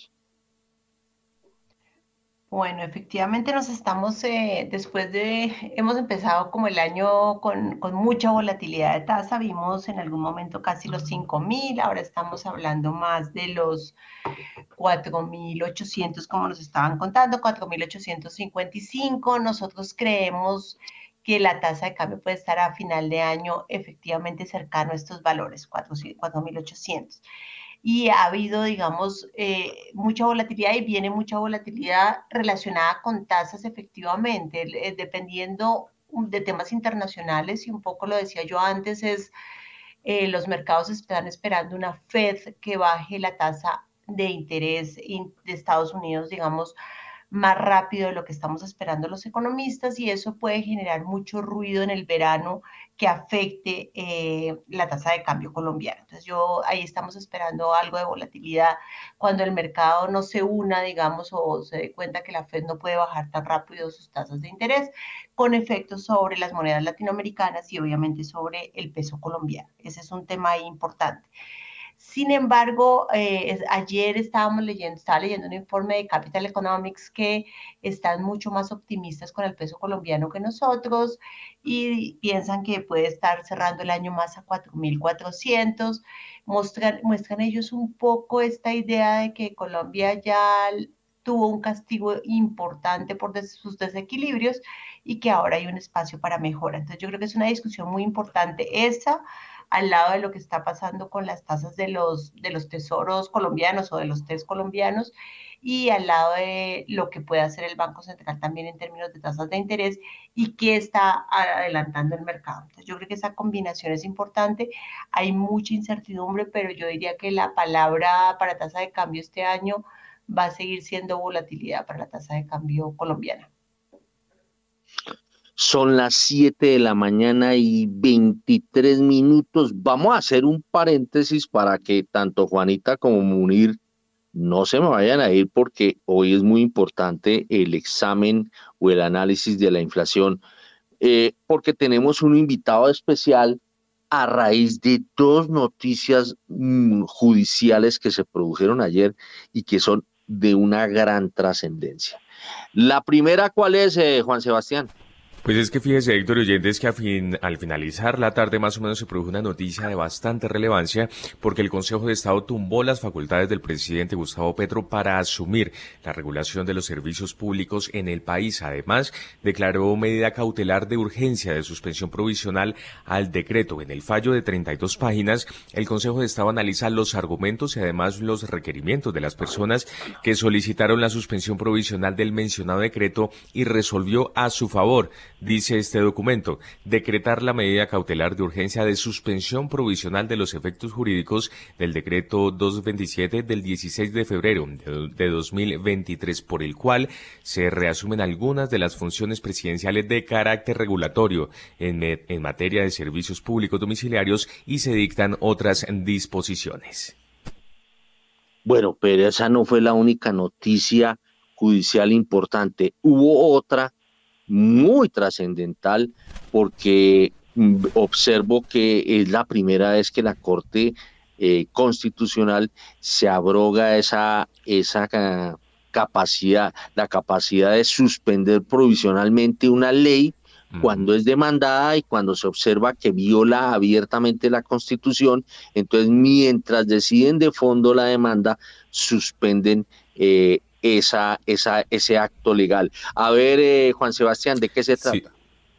Bueno, efectivamente nos estamos, eh, después de, hemos empezado como el año con, con, mucha volatilidad de tasa, vimos en algún momento casi los 5.000, ahora estamos hablando más de los 4.800 como nos estaban contando, 4.855, nosotros creemos que la tasa de cambio puede estar a final de año efectivamente cercano a estos valores, 4.800 y ha habido, digamos, eh, mucha volatilidad y viene mucha volatilidad relacionada con tasas efectivamente, eh, dependiendo de temas internacionales y un poco lo decía yo antes, es eh, los mercados están esperando una Fed que baje la tasa de interés de Estados Unidos, digamos, más rápido de lo que estamos esperando los economistas y eso puede generar mucho ruido en el verano que afecte eh, la tasa de cambio colombiana. Entonces yo ahí estamos esperando algo de volatilidad cuando el mercado no se una, digamos, o se dé cuenta que la Fed no puede bajar tan rápido sus tasas de interés, con efectos sobre las monedas latinoamericanas y obviamente sobre el peso colombiano. Ese es un tema importante. Sin embargo, eh, ayer estábamos leyendo, estaba leyendo un informe de Capital Economics que están mucho más optimistas con el peso colombiano que nosotros y piensan que puede estar cerrando el año más a 4.400. Muestran, muestran ellos un poco esta idea de que Colombia ya tuvo un castigo importante por sus desequilibrios y que ahora hay un espacio para mejora. Entonces yo creo que es una discusión muy importante esa al lado de lo que está pasando con las tasas de los, de los tesoros colombianos o de los TES colombianos y al lado de lo que puede hacer el Banco Central también en términos de tasas de interés y qué está adelantando el mercado. Entonces yo creo que esa combinación es importante. Hay mucha incertidumbre, pero yo diría que la palabra para tasa de cambio este año va a seguir siendo volatilidad para la tasa de cambio colombiana. Son las 7 de la mañana y 23 minutos. Vamos a hacer un paréntesis para que tanto Juanita como Munir no se me vayan a ir porque hoy es muy importante el examen o el análisis de la inflación, eh, porque tenemos un invitado especial a raíz de dos noticias mm, judiciales que se produjeron ayer y que son de una gran trascendencia. La primera, ¿cuál es, eh, Juan Sebastián? Pues es que fíjese, Héctor Oyentes, que al finalizar la tarde más o menos se produjo una noticia de bastante relevancia porque el Consejo de Estado tumbó las facultades del presidente Gustavo Petro para asumir la regulación de los servicios públicos en el país. Además, declaró medida cautelar de urgencia de suspensión provisional al decreto. En el fallo de 32 páginas, el Consejo de Estado analiza los argumentos y además los requerimientos de las personas que solicitaron la suspensión provisional del mencionado decreto y resolvió a su favor dice este documento, decretar la medida cautelar de urgencia de suspensión provisional de los efectos jurídicos del decreto 227 del 16 de febrero de 2023, por el cual se reasumen algunas de las funciones presidenciales de carácter regulatorio en, en materia de servicios públicos domiciliarios y se dictan otras disposiciones. Bueno, pero esa no fue la única noticia judicial importante. Hubo otra muy trascendental porque mm, observo que es la primera vez que la Corte eh, Constitucional se abroga esa, esa capacidad, la capacidad de suspender provisionalmente una ley cuando es demandada y cuando se observa que viola abiertamente la Constitución, entonces mientras deciden de fondo la demanda, suspenden eh, esa, esa, ese acto legal. A ver, eh, Juan Sebastián, ¿de qué se trata? Sí,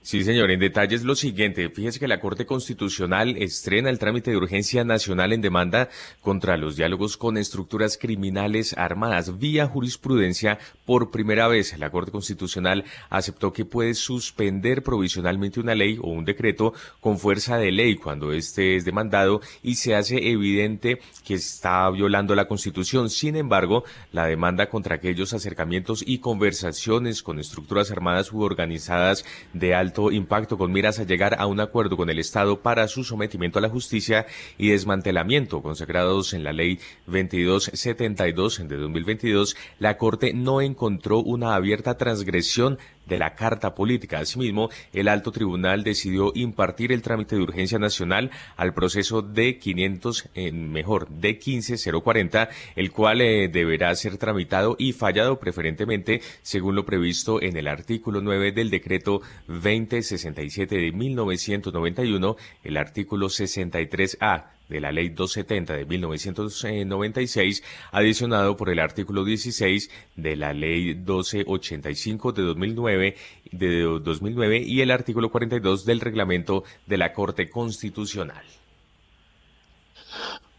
señor. En detalle es lo siguiente. Fíjese que la Corte Constitucional estrena el trámite de urgencia nacional en demanda contra los diálogos con estructuras criminales armadas. Vía jurisprudencia, por primera vez, la Corte Constitucional aceptó que puede suspender provisionalmente una ley o un decreto con fuerza de ley cuando éste es demandado y se hace evidente que está violando la Constitución. Sin embargo, la demanda contra aquellos acercamientos y conversaciones con estructuras armadas u organizadas de alto impacto con miras a llegar a un acuerdo con el Estado para su sometimiento a la justicia y desmantelamiento consagrados en la Ley 2272 de 2022, la Corte no encontró una abierta transgresión de la Carta Política. Asimismo, el alto tribunal decidió impartir el trámite de urgencia nacional al proceso de 500, en mejor, de 15040, el cual eh, deberá ser tramitado y fallado preferentemente según lo previsto en el artículo 9 del decreto 2067 de 1991, el artículo 63A de la Ley 270 de 1996, adicionado por el artículo 16 de la Ley 1285 de 2009, de 2009 y el artículo 42 del reglamento de la Corte Constitucional.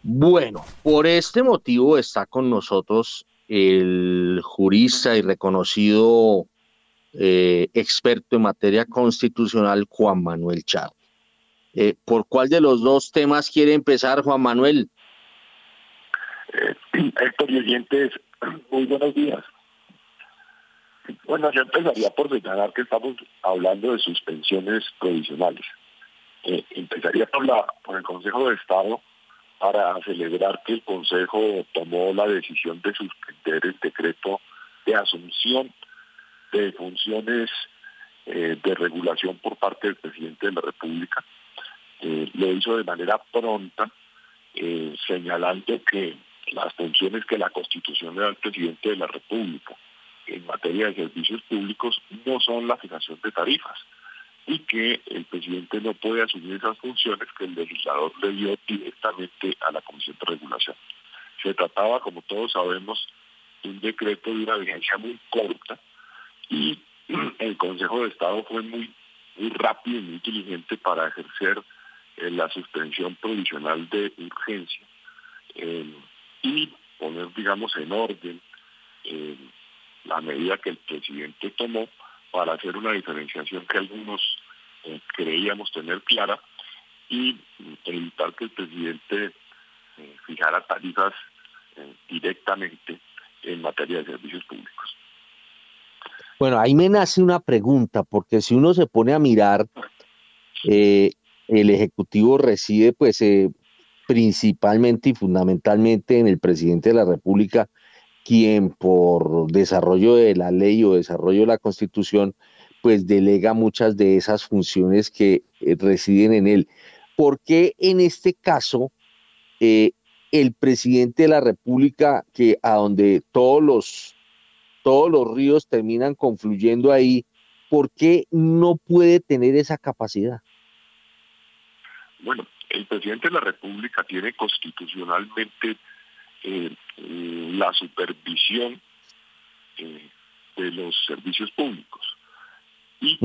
Bueno, por este motivo está con nosotros el jurista y reconocido eh, experto en materia constitucional Juan Manuel Chávez. Eh, ¿Por cuál de los dos temas quiere empezar, Juan Manuel? Eh, Héctor y oyentes, muy buenos días. Bueno, yo empezaría por señalar que estamos hablando de suspensiones provisionales. Eh, empezaría por, el Consejo de Estado para celebrar que el Consejo tomó la decisión de suspender el decreto de asunción de funciones eh, de regulación por parte del presidente de la República eh, lo hizo de manera pronta, eh, señalando que las funciones que la Constitución le da al presidente de la República en materia de servicios públicos no son la fijación de tarifas y que el presidente no puede asumir esas funciones que el legislador le dio directamente a la Comisión de Regulación. Se trataba, como todos sabemos, de un decreto de una vigencia muy corta y el Consejo de Estado fue muy, muy rápido y muy inteligente para ejercer la suspensión provisional de urgencia eh, y poner, digamos, en orden eh, la medida que el presidente tomó para hacer una diferenciación que algunos eh, creíamos tener clara y evitar que el presidente fijara tarifas directamente en materia de servicios públicos. Bueno, ahí me nace una pregunta, porque si uno se pone a mirar, eh, el Ejecutivo reside pues eh, principalmente y fundamentalmente en el presidente de la República, quien por desarrollo de la ley o desarrollo de la Constitución, pues delega muchas de esas funciones que eh, residen en él. ¿Por qué en este caso eh, el presidente de la República, que a donde todos los, todos los ríos terminan confluyendo ahí, ¿por qué no puede tener esa capacidad? Bueno, el presidente de la República tiene constitucionalmente eh, eh, la supervisión eh, de los servicios públicos y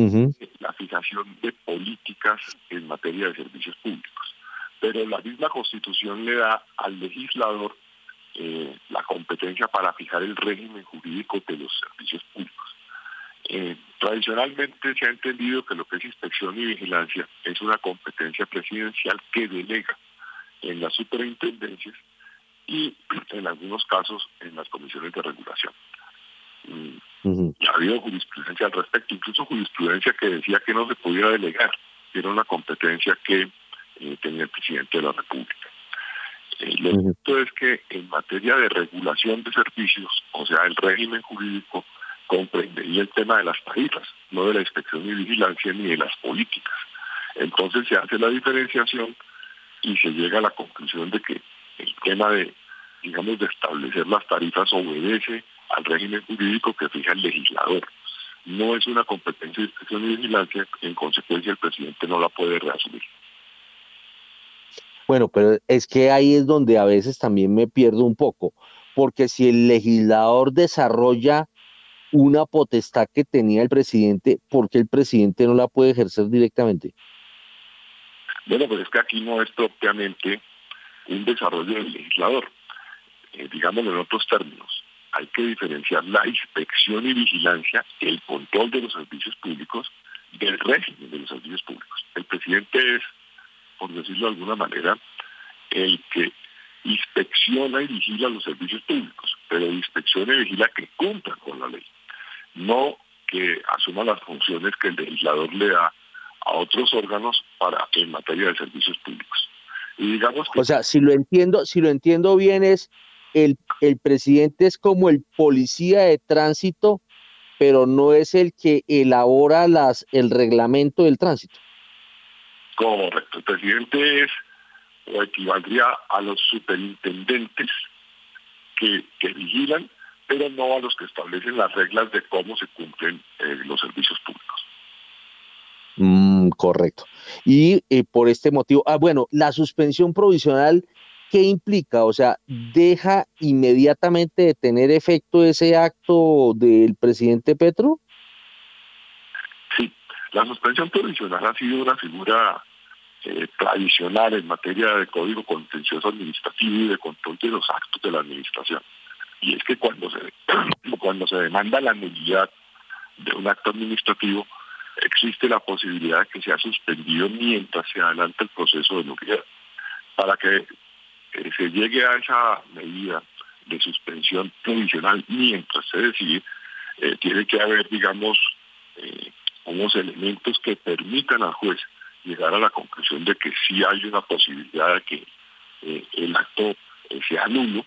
la fijación de políticas en materia de servicios públicos. Pero la misma constitución le da al legislador la competencia para fijar el régimen jurídico de los servicios públicos. Eh, tradicionalmente se ha entendido que lo que es inspección y vigilancia es una competencia presidencial que delega en las superintendencias y en algunos casos en las comisiones de regulación. Mm, ha habido jurisprudencia al respecto, incluso jurisprudencia que decía que no se podía delegar, que era una competencia que eh, tenía el presidente de la República. Eh, lo cierto es que en materia de regulación de servicios, o sea, el régimen jurídico comprendería el tema de las tarifas, no de la inspección y vigilancia ni de las políticas. Entonces se hace la diferenciación y se llega a la conclusión de que el tema de, digamos, de establecer las tarifas obedece al régimen jurídico que fija el legislador. No es una competencia de inspección y vigilancia, en consecuencia el presidente no la puede reasumir. Bueno, pero es que ahí es donde a veces también me pierdo un poco, porque si el legislador desarrolla una potestad que tenía el presidente, porque el presidente no la puede ejercer directamente? Bueno, pues es que aquí no es propiamente un desarrollo del legislador. Eh, digámoslo en otros términos, hay que diferenciar la inspección y vigilancia, el control de los servicios públicos, del régimen de los servicios públicos. El presidente es, por decirlo de alguna manera, el que inspecciona y vigila los servicios públicos, pero inspecciona y vigila que cumplan con la ley no que asuma las funciones que el legislador le da a otros órganos para en materia de servicios públicos. Y digamos o sea, si lo entiendo, si lo entiendo bien es el, el presidente es como el policía de tránsito pero no es el que elabora las, el reglamento del tránsito. Correcto, el presidente es o equivaldría a los superintendentes que, vigilan, pero no a los que establecen las reglas de cómo se cumplen eh, los servicios públicos. Mm, correcto. Y eh, por este motivo, ah, bueno, la suspensión provisional, ¿qué implica? O sea, ¿deja inmediatamente de tener efecto ese acto del presidente Petro? Sí, la suspensión provisional ha sido una figura eh, tradicional en materia de código contencioso administrativo y de control de los actos de la administración. Y es que cuando se, cuando se demanda la nulidad de un acto administrativo, existe la posibilidad de que sea suspendido mientras se adelanta el proceso de nulidad. Para que eh, se llegue a esa medida de suspensión provisional mientras se decide, eh, tiene que haber, digamos, eh, unos elementos que permitan al juez llegar a la conclusión de que sí hay una posibilidad de que el acto sea nulo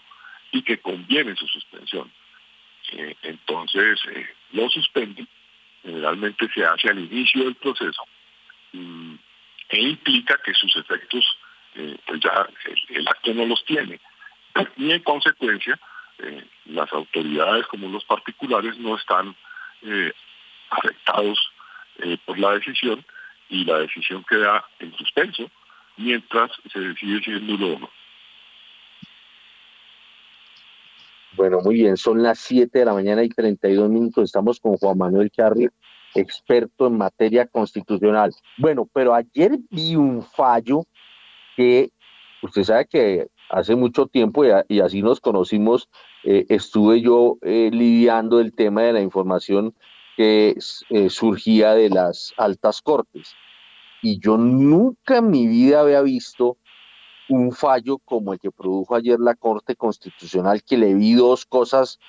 y que conviene su suspensión. entonces, lo suspenden generalmente se hace al inicio del proceso mm, e implica que sus efectos eh, pues ya el, acto no los tiene y en consecuencia eh, las autoridades como los particulares no están eh, afectados por la decisión y la decisión queda en suspenso mientras se decide si es nulo o no. Bueno, muy bien, son las 7 de la mañana y 32 minutos. Estamos con Juan Manuel Charri, experto en materia constitucional. Bueno, pero ayer vi un fallo que usted sabe que hace mucho tiempo y, así nos conocimos, eh, estuve yo eh, lidiando el tema de la información que eh, surgía de las altas cortes. Y yo nunca en mi vida había visto un fallo como el que produjo ayer la Corte Constitucional, que le vi dos cosas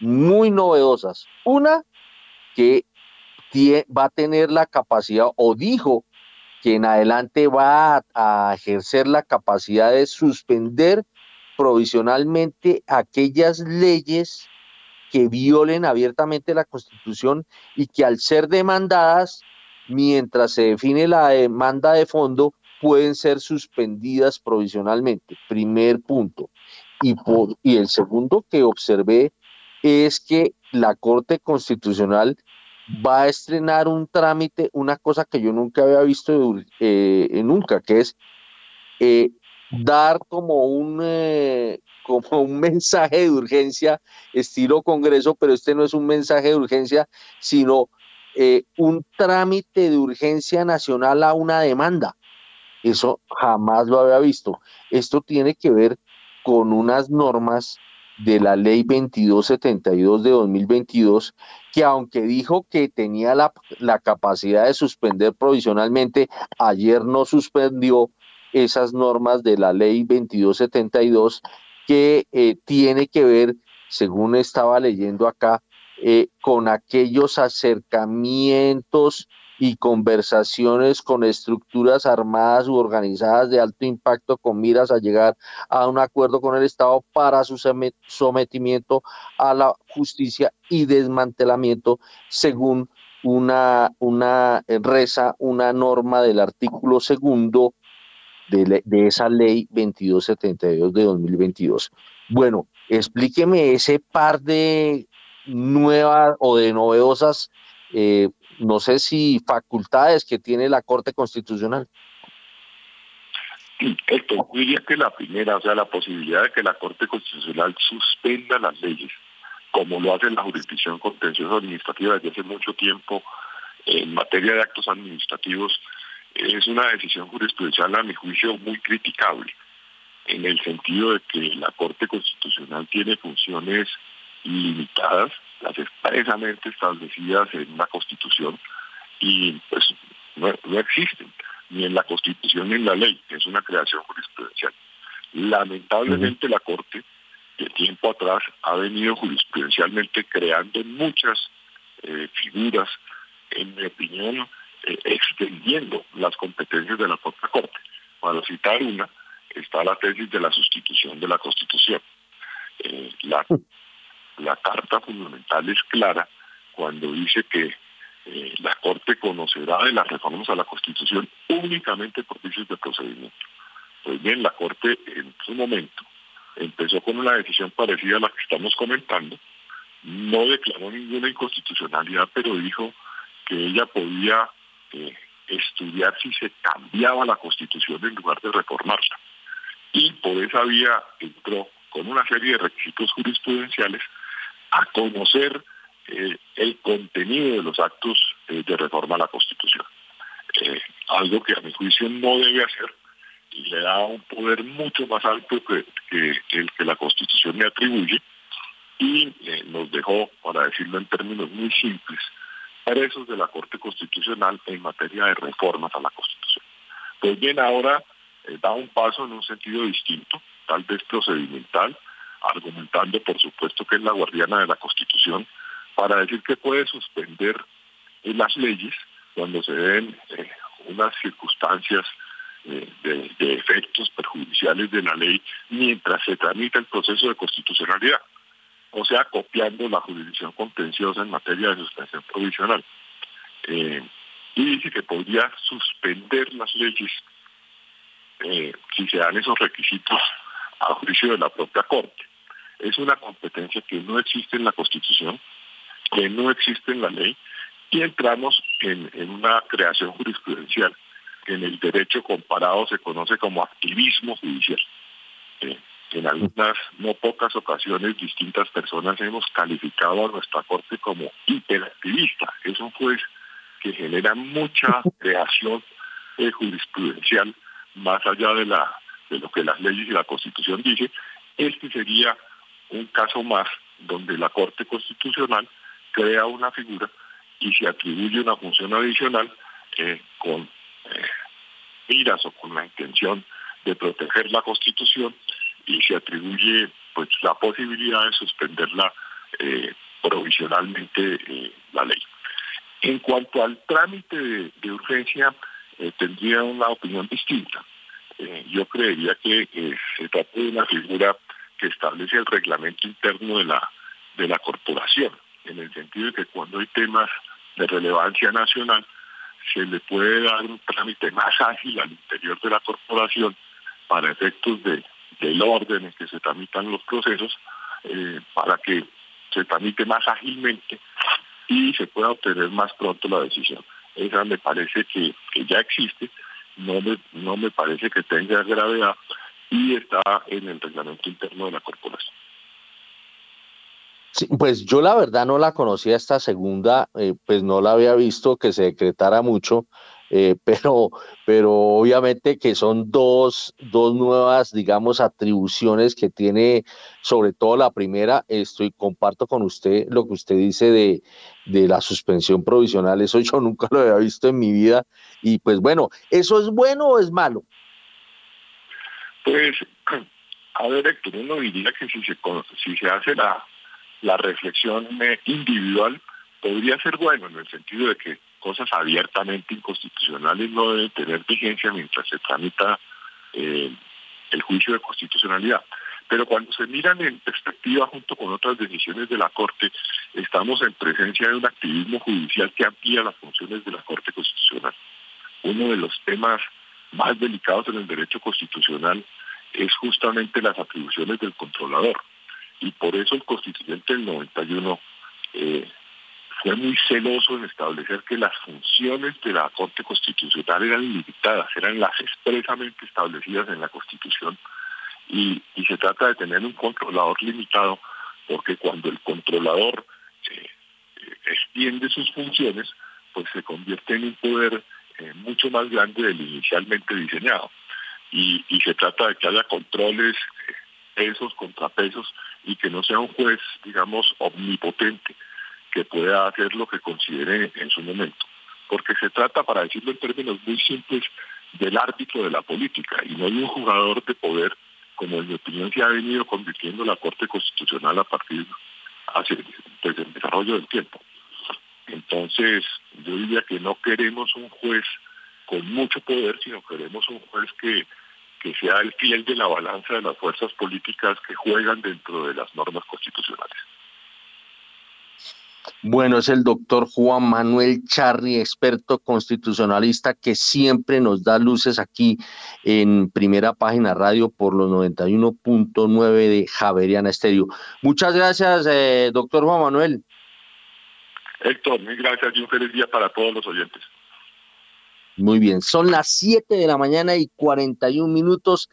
muy novedosas. Una, que va a tener la capacidad, o dijo que en adelante va a, ejercer la capacidad de suspender provisionalmente aquellas leyes que violen abiertamente la Constitución y que al ser demandadas, mientras se define la demanda de fondo, pueden ser suspendidas provisionalmente. Primer punto. Y, el segundo que observé es que la Corte Constitucional va a estrenar un trámite, una cosa que yo nunca había visto eh, nunca, que es eh, dar como un, eh, como un mensaje de urgencia, estilo Congreso, pero este no es un mensaje de urgencia, sino un trámite de urgencia nacional a una demanda. Eso jamás lo había visto. Esto tiene que ver con unas normas de la ley 2272 de 2022, que aunque dijo que tenía la, capacidad de suspender provisionalmente, ayer no suspendió esas normas de la ley 2272 que eh, tiene que ver, según estaba leyendo acá, eh, con aquellos acercamientos y conversaciones con estructuras armadas u organizadas de alto impacto con miras a llegar a un acuerdo con el Estado para su sometimiento a la justicia y desmantelamiento según una, una reza, una norma del artículo segundo de, de esa ley 2272 de 2022. Bueno, explíqueme ese par de nuevas o de novedosas eh, no sé si facultades que tiene la Corte Constitucional. Esto diría que la primera, o sea, la posibilidad de que la Corte Constitucional suspenda las leyes, como lo hace la jurisdicción contenciosa administrativa desde hace mucho tiempo en materia de actos administrativos, es una decisión jurisprudencial a mi juicio muy criticable, en el sentido de que la Corte Constitucional tiene funciones limitadas las expresamente establecidas en la Constitución y pues no, existen ni en la Constitución ni en la ley, es una creación jurisprudencial. Lamentablemente la Corte de tiempo atrás ha venido jurisprudencialmente creando muchas eh, figuras, en mi opinión, eh, extendiendo las competencias de la propia Corte. Para citar una, está la tesis de la sustitución de la Constitución. Eh, la la Carta Fundamental es clara cuando dice que eh, la Corte conocerá de las reformas a la Constitución únicamente por vicios de procedimiento. Pues bien, la Corte en su momento empezó con una decisión parecida a la que estamos comentando, no declaró ninguna inconstitucionalidad, pero dijo que ella podía eh, estudiar si se cambiaba la Constitución en lugar de reformarla. Y por esa vía entró con una serie de requisitos jurisprudenciales a conocer eh, el contenido de los actos eh, de reforma a la Constitución. algo que a mi juicio no debe hacer y le da un poder mucho más alto que, el que la Constitución le atribuye y nos dejó, para decirlo en términos muy simples, presos de la Corte Constitucional en materia de reformas a la Constitución. Pues bien, ahora eh, da un paso en un sentido distinto, tal vez procedimental, argumentando por supuesto que es la guardiana de la Constitución, para decir que puede suspender eh, las leyes cuando se den eh, unas circunstancias de, de efectos perjudiciales de la ley mientras se tramita el proceso de constitucionalidad o sea, copiando la jurisdicción contenciosa en materia de suspensión provisional. Eh, y dice que podría suspender las leyes eh, si se dan esos requisitos a juicio de la propia Corte. Es una competencia que no existe en la Constitución, que no existe en la ley, y entramos en, una creación jurisprudencial que en el derecho comparado se conoce como activismo judicial. Eh, en algunas no pocas ocasiones distintas personas hemos calificado a nuestra corte como hiperactivista. Es un juez que genera mucha creación eh, jurisprudencial más allá de la de lo que las leyes y la constitución dice. Este sería un caso más donde la Corte Constitucional crea una figura y se atribuye una función adicional eh, con eh, miras o con la intención de proteger la Constitución y se atribuye pues la posibilidad de suspenderla eh, provisionalmente eh, la ley. En cuanto al trámite de, urgencia, eh, tendría una opinión distinta. yo creería que se trata de una figura que establece el reglamento interno de la, de la corporación, en el sentido de que cuando hay temas de relevancia nacional, se le puede dar un trámite más ágil al interior de la corporación para efectos de del orden en que se tramitan los procesos eh, para que se tramite más ágilmente y se pueda obtener más pronto la decisión. Esa me parece que, ya existe, no me, no me parece que tenga gravedad y está en el reglamento interno de la corporación. pues yo la verdad no la conocía esta segunda, eh, pues no la había visto que se decretara mucho, eh, pero, pero obviamente que son dos, dos nuevas, digamos, atribuciones que tiene, sobre todo la primera, estoy, comparto con usted lo que usted dice de, de la suspensión provisional, eso yo nunca lo había visto en mi vida, y pues bueno, ¿eso es bueno o es malo? Pues, a ver, Héctor, uno diría que si se, si se hace la, la reflexión eh, individual, podría ser bueno en el sentido de que cosas abiertamente inconstitucionales no deben tener vigencia mientras se tramita eh, el juicio de constitucionalidad. Pero cuando se miran en perspectiva junto con otras decisiones de la Corte, estamos en presencia de un activismo judicial que amplía las funciones de la Corte Constitucional. Uno de los temas más delicados en el derecho constitucional es justamente las atribuciones del controlador. Y por eso el constituyente del 91 eh, fue muy celoso en establecer que las funciones de la Corte Constitucional eran limitadas, eran las expresamente establecidas en la Constitución y, se trata de tener un controlador limitado porque cuando el controlador eh, extiende sus funciones, pues se convierte en un poder eh, mucho más grande del inicialmente diseñado. Y, se trata de que haya controles, pesos, contrapesos, y que no sea un juez, digamos, omnipotente, que pueda hacer lo que considere en su momento. Porque se trata, para decirlo en términos muy simples, del árbitro de la política y no de un jugador de poder como en mi opinión se ha venido convirtiendo la Corte Constitucional a partir hacia, pues, del desarrollo del tiempo. Entonces, yo diría que no queremos un juez con mucho poder, sino queremos un juez que, que sea el fiel de la balanza de las fuerzas políticas que juegan dentro de las normas constitucionales. Bueno, es el doctor Juan Manuel Charri, experto constitucionalista que siempre nos da luces aquí en primera página radio por los 91.9 de Javeriana Estéreo. Muchas gracias, eh, doctor Juan Manuel. Héctor, mil gracias y un feliz día para todos los oyentes. Muy bien, son las 7 de la mañana y 41 minutos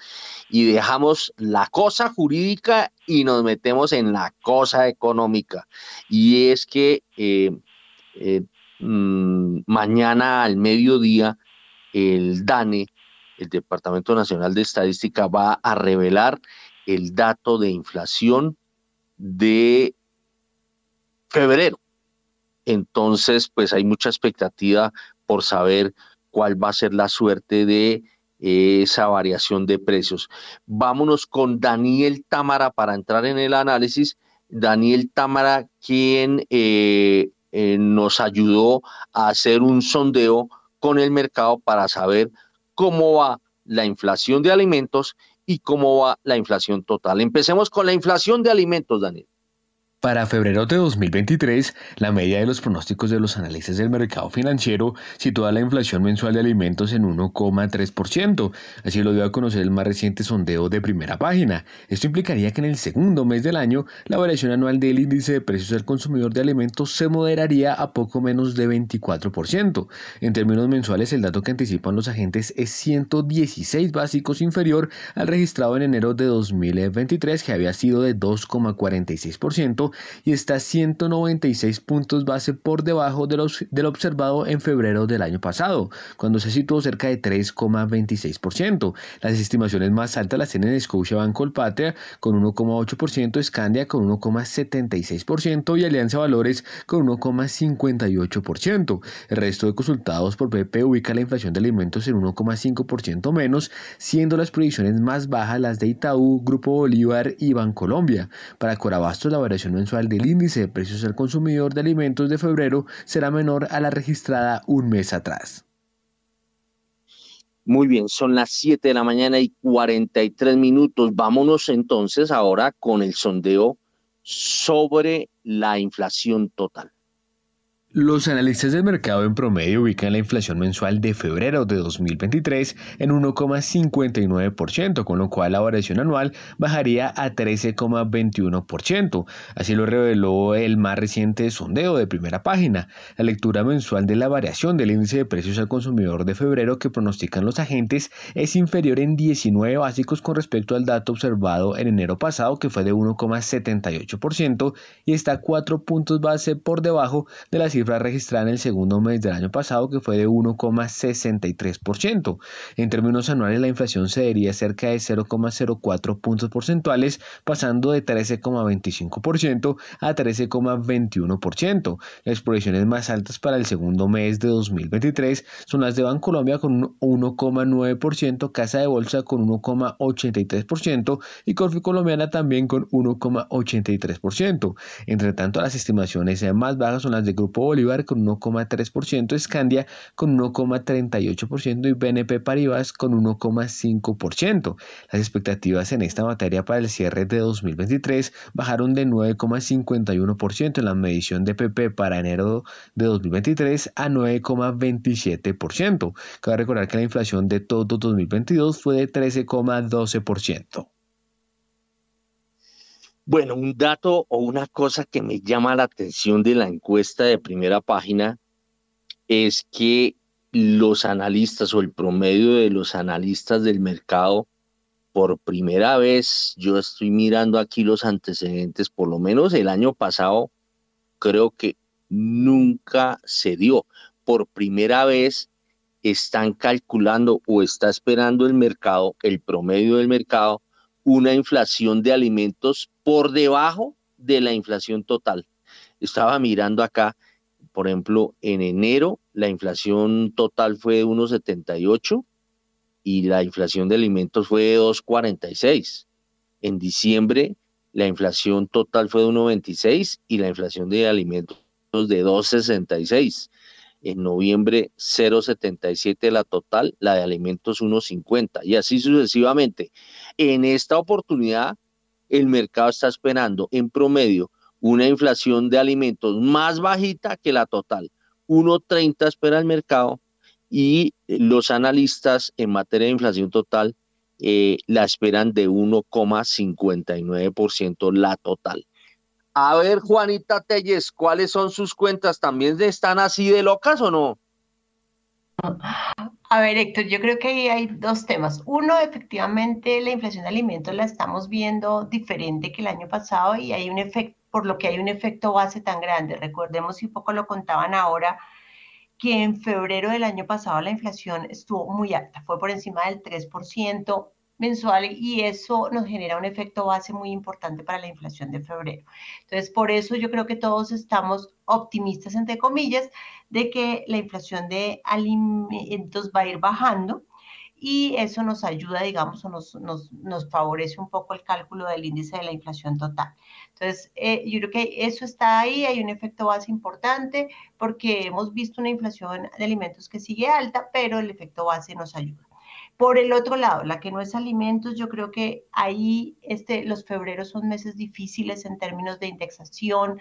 y dejamos la cosa jurídica y nos metemos en la cosa económica. Y es que eh, eh, mm, mañana al mediodía el DANE, el Departamento Nacional de Estadística, va a revelar el dato de inflación de febrero. Entonces, pues hay mucha expectativa por saber cuál va a ser la suerte de esa variación de precios. Vámonos con Daniel Támara para entrar en el análisis. Daniel Támara, quien eh, eh, nos ayudó a hacer un sondeo con el mercado para saber cómo va la inflación de alimentos y cómo va la inflación total. Empecemos con la inflación de alimentos, Daniel. Para febrero de 2023, la media de los pronósticos de los analistas del mercado financiero sitúa la inflación mensual de alimentos en 1,3%. Así lo dio a conocer el más reciente sondeo de primera página. Esto implicaría que en el segundo mes del año, la variación anual del índice de precios al consumidor de alimentos se moderaría a poco menos de 24%. En términos mensuales, el dato que anticipan los agentes es 116 básicos inferior al registrado en enero de 2023, que había sido de 2,46% y está 196 puntos base por debajo de los, del observado en febrero del año pasado, cuando se situó cerca de 3,26%. Las estimaciones más altas las tienen Scotiabank Colpatria con 1,8%, Scandia con 1,76% y Alianza Valores con 1,58%. El resto de consultados por PP ubica la inflación de alimentos en 1,5% menos, siendo las proyecciones más bajas las de Itaú, Grupo Bolívar y Bancolombia. Para Corabastos la variación del índice de precios al consumidor de alimentos de febrero será menor a la registrada un mes atrás. Muy bien, son las 7 de la mañana y 43 minutos. Vámonos entonces ahora con el sondeo sobre la inflación total. Los analistas del mercado en promedio ubican la inflación mensual de febrero de 2023 en 1,59%, con lo cual la variación anual bajaría a 13,21%. Así lo reveló el más reciente sondeo de primera página. La lectura mensual de la variación del índice de precios al consumidor de febrero que pronostican los agentes es inferior en 19 básicos con respecto al dato observado en enero pasado, que fue de 1,78%, y está 4 puntos base por debajo de la cifra registrada en el segundo mes del año pasado, que fue de 1,63%. En términos anuales, la inflación cedería cerca de 0,04 puntos porcentuales, pasando de 13,25% a 13,21%. Las proyecciones más altas para el segundo mes de 2023 son las de Bancolombia con 1,9%, Casa de Bolsa con 1,83% y Corfi Colombiana también con 1,83%. Entre tanto, las estimaciones más bajas son las de Grupo Bolívar con 1,3%, Scandia con 1,38% y BNP Paribas con 1,5%. Las expectativas en esta materia para el cierre de 2023 bajaron de 9,51% en la medición de PP para enero de 2023 a 9,27%. Cabe recordar que la inflación de todo 2022 fue de 13,12%. Bueno, un dato o una cosa que me llama la atención de la encuesta de primera página es que los analistas o el promedio de los analistas del mercado, por primera vez, yo estoy mirando aquí los antecedentes, por lo menos el año pasado, creo que nunca se dio. Por primera vez están calculando o está esperando el mercado, el promedio del mercado, una inflación de alimentos por debajo de la inflación total. Estaba mirando acá, por ejemplo, en enero la inflación total fue de 1,78 y la inflación de alimentos fue de 2,46. En diciembre la inflación total fue de 1,26 y la inflación de alimentos de 2,66 en noviembre 0,77 la total, la de alimentos 1,50 y así sucesivamente. En esta oportunidad, el mercado está esperando en promedio una inflación de alimentos más bajita que la total. 1.30 espera el mercado y los analistas en materia de inflación total eh, la esperan de 1,59% la total. A ver, Juanita Telles, ¿cuáles son sus cuentas? ¿También están así de locas o no? A ver, Héctor, yo creo que ahí hay dos temas. Uno, efectivamente, la inflación de alimentos la estamos viendo diferente que el año pasado y hay un efecto, por lo que hay un efecto base tan grande. Recordemos, y poco lo contaban ahora, que en febrero del año pasado la inflación estuvo muy alta, fue por encima del 3% mensual y eso nos genera un efecto base muy importante para la inflación de febrero. Entonces, por eso yo creo que todos estamos optimistas, entre comillas, de que la inflación de alimentos va a ir bajando y eso nos ayuda, digamos, o nos, nos, favorece un poco el cálculo del índice de la inflación total. Entonces, eh, yo creo que eso está ahí, hay un efecto base importante porque hemos visto una inflación de alimentos que sigue alta, pero el efecto base nos ayuda. Por el otro lado, la que no es alimentos, yo creo que ahí este, los febreros son meses difíciles en términos de indexación,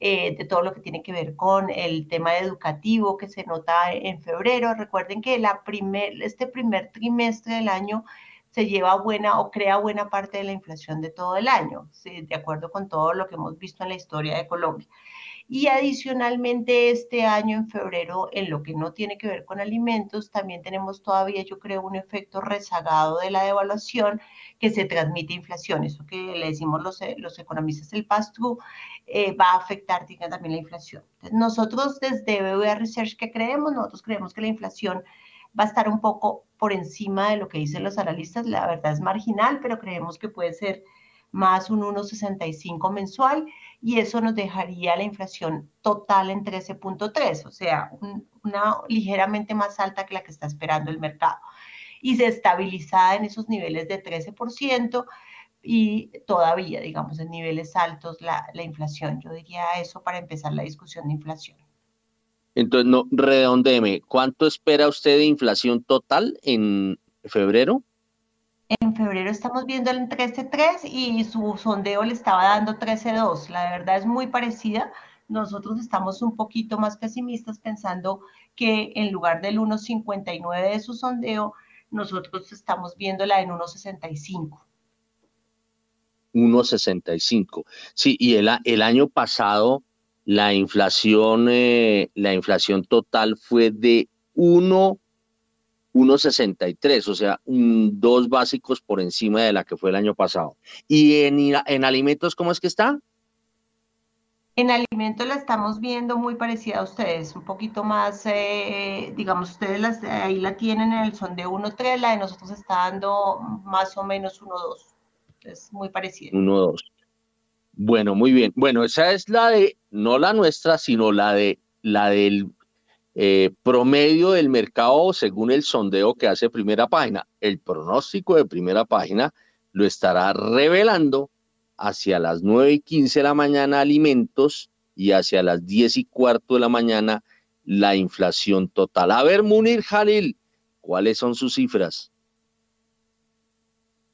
eh, de todo lo que tiene que ver con el tema educativo que se nota en febrero. Recuerden que la primer, este primer trimestre del año se lleva buena o crea buena parte de la inflación de todo el año, de acuerdo con todo lo que hemos visto en la historia de Colombia. Y adicionalmente este año en febrero, en lo que no tiene que ver con alimentos, también tenemos todavía, yo creo, un efecto rezagado de la devaluación que se transmite inflación. Eso que le decimos los, los economistas, el pass-through, eh, va a afectar también la inflación. nosotros desde BBVA Research, ¿qué creemos? Nosotros creemos que la inflación va a estar un poco por encima de lo que dicen los analistas. La verdad es marginal, pero creemos que puede ser más un 1,65 mensual y eso nos dejaría la inflación total en 13.3, o sea, una ligeramente más alta que la que está esperando el mercado. Y se estabilizada en esos niveles de 13% y todavía, digamos, en niveles altos la, la inflación. Yo diría eso para empezar la discusión de inflación. Entonces, no, redondeme, ¿cuánto espera usted de inflación total en febrero? En febrero estamos viendo el 13.3 y su sondeo le estaba dando 13.2. La verdad es muy parecida. Nosotros estamos un poquito más pesimistas pensando que en lugar del 1.59 de su sondeo, nosotros estamos viéndola en 1.65. 1.65. Sí, y el, año pasado la inflación, eh, la inflación total fue de 1 1,63, o sea, dos básicos por encima de la que fue el año pasado. ¿Y en, en alimentos cómo es que está? En alimentos la estamos viendo muy parecida a ustedes, un poquito más, eh, digamos, ustedes las, ahí la tienen en el son de 1,3, la de nosotros está dando más o menos 1,2. Es muy parecida. 1,2. Bueno, muy bien. Bueno, esa es la de, no la nuestra, sino la de la del eh, promedio del mercado según el sondeo que hace primera página. El pronóstico de primera página lo estará revelando hacia las 9 y 15 de la mañana alimentos y hacia las 10 y cuarto de la mañana la inflación total. A ver, Munir Jalil, ¿cuáles son sus cifras?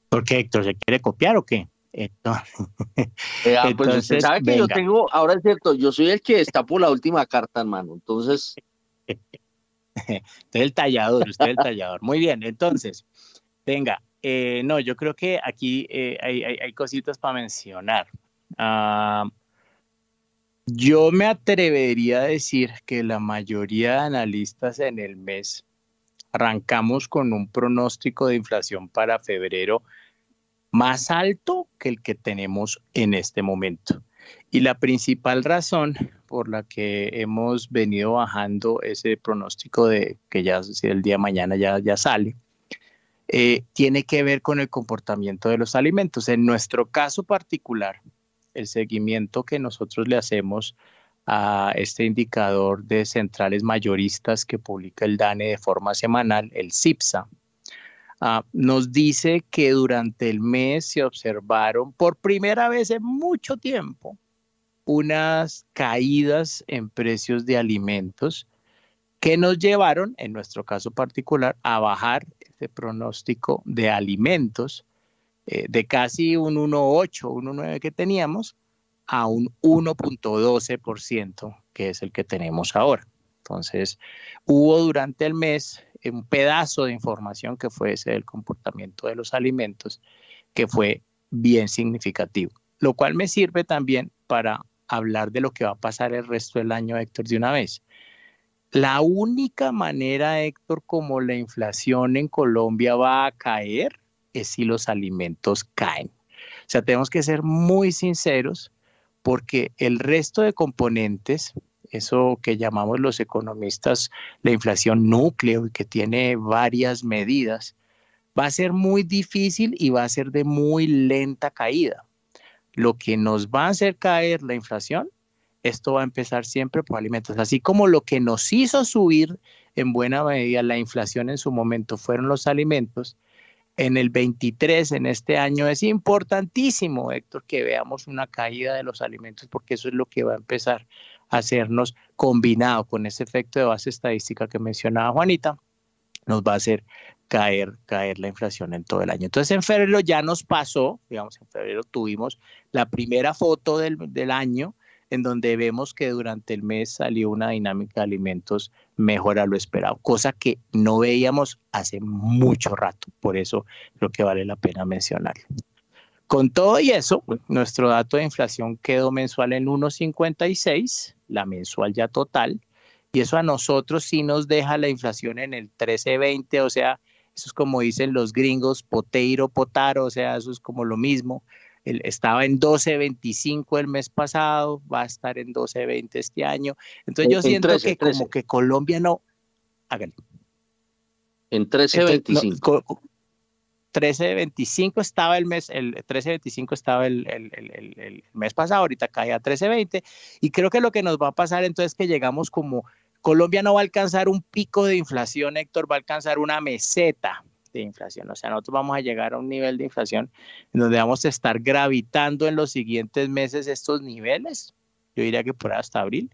¿Por qué, Héctor? ¿Se quiere copiar o qué? Entonces, eh, ah, pues usted sabe que yo tengo, ahora es cierto, yo soy el que está por la última carta, hermano. Entonces, usted el tallador, usted el tallador. Muy bien, entonces, venga, eh, no, yo creo que aquí eh, hay, cositas para mencionar. Ah, yo me atrevería a decir que la mayoría de analistas en el mes arrancamos con un pronóstico de inflación para febrero más alto que el que tenemos en este momento. Y la principal razón por la que hemos venido bajando ese pronóstico de que ya si el día de mañana ya, ya sale, eh, tiene que ver con el comportamiento de los alimentos. En nuestro caso particular, el seguimiento que nosotros le hacemos a este indicador de centrales mayoristas que publica el DANE de forma semanal, el CIPSA, ah, nos dice que durante el mes se observaron por primera vez en mucho tiempo unas caídas en precios de alimentos que nos llevaron, en nuestro caso particular, a bajar ese pronóstico de alimentos eh, de casi un 1,8, 1,9 que teníamos a un 1.12%, que es el que tenemos ahora. Entonces, hubo durante el mes un pedazo de información que fue ese del comportamiento de los alimentos, que fue bien significativo, lo cual me sirve también para hablar de lo que va a pasar el resto del año, Héctor, de una vez. La única manera, Héctor, como la inflación en Colombia va a caer es si los alimentos caen. O sea, tenemos que ser muy sinceros porque el resto de componentes, eso que llamamos los economistas la inflación núcleo y que tiene varias medidas, va a ser muy difícil y va a ser de muy lenta caída. Lo que nos va a hacer caer la inflación, esto va a empezar siempre por alimentos. Así como lo que nos hizo subir en buena medida la inflación en su momento fueron los alimentos, en el 23, en este año, es importantísimo, Héctor, que veamos una caída de los alimentos, porque eso es lo que va a empezar hacernos combinado con ese efecto de base estadística que mencionaba Juanita, nos va a hacer caer, caer la inflación en todo el año. Entonces en febrero ya nos pasó, digamos, en febrero tuvimos la primera foto del, del año en donde vemos que durante el mes salió una dinámica de alimentos mejor a lo esperado, cosa que no veíamos hace mucho rato, por eso creo que vale la pena mencionarlo. Con todo y eso, nuestro dato de inflación quedó mensual en 1.56, la mensual ya total, y eso a nosotros sí nos deja la inflación en el 13.20, o sea, eso es como dicen los gringos, poteiro, potaro, o sea, eso es como lo mismo estaba en 12.25 el mes pasado, va a estar en 12.20 este año. Entonces yo siento que como que Colombia no... Háganlo. En 13.25. 13.25 estaba el mes, el 13.25 estaba el, el, el, mes pasado, ahorita cae a 13.20 y creo que lo que nos va a pasar entonces es que llegamos como Colombia no va a alcanzar un pico de inflación, Héctor, va a alcanzar una meseta, de inflación. O sea, nosotros vamos a llegar a un nivel de inflación en donde vamos a estar gravitando en los siguientes meses estos niveles. Yo diría que por hasta abril.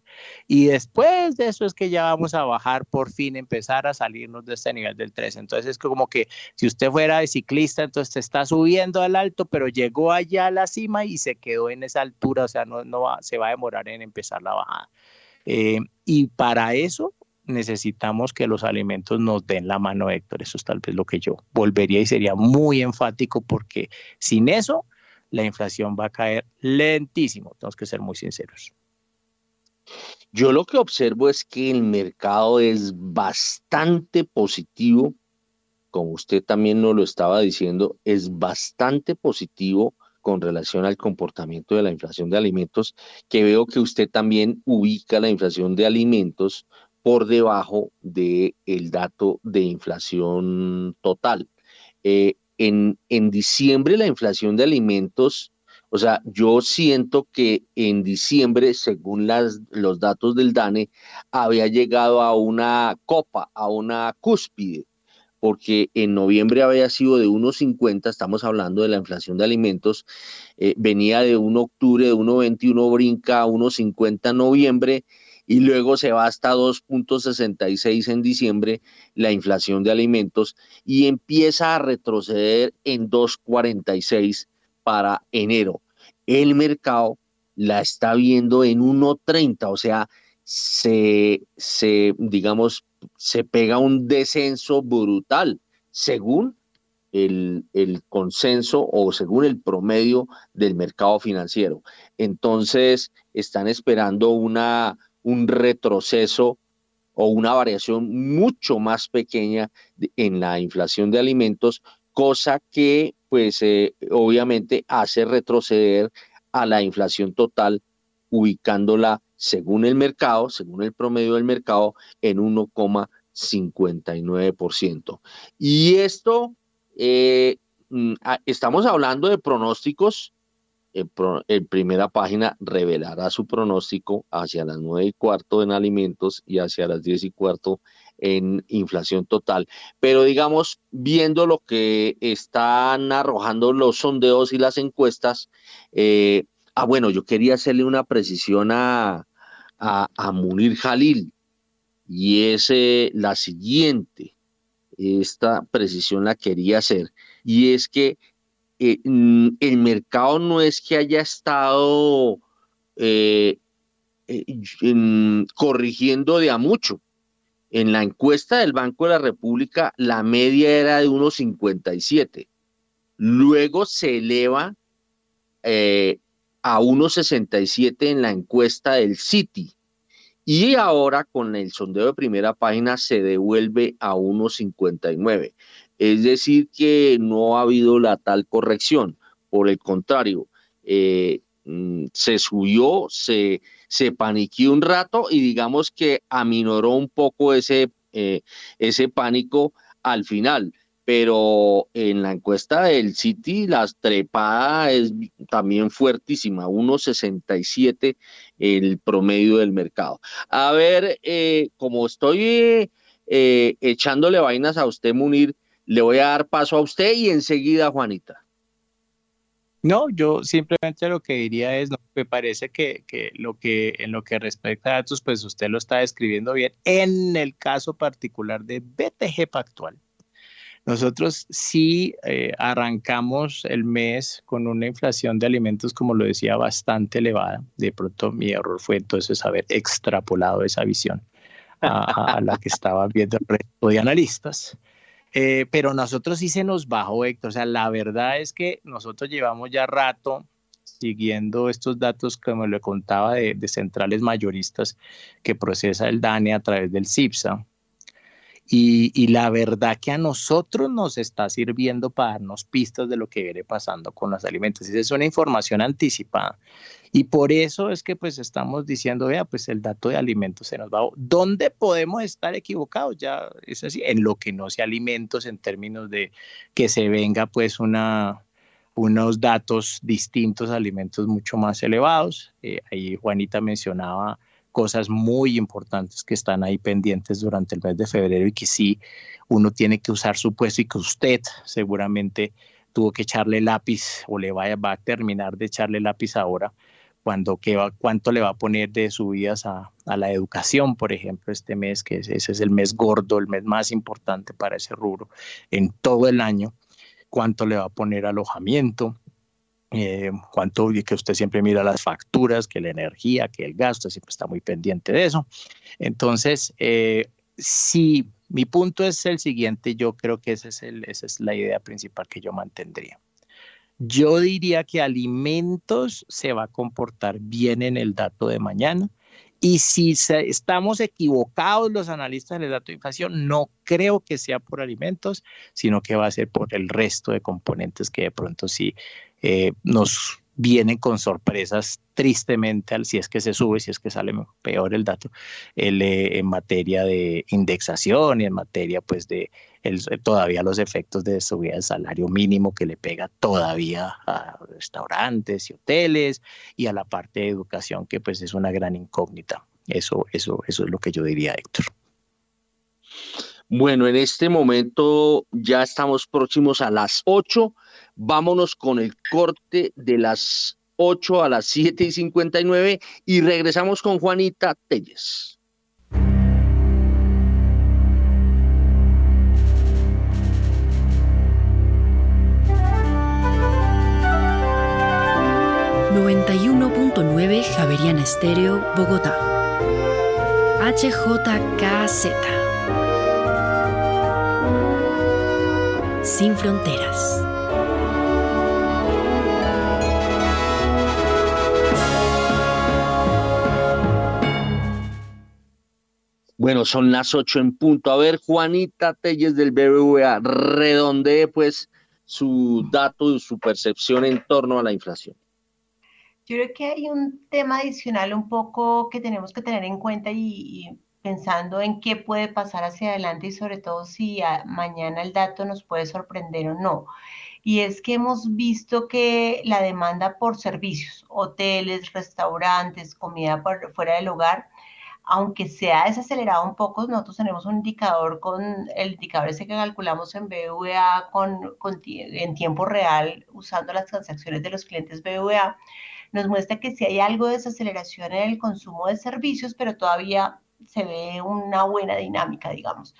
Y después de eso es que ya vamos a bajar por fin, empezar a salirnos de este nivel del 3. Entonces es como que si usted fuera de ciclista, entonces está subiendo al alto, pero llegó allá a la cima y se quedó en esa altura. O sea, no, no va, se va a demorar en empezar la bajada. Eh, y para eso necesitamos que los alimentos nos den la mano, Héctor. Eso es tal vez lo que yo volvería y sería muy enfático porque sin eso la inflación va a caer lentísimo. Tenemos que ser muy sinceros. Yo lo que observo es que el mercado es bastante positivo, como usted también nos lo estaba diciendo, es bastante positivo con relación al comportamiento de la inflación de alimentos, que veo que usted también ubica la inflación de alimentos por debajo del el dato de inflación total. Eh, en, diciembre la inflación de alimentos, o sea, yo siento que en diciembre, según las, los datos del DANE, había llegado a una copa, a una cúspide, porque en noviembre había sido de 1,50, estamos hablando de la inflación de alimentos, eh, venía de 1 octubre, de 1,21 brinca a 1,50 en noviembre, y luego se va hasta 2.66 en diciembre la inflación de alimentos y empieza a retroceder en 2.46 para enero. El mercado la está viendo en 1.30, o sea, se, se, digamos, se pega un descenso brutal según el, el, consenso o según el promedio del mercado financiero. Entonces, están esperando una, un retroceso o una variación mucho más pequeña en la inflación de alimentos, cosa que pues eh, obviamente hace retroceder a la inflación total, ubicándola según el mercado, según el promedio del mercado, en 1,59%. Y esto, eh, mm, estamos hablando de pronósticos en, primera página revelará su pronóstico hacia las nueve y cuarto en alimentos y hacia las diez y cuarto en inflación total. Pero digamos, viendo lo que están arrojando los sondeos y las encuestas, eh, ah, bueno, yo quería hacerle una precisión a, a, Munir Jalil y es eh, la siguiente. Esta precisión la quería hacer y es que eh, mm, el mercado no es que haya estado eh, corrigiendo de a mucho. En la encuesta del Banco de la República, la media era de 1,57. Luego se eleva a 1,67 en la encuesta del Citi. Y ahora con el sondeo de primera página se devuelve a 1,59. Es decir, que no ha habido la tal corrección. Por el contrario, eh, mm, se subió, se, se un rato y digamos que aminoró un poco ese, eh, ese pánico al final pero en la encuesta del City la trepada es también fuertísima, 1.67 el promedio del mercado. A ver, eh, como estoy echándole vainas a usted, Munir, le voy a dar paso a usted y enseguida Juanita. No, yo simplemente lo que diría es, me parece que, que, lo que en lo que respecta a datos, pues usted lo está describiendo bien en el caso particular de BTG Pactual nosotros sí eh, arrancamos el mes con una inflación de alimentos, como lo decía, bastante elevada. De pronto mi error fue entonces haber extrapolado esa visión a, la que estaba viendo el resto de analistas. Eh, pero nosotros sí se nos bajó, Héctor. O sea, la verdad es que nosotros llevamos ya rato siguiendo estos datos, como le contaba, de, centrales mayoristas que procesa el DANE a través del CIPSA y, la verdad que a nosotros nos está sirviendo para darnos pistas de lo que viene pasando con los alimentos. Esa es una información anticipada. Y por eso es que pues estamos diciendo, vea, pues el dato de alimentos se nos va. ¿Dónde podemos estar equivocados? Ya es así, en lo que no sea alimentos en términos de que se venga pues una, unos datos distintos alimentos mucho más elevados. Eh, ahí Juanita mencionaba cosas muy importantes que están ahí pendientes durante el mes de febrero y que sí uno tiene que usar su puesto y que usted seguramente tuvo que echarle lápiz o le vaya, va a terminar de echarle lápiz ahora cuando que va, cuánto le va a poner de subidas a, a la educación, por ejemplo, este mes, que ese es el mes gordo, el mes más importante para ese rubro en todo el año, cuánto le va a poner alojamiento, eh, cuánto, que usted siempre mira las facturas, que la energía, que el gasto, siempre está muy pendiente de eso. Entonces, eh, si mi punto es el siguiente, yo creo que ese es el, esa es la idea principal que yo mantendría. Yo diría que alimentos se va a comportar bien en el dato de mañana. Y si estamos equivocados los analistas en el dato de inflación, no creo que sea por alimentos, sino que va a ser por el resto de componentes que de pronto sí eh, nos vienen con sorpresas tristemente, si es que se sube, si es que sale peor el dato, eh, en materia de indexación y en materia pues de todavía los efectos de subida del salario mínimo que le pega todavía a restaurantes y hoteles y a la parte de educación que pues es una gran incógnita. Eso, eso, eso es lo que yo diría, Héctor. Bueno, en este momento ya estamos próximos a las 8. Vámonos con el corte de las 8 a las 7 y 59 y regresamos con Juanita Telles. ...91.9 Javeriana Estéreo, Bogotá. HJKZ. sin fronteras. Bueno, son las ocho en punto. A ver, Juanita Telles del BBVA, redondee pues su dato y su percepción en torno a la inflación. Yo creo que hay un tema adicional un poco que tenemos que tener en cuenta y, pensando en qué puede pasar hacia adelante y sobre todo si mañana el dato nos puede sorprender o no. Y es que hemos visto que la demanda por servicios, hoteles, restaurantes, comida por, fuera del hogar, aunque se ha desacelerado un poco, nosotros tenemos un indicador con el indicador ese que calculamos en BVA con, en tiempo real usando las transacciones de los clientes BVA, nos muestra que si hay algo de desaceleración en el consumo de servicios, pero todavía se ve una buena dinámica, digamos.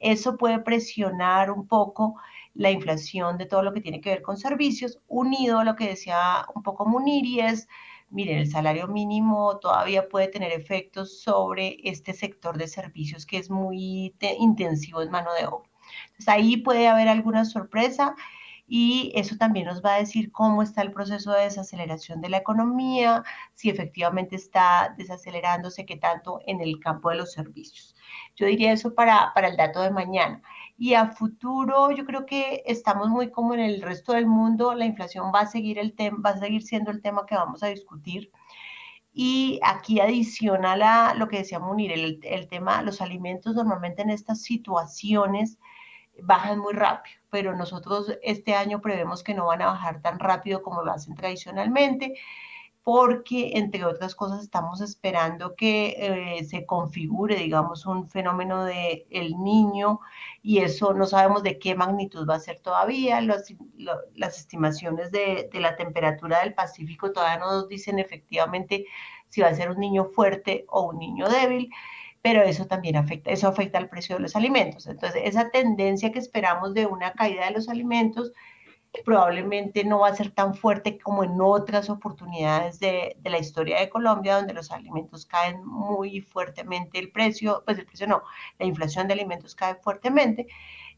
Eso puede presionar un poco la inflación de todo lo que tiene que ver con servicios, unido a lo que decía un poco Munir, y es miren, el salario mínimo todavía puede tener efectos sobre este sector de servicios que es muy intensivo en mano de obra. Entonces ahí puede haber alguna sorpresa y eso también nos va a decir cómo está el proceso de desaceleración de la economía, si efectivamente está desacelerándose, qué tanto en el campo de los servicios. Yo diría eso para, para el dato de mañana. Y a futuro, yo creo que estamos muy como en el resto del mundo, la inflación va a seguir, el va a seguir siendo el tema que vamos a discutir. Y aquí adicional a lo que decía Munir, el, el tema, los alimentos normalmente en estas situaciones bajan muy rápido, pero nosotros este año prevemos que no van a bajar tan rápido como lo hacen tradicionalmente, porque entre otras cosas estamos esperando que eh, se configure, digamos, un fenómeno de el niño y eso no sabemos de qué magnitud va a ser todavía. las estimaciones de, de, la temperatura del Pacífico todavía no nos dicen efectivamente si va a ser un niño fuerte o un niño débil pero eso también afecta, eso afecta al precio de los alimentos. Entonces, esa tendencia que esperamos de una caída de los alimentos probablemente no va a ser tan fuerte como en otras oportunidades de, de, la historia de Colombia, donde los alimentos caen muy fuertemente, el precio, pues el precio no, la inflación de alimentos cae fuertemente,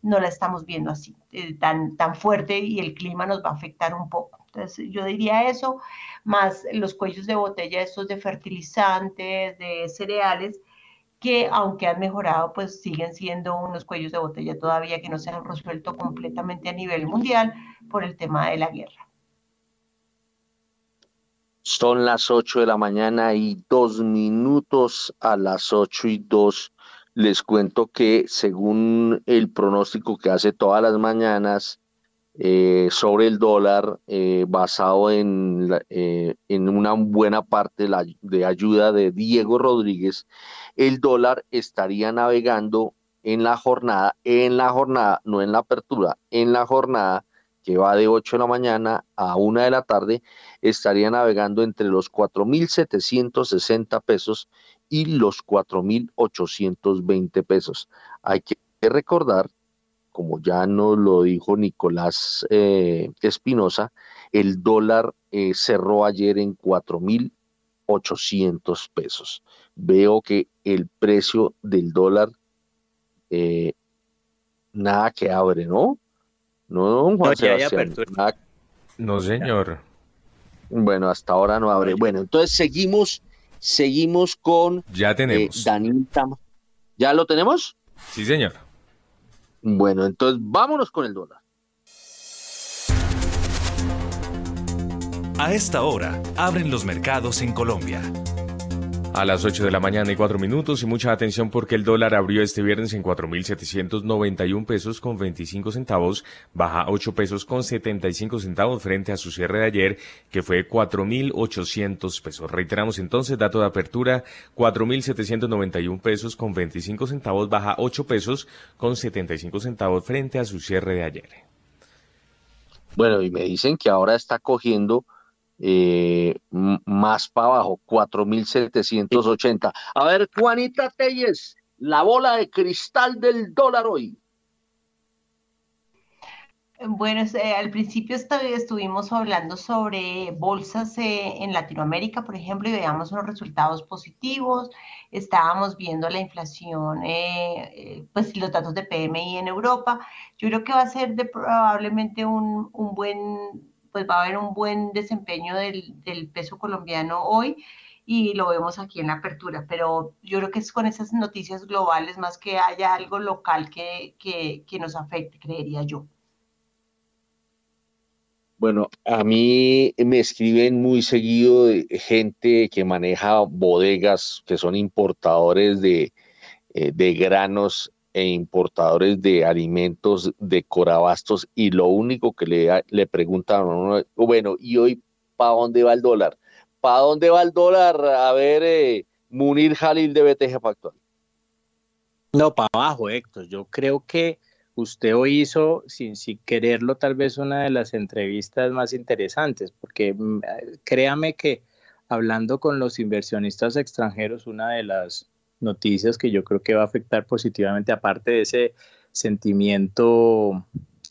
no la estamos viendo así, eh, tan, tan fuerte y el clima nos va a afectar un poco. Entonces, yo diría eso, más los cuellos de botella, estos de fertilizantes, de cereales, que aunque han mejorado, pues siguen siendo unos cuellos de botella todavía que no se han resuelto completamente a nivel mundial por el tema de la guerra. Son las 8 de la mañana y dos minutos a las 8 y 2. Les cuento que según el pronóstico que hace todas las mañanas eh, sobre el dólar, eh, basado eh, en una buena parte de ayuda de Diego Rodríguez, el dólar estaría navegando en la jornada, en la jornada, no en la apertura, en la jornada que va de 8 de la mañana a 1 de la tarde, estaría navegando entre los 4.760 pesos y los 4.820 pesos. Hay que recordar, como ya nos lo dijo Nicolás eh, Espinosa, el dólar eh, cerró ayer en 4.800 pesos veo que el precio del dólar eh, nada que abre, ¿no? No, Juan Sebastián. No, señor. Bueno, hasta ahora no abre. Bueno, entonces seguimos, seguimos con ya tenemos. Eh, ¿Ya lo tenemos? Sí, señor. Bueno, entonces vámonos con el dólar. A esta hora, abren los mercados en Colombia. A las 8 de la mañana y 4 minutos y mucha atención porque el dólar abrió este viernes en 4.791 pesos con 25 centavos, baja 8 pesos con 75 centavos frente a su cierre de ayer que fue 4.800 pesos. Reiteramos entonces, dato de apertura, 4.791 pesos con 25 centavos, baja 8 pesos con 75 centavos frente a su cierre de ayer. Bueno, y me dicen que ahora está cogiendo eh, más para abajo, 4.780. A ver, Juanita Telles, la bola de cristal del dólar hoy. Bueno, eh, al principio estuvimos hablando sobre bolsas eh, en Latinoamérica, por ejemplo, y veíamos unos resultados positivos. Estábamos viendo la inflación, pues los datos de PMI en Europa. Yo creo que va a ser de, probablemente un, un buen pues va a haber un buen desempeño del, peso colombiano hoy y lo vemos aquí en la apertura, pero yo creo que es con esas noticias globales más que haya algo local que, que, nos afecte, creería yo. Bueno, a mí me escriben muy seguido de gente que maneja bodegas, que son importadores de, eh, de granos e importadores de alimentos de Corabastos y lo único que le, le preguntan, bueno, ¿y hoy para dónde va el dólar? ¿Para dónde va el dólar? A ver, eh, Munir Jalil de BTG Factual. No, para abajo, Héctor. Yo creo que usted hoy hizo, sin, sin quererlo, tal vez una de las entrevistas más interesantes, porque mm, créame que hablando con los inversionistas extranjeros, una de las noticias que yo creo que va a afectar positivamente, aparte de ese sentimiento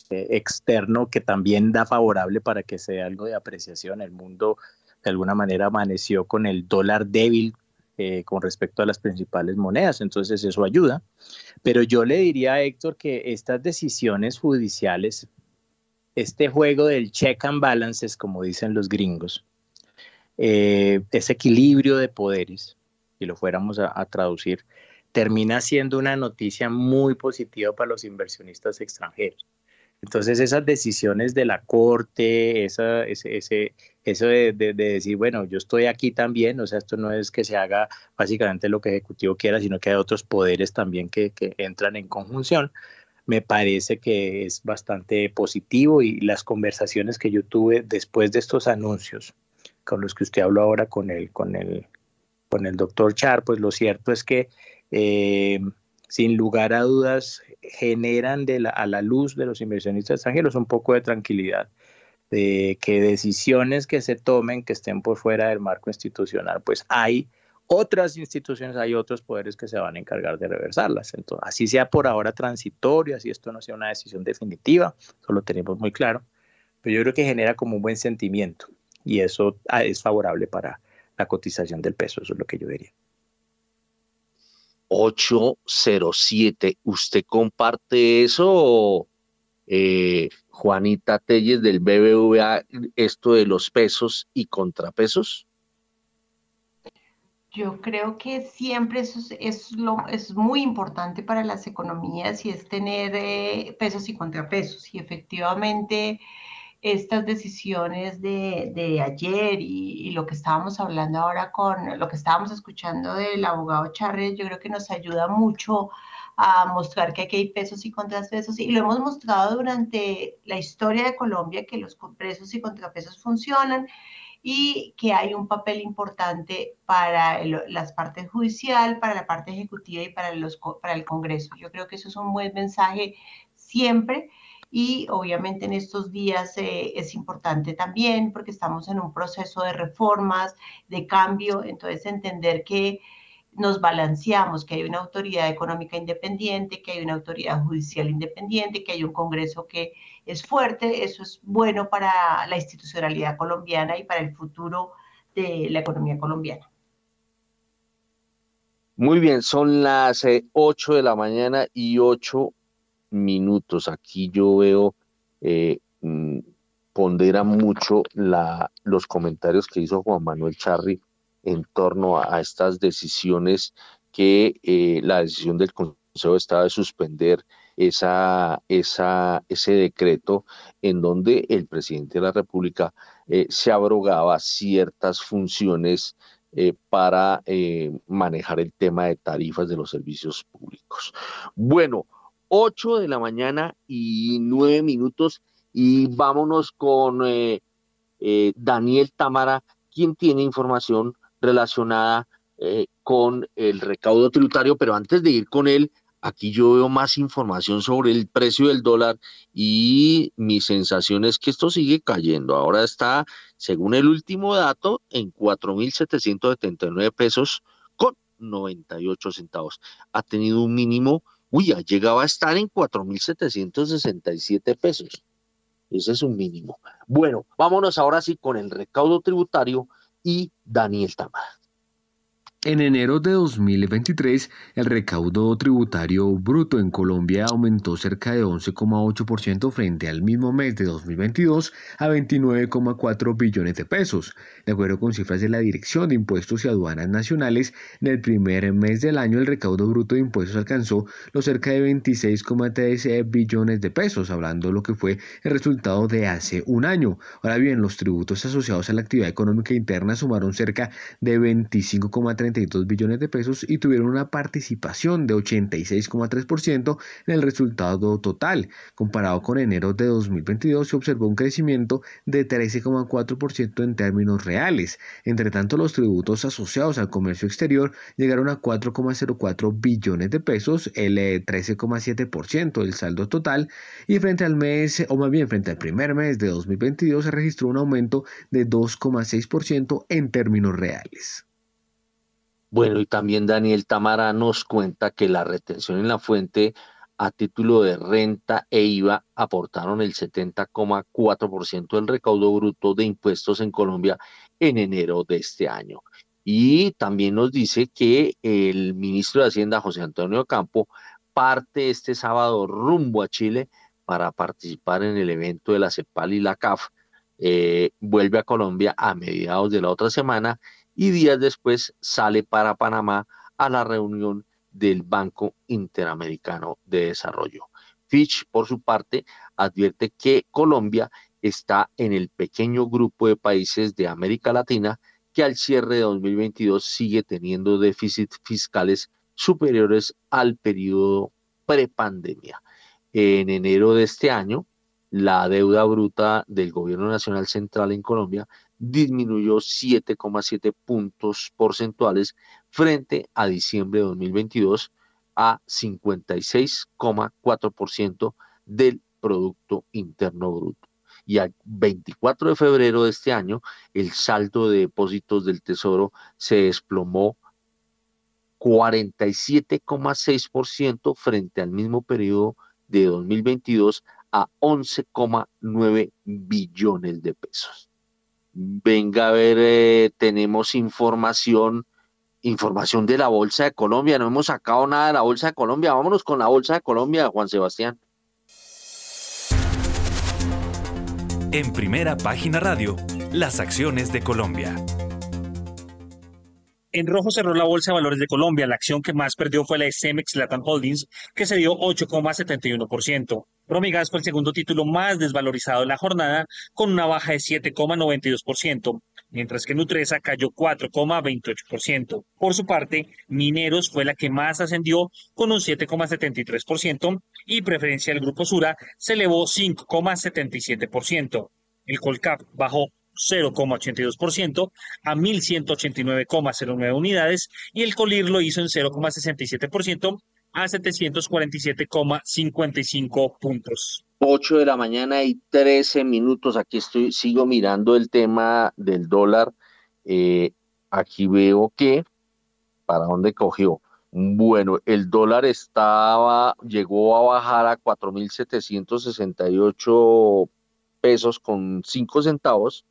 eh, externo que también da favorable para que sea algo de apreciación. El mundo de alguna manera amaneció con el dólar débil eh, con respecto a las principales monedas, entonces eso ayuda. Pero yo le diría a Héctor que estas decisiones judiciales, este juego del check and balances, como dicen los gringos, eh, ese equilibrio de poderes, si lo fuéramos a, traducir, termina siendo una noticia muy positiva para los inversionistas extranjeros. Entonces esas decisiones de la corte, esa, ese, eso de, decir, bueno, yo estoy aquí también, o sea, esto no es que se haga básicamente lo que el Ejecutivo quiera, sino que hay otros poderes también que, que entran en conjunción, me parece que es bastante positivo y las conversaciones que yo tuve después de estos anuncios con los que usted habló ahora con el, con el, con el doctor Char, pues lo cierto es que eh, sin lugar a dudas generan a la luz de los inversionistas extranjeros un poco de tranquilidad de que decisiones que se tomen que estén por fuera del marco institucional, pues hay otras instituciones, hay otros poderes que se van a encargar de reversarlas. Entonces, así sea por ahora transitorio, así esto no sea una decisión definitiva, eso lo tenemos muy claro, pero yo creo que genera como un buen sentimiento y eso ah, es favorable para la cotización del peso, eso es lo que yo diría. 807, ¿usted comparte eso, eh, Juanita Telles del BBVA, esto de los pesos y contrapesos? Yo creo que siempre eso es, lo, es muy importante para las economías y es tener eh, pesos y contrapesos. Y efectivamente estas decisiones de, ayer y, lo que estábamos hablando ahora con lo que estábamos escuchando del abogado Charles, yo creo que nos ayuda mucho a mostrar que aquí hay pesos y contrapesos y lo hemos mostrado durante la historia de Colombia que los pesos y contrapesos funcionan y que hay un papel importante para las partes judicial, para la parte ejecutiva y para, los, para el Congreso. Yo creo que eso es un buen mensaje siempre y obviamente en estos días eh, es importante también porque estamos en un proceso de reformas, de cambio, entonces entender que nos balanceamos, que hay una autoridad económica independiente, que hay una autoridad judicial independiente, que hay un Congreso que es fuerte, eso es bueno para la institucionalidad colombiana y para el futuro de la economía colombiana. Muy bien, son las 8 eh, de la mañana y 8 minutos. Aquí yo veo, eh, mm, pondera mucho la, los comentarios que hizo Juan Manuel Charri en torno a, estas decisiones que eh, la decisión del Consejo estaba de suspender esa, esa, ese decreto en donde el presidente de la República eh, se abrogaba ciertas funciones para manejar el tema de tarifas de los servicios públicos. Bueno, 8 de la mañana y 9 minutos y vámonos con eh, eh, Daniel Tamara, quien tiene información relacionada eh, con el recaudo tributario, pero antes de ir con él, aquí yo veo más información sobre el precio del dólar y mi sensación es que esto sigue cayendo. Ahora está, según el último dato, en 4.779 pesos con 98 centavos. Ha tenido un mínimo uy, llegaba a estar en 4.767 pesos. Ese es un mínimo. Bueno, vámonos ahora sí con el recaudo tributario y Daniel Tamara. En enero de 2023, el recaudo tributario bruto en Colombia aumentó cerca de 11,8% frente al mismo mes de 2022 a 29,4 billones de pesos. De acuerdo con cifras de la Dirección de Impuestos y Aduanas Nacionales, en el primer mes del año el recaudo bruto de impuestos alcanzó los cerca de 26,3 billones de pesos, hablando de lo que fue el resultado de hace un año. Ahora bien, los tributos asociados a la actividad económica interna sumaron cerca de 25,3 billones de pesos y tuvieron una participación de 86,3% en el resultado total. Comparado con enero de 2022 se observó un crecimiento de 13,4% en términos reales. Entre tanto, los tributos asociados al comercio exterior llegaron a 4,04 billones de pesos, el 13,7% del saldo total, y frente al mes, o más bien frente al primer mes de 2022, se registró un aumento de 2,6% en términos reales. Bueno, y también Daniel Tamara nos cuenta que la retención en la fuente a título de renta e IVA aportaron el 70,4% del recaudo bruto de impuestos en Colombia en enero de este año. Y también nos dice que el ministro de Hacienda, José Antonio Campo, parte este sábado rumbo a Chile para participar en el evento de la CEPAL y la CAF. Eh, vuelve a Colombia a mediados de la otra semana y días después sale para Panamá a la reunión del Banco Interamericano de Desarrollo. Fitch, por su parte, advierte que Colombia está en el pequeño grupo de países de América Latina que al cierre de 2022 sigue teniendo déficits fiscales superiores al periodo prepandemia. En enero de este año, la deuda bruta del Gobierno Nacional Central en Colombia disminuyó 7,7 puntos porcentuales frente a diciembre de 2022 a 56,4% del Producto Interno Bruto. Y al 24 de febrero de este año, el saldo de depósitos del Tesoro se desplomó 47,6% frente al mismo periodo de 2022 a 11,9 billones de pesos. Venga a ver, eh, tenemos información, información de la Bolsa de Colombia. No hemos sacado nada de la Bolsa de Colombia. Vámonos con la Bolsa de Colombia, Juan Sebastián. En primera página radio, las acciones de Colombia. En rojo cerró la Bolsa de Valores de Colombia. La acción que más perdió fue la de Cemex Latam Holdings, que se dio 8,71%. Promigas fue el segundo título más desvalorizado de la jornada, con una baja de 7,92%, mientras que Nutresa cayó 4,28%. Por su parte, Mineros fue la que más ascendió, con un 7,73%, y Preferencia del Grupo Sura se elevó 5,77%. El Colcap bajó 0,82% a 1.189,09 unidades y el Colir lo hizo en 0,67% a 747,55 puntos. 8 de la mañana y 13 minutos. Aquí estoy, sigo mirando el tema del dólar. Eh, aquí veo que, ¿para dónde cogió? Bueno, el dólar estaba, llegó a bajar a 4.768 pesos con 5 centavos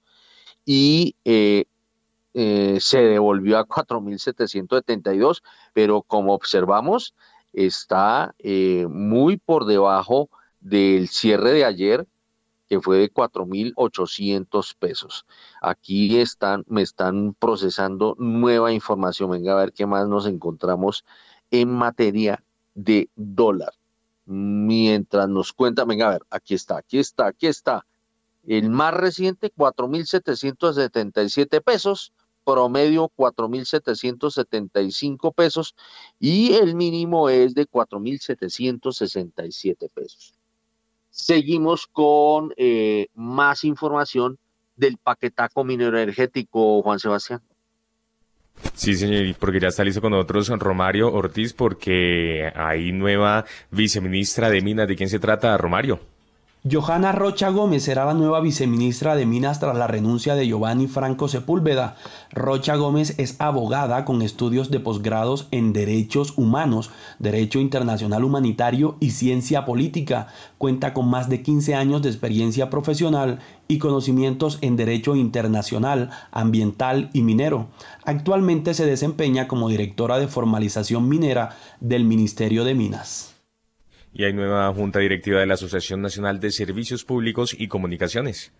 y eh, eh, se devolvió a 4.772, pero como observamos, está eh, muy por debajo del cierre de ayer, que fue de 4.800 pesos. Aquí están, me están procesando nueva información. Venga a ver qué más nos encontramos en materia de dólar. Mientras nos cuenta, venga a ver, aquí está, aquí está, aquí está. El más reciente, 4.777 pesos, promedio 4.775 pesos y el mínimo es de 4.767 pesos. Seguimos con eh, más información del paquetaco minero energético, Juan Sebastián. Sí, señor, porque ya está listo con nosotros Romario Ortiz, porque hay nueva viceministra de Minas. ¿De quién se trata, Romario? Johanna Rocha Gómez será la nueva viceministra de Minas tras la renuncia de Giovanni Franco Sepúlveda. Rocha Gómez es abogada con estudios de posgrados en Derechos Humanos, Derecho Internacional Humanitario y Ciencia Política. Cuenta con más de 15 años de experiencia profesional y conocimientos en Derecho Internacional, Ambiental y Minero. Actualmente se desempeña como directora de formalización minera del Ministerio de Minas y hay nueva junta directiva de la Asociación Nacional de Servicios Públicos y Comunicaciones.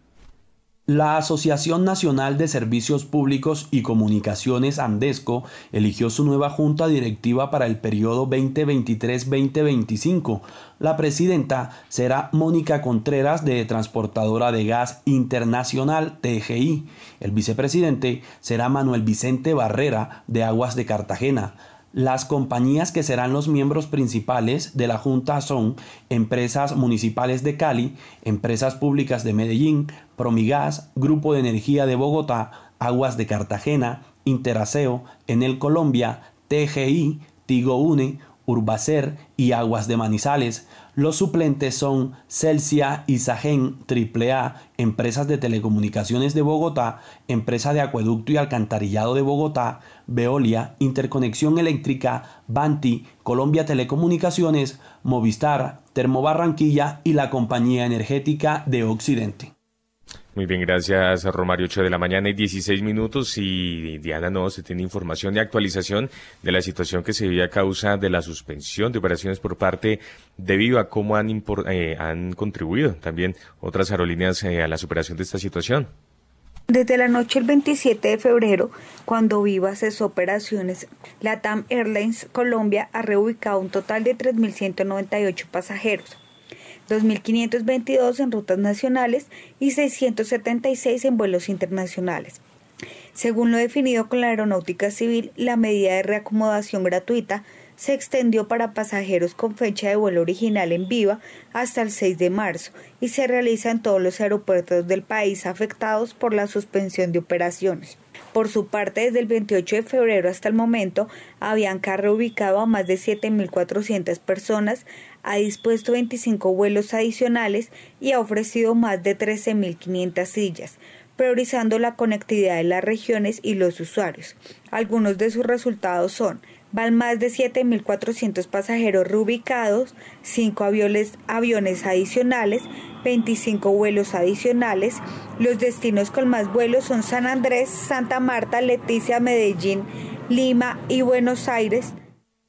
La Asociación Nacional de Servicios Públicos y Comunicaciones Andesco eligió su nueva junta directiva para el periodo 2023-2025. La presidenta será Mónica Contreras de Transportadora de Gas Internacional TGI. El vicepresidente será Manuel Vicente Barrera de Aguas de Cartagena. Las compañías que serán los miembros principales de la Junta son Empresas Municipales de Cali, Empresas Públicas de Medellín, Promigas, Grupo de Energía de Bogotá, Aguas de Cartagena, Interaseo, Enel Colombia, TGI, Tigo Une, Urbacer y Aguas de Manizales. Los suplentes son Celsia, Isagen, AAA, Empresas de Telecomunicaciones de Bogotá, Empresa de Acueducto y Alcantarillado de Bogotá, Veolia, Interconexión Eléctrica, Banti, Colombia Telecomunicaciones, Movistar, Termobarranquilla y la Compañía Energética de Occidente. Muy bien, gracias Romario, 8 de la mañana y 16 minutos. Y Diana, no, se tiene información y actualización de la situación que se vive a causa de la suspensión de operaciones por parte de Viva. ¿Cómo han, eh, contribuido también otras aerolíneas eh, a la superación de esta situación? Desde la noche del 27 de febrero, cuando Viva cesó operaciones, LATAM Airlines Colombia ha reubicado un total de 3.198 pasajeros 2.522 en rutas nacionales y 676 en vuelos internacionales. Según lo definido con la Aeronáutica Civil, la medida de reacomodación gratuita se extendió para pasajeros con fecha de vuelo original en viva hasta el 6 de marzo y se realiza en todos los aeropuertos del país afectados por la suspensión de operaciones. Por su parte, desde el 28 de febrero hasta el momento, Avianca ha reubicado a más de 7.400 personas, ha dispuesto 25 vuelos adicionales y ha ofrecido más de 13.500 sillas, priorizando la conectividad de las regiones y los usuarios. Algunos de sus resultados son van más de 7.400 pasajeros reubicados, 5 aviones, aviones adicionales, 25 vuelos adicionales. Los destinos con más vuelos son San Andrés, Santa Marta, Leticia, Medellín, Lima y Buenos Aires.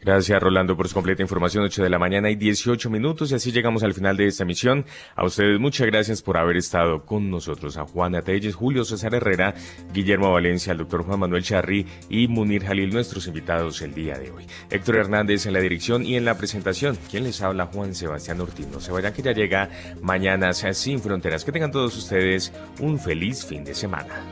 Gracias, Rolando, por su completa información. 8 de la mañana y 18 minutos. Y así llegamos al final de esta emisión. A ustedes, muchas gracias por haber estado con nosotros. A Juana Telles, Julio César Herrera, Guillermo Valencia, al doctor Juan Manuel Charri y Munir Jalil, nuestros invitados el día de hoy. Héctor Hernández en la dirección y en la presentación. ¿Quién les habla? Juan Sebastián Ortiz. No se vayan que ya llega mañana sin fronteras. Que tengan todos ustedes un feliz fin de semana.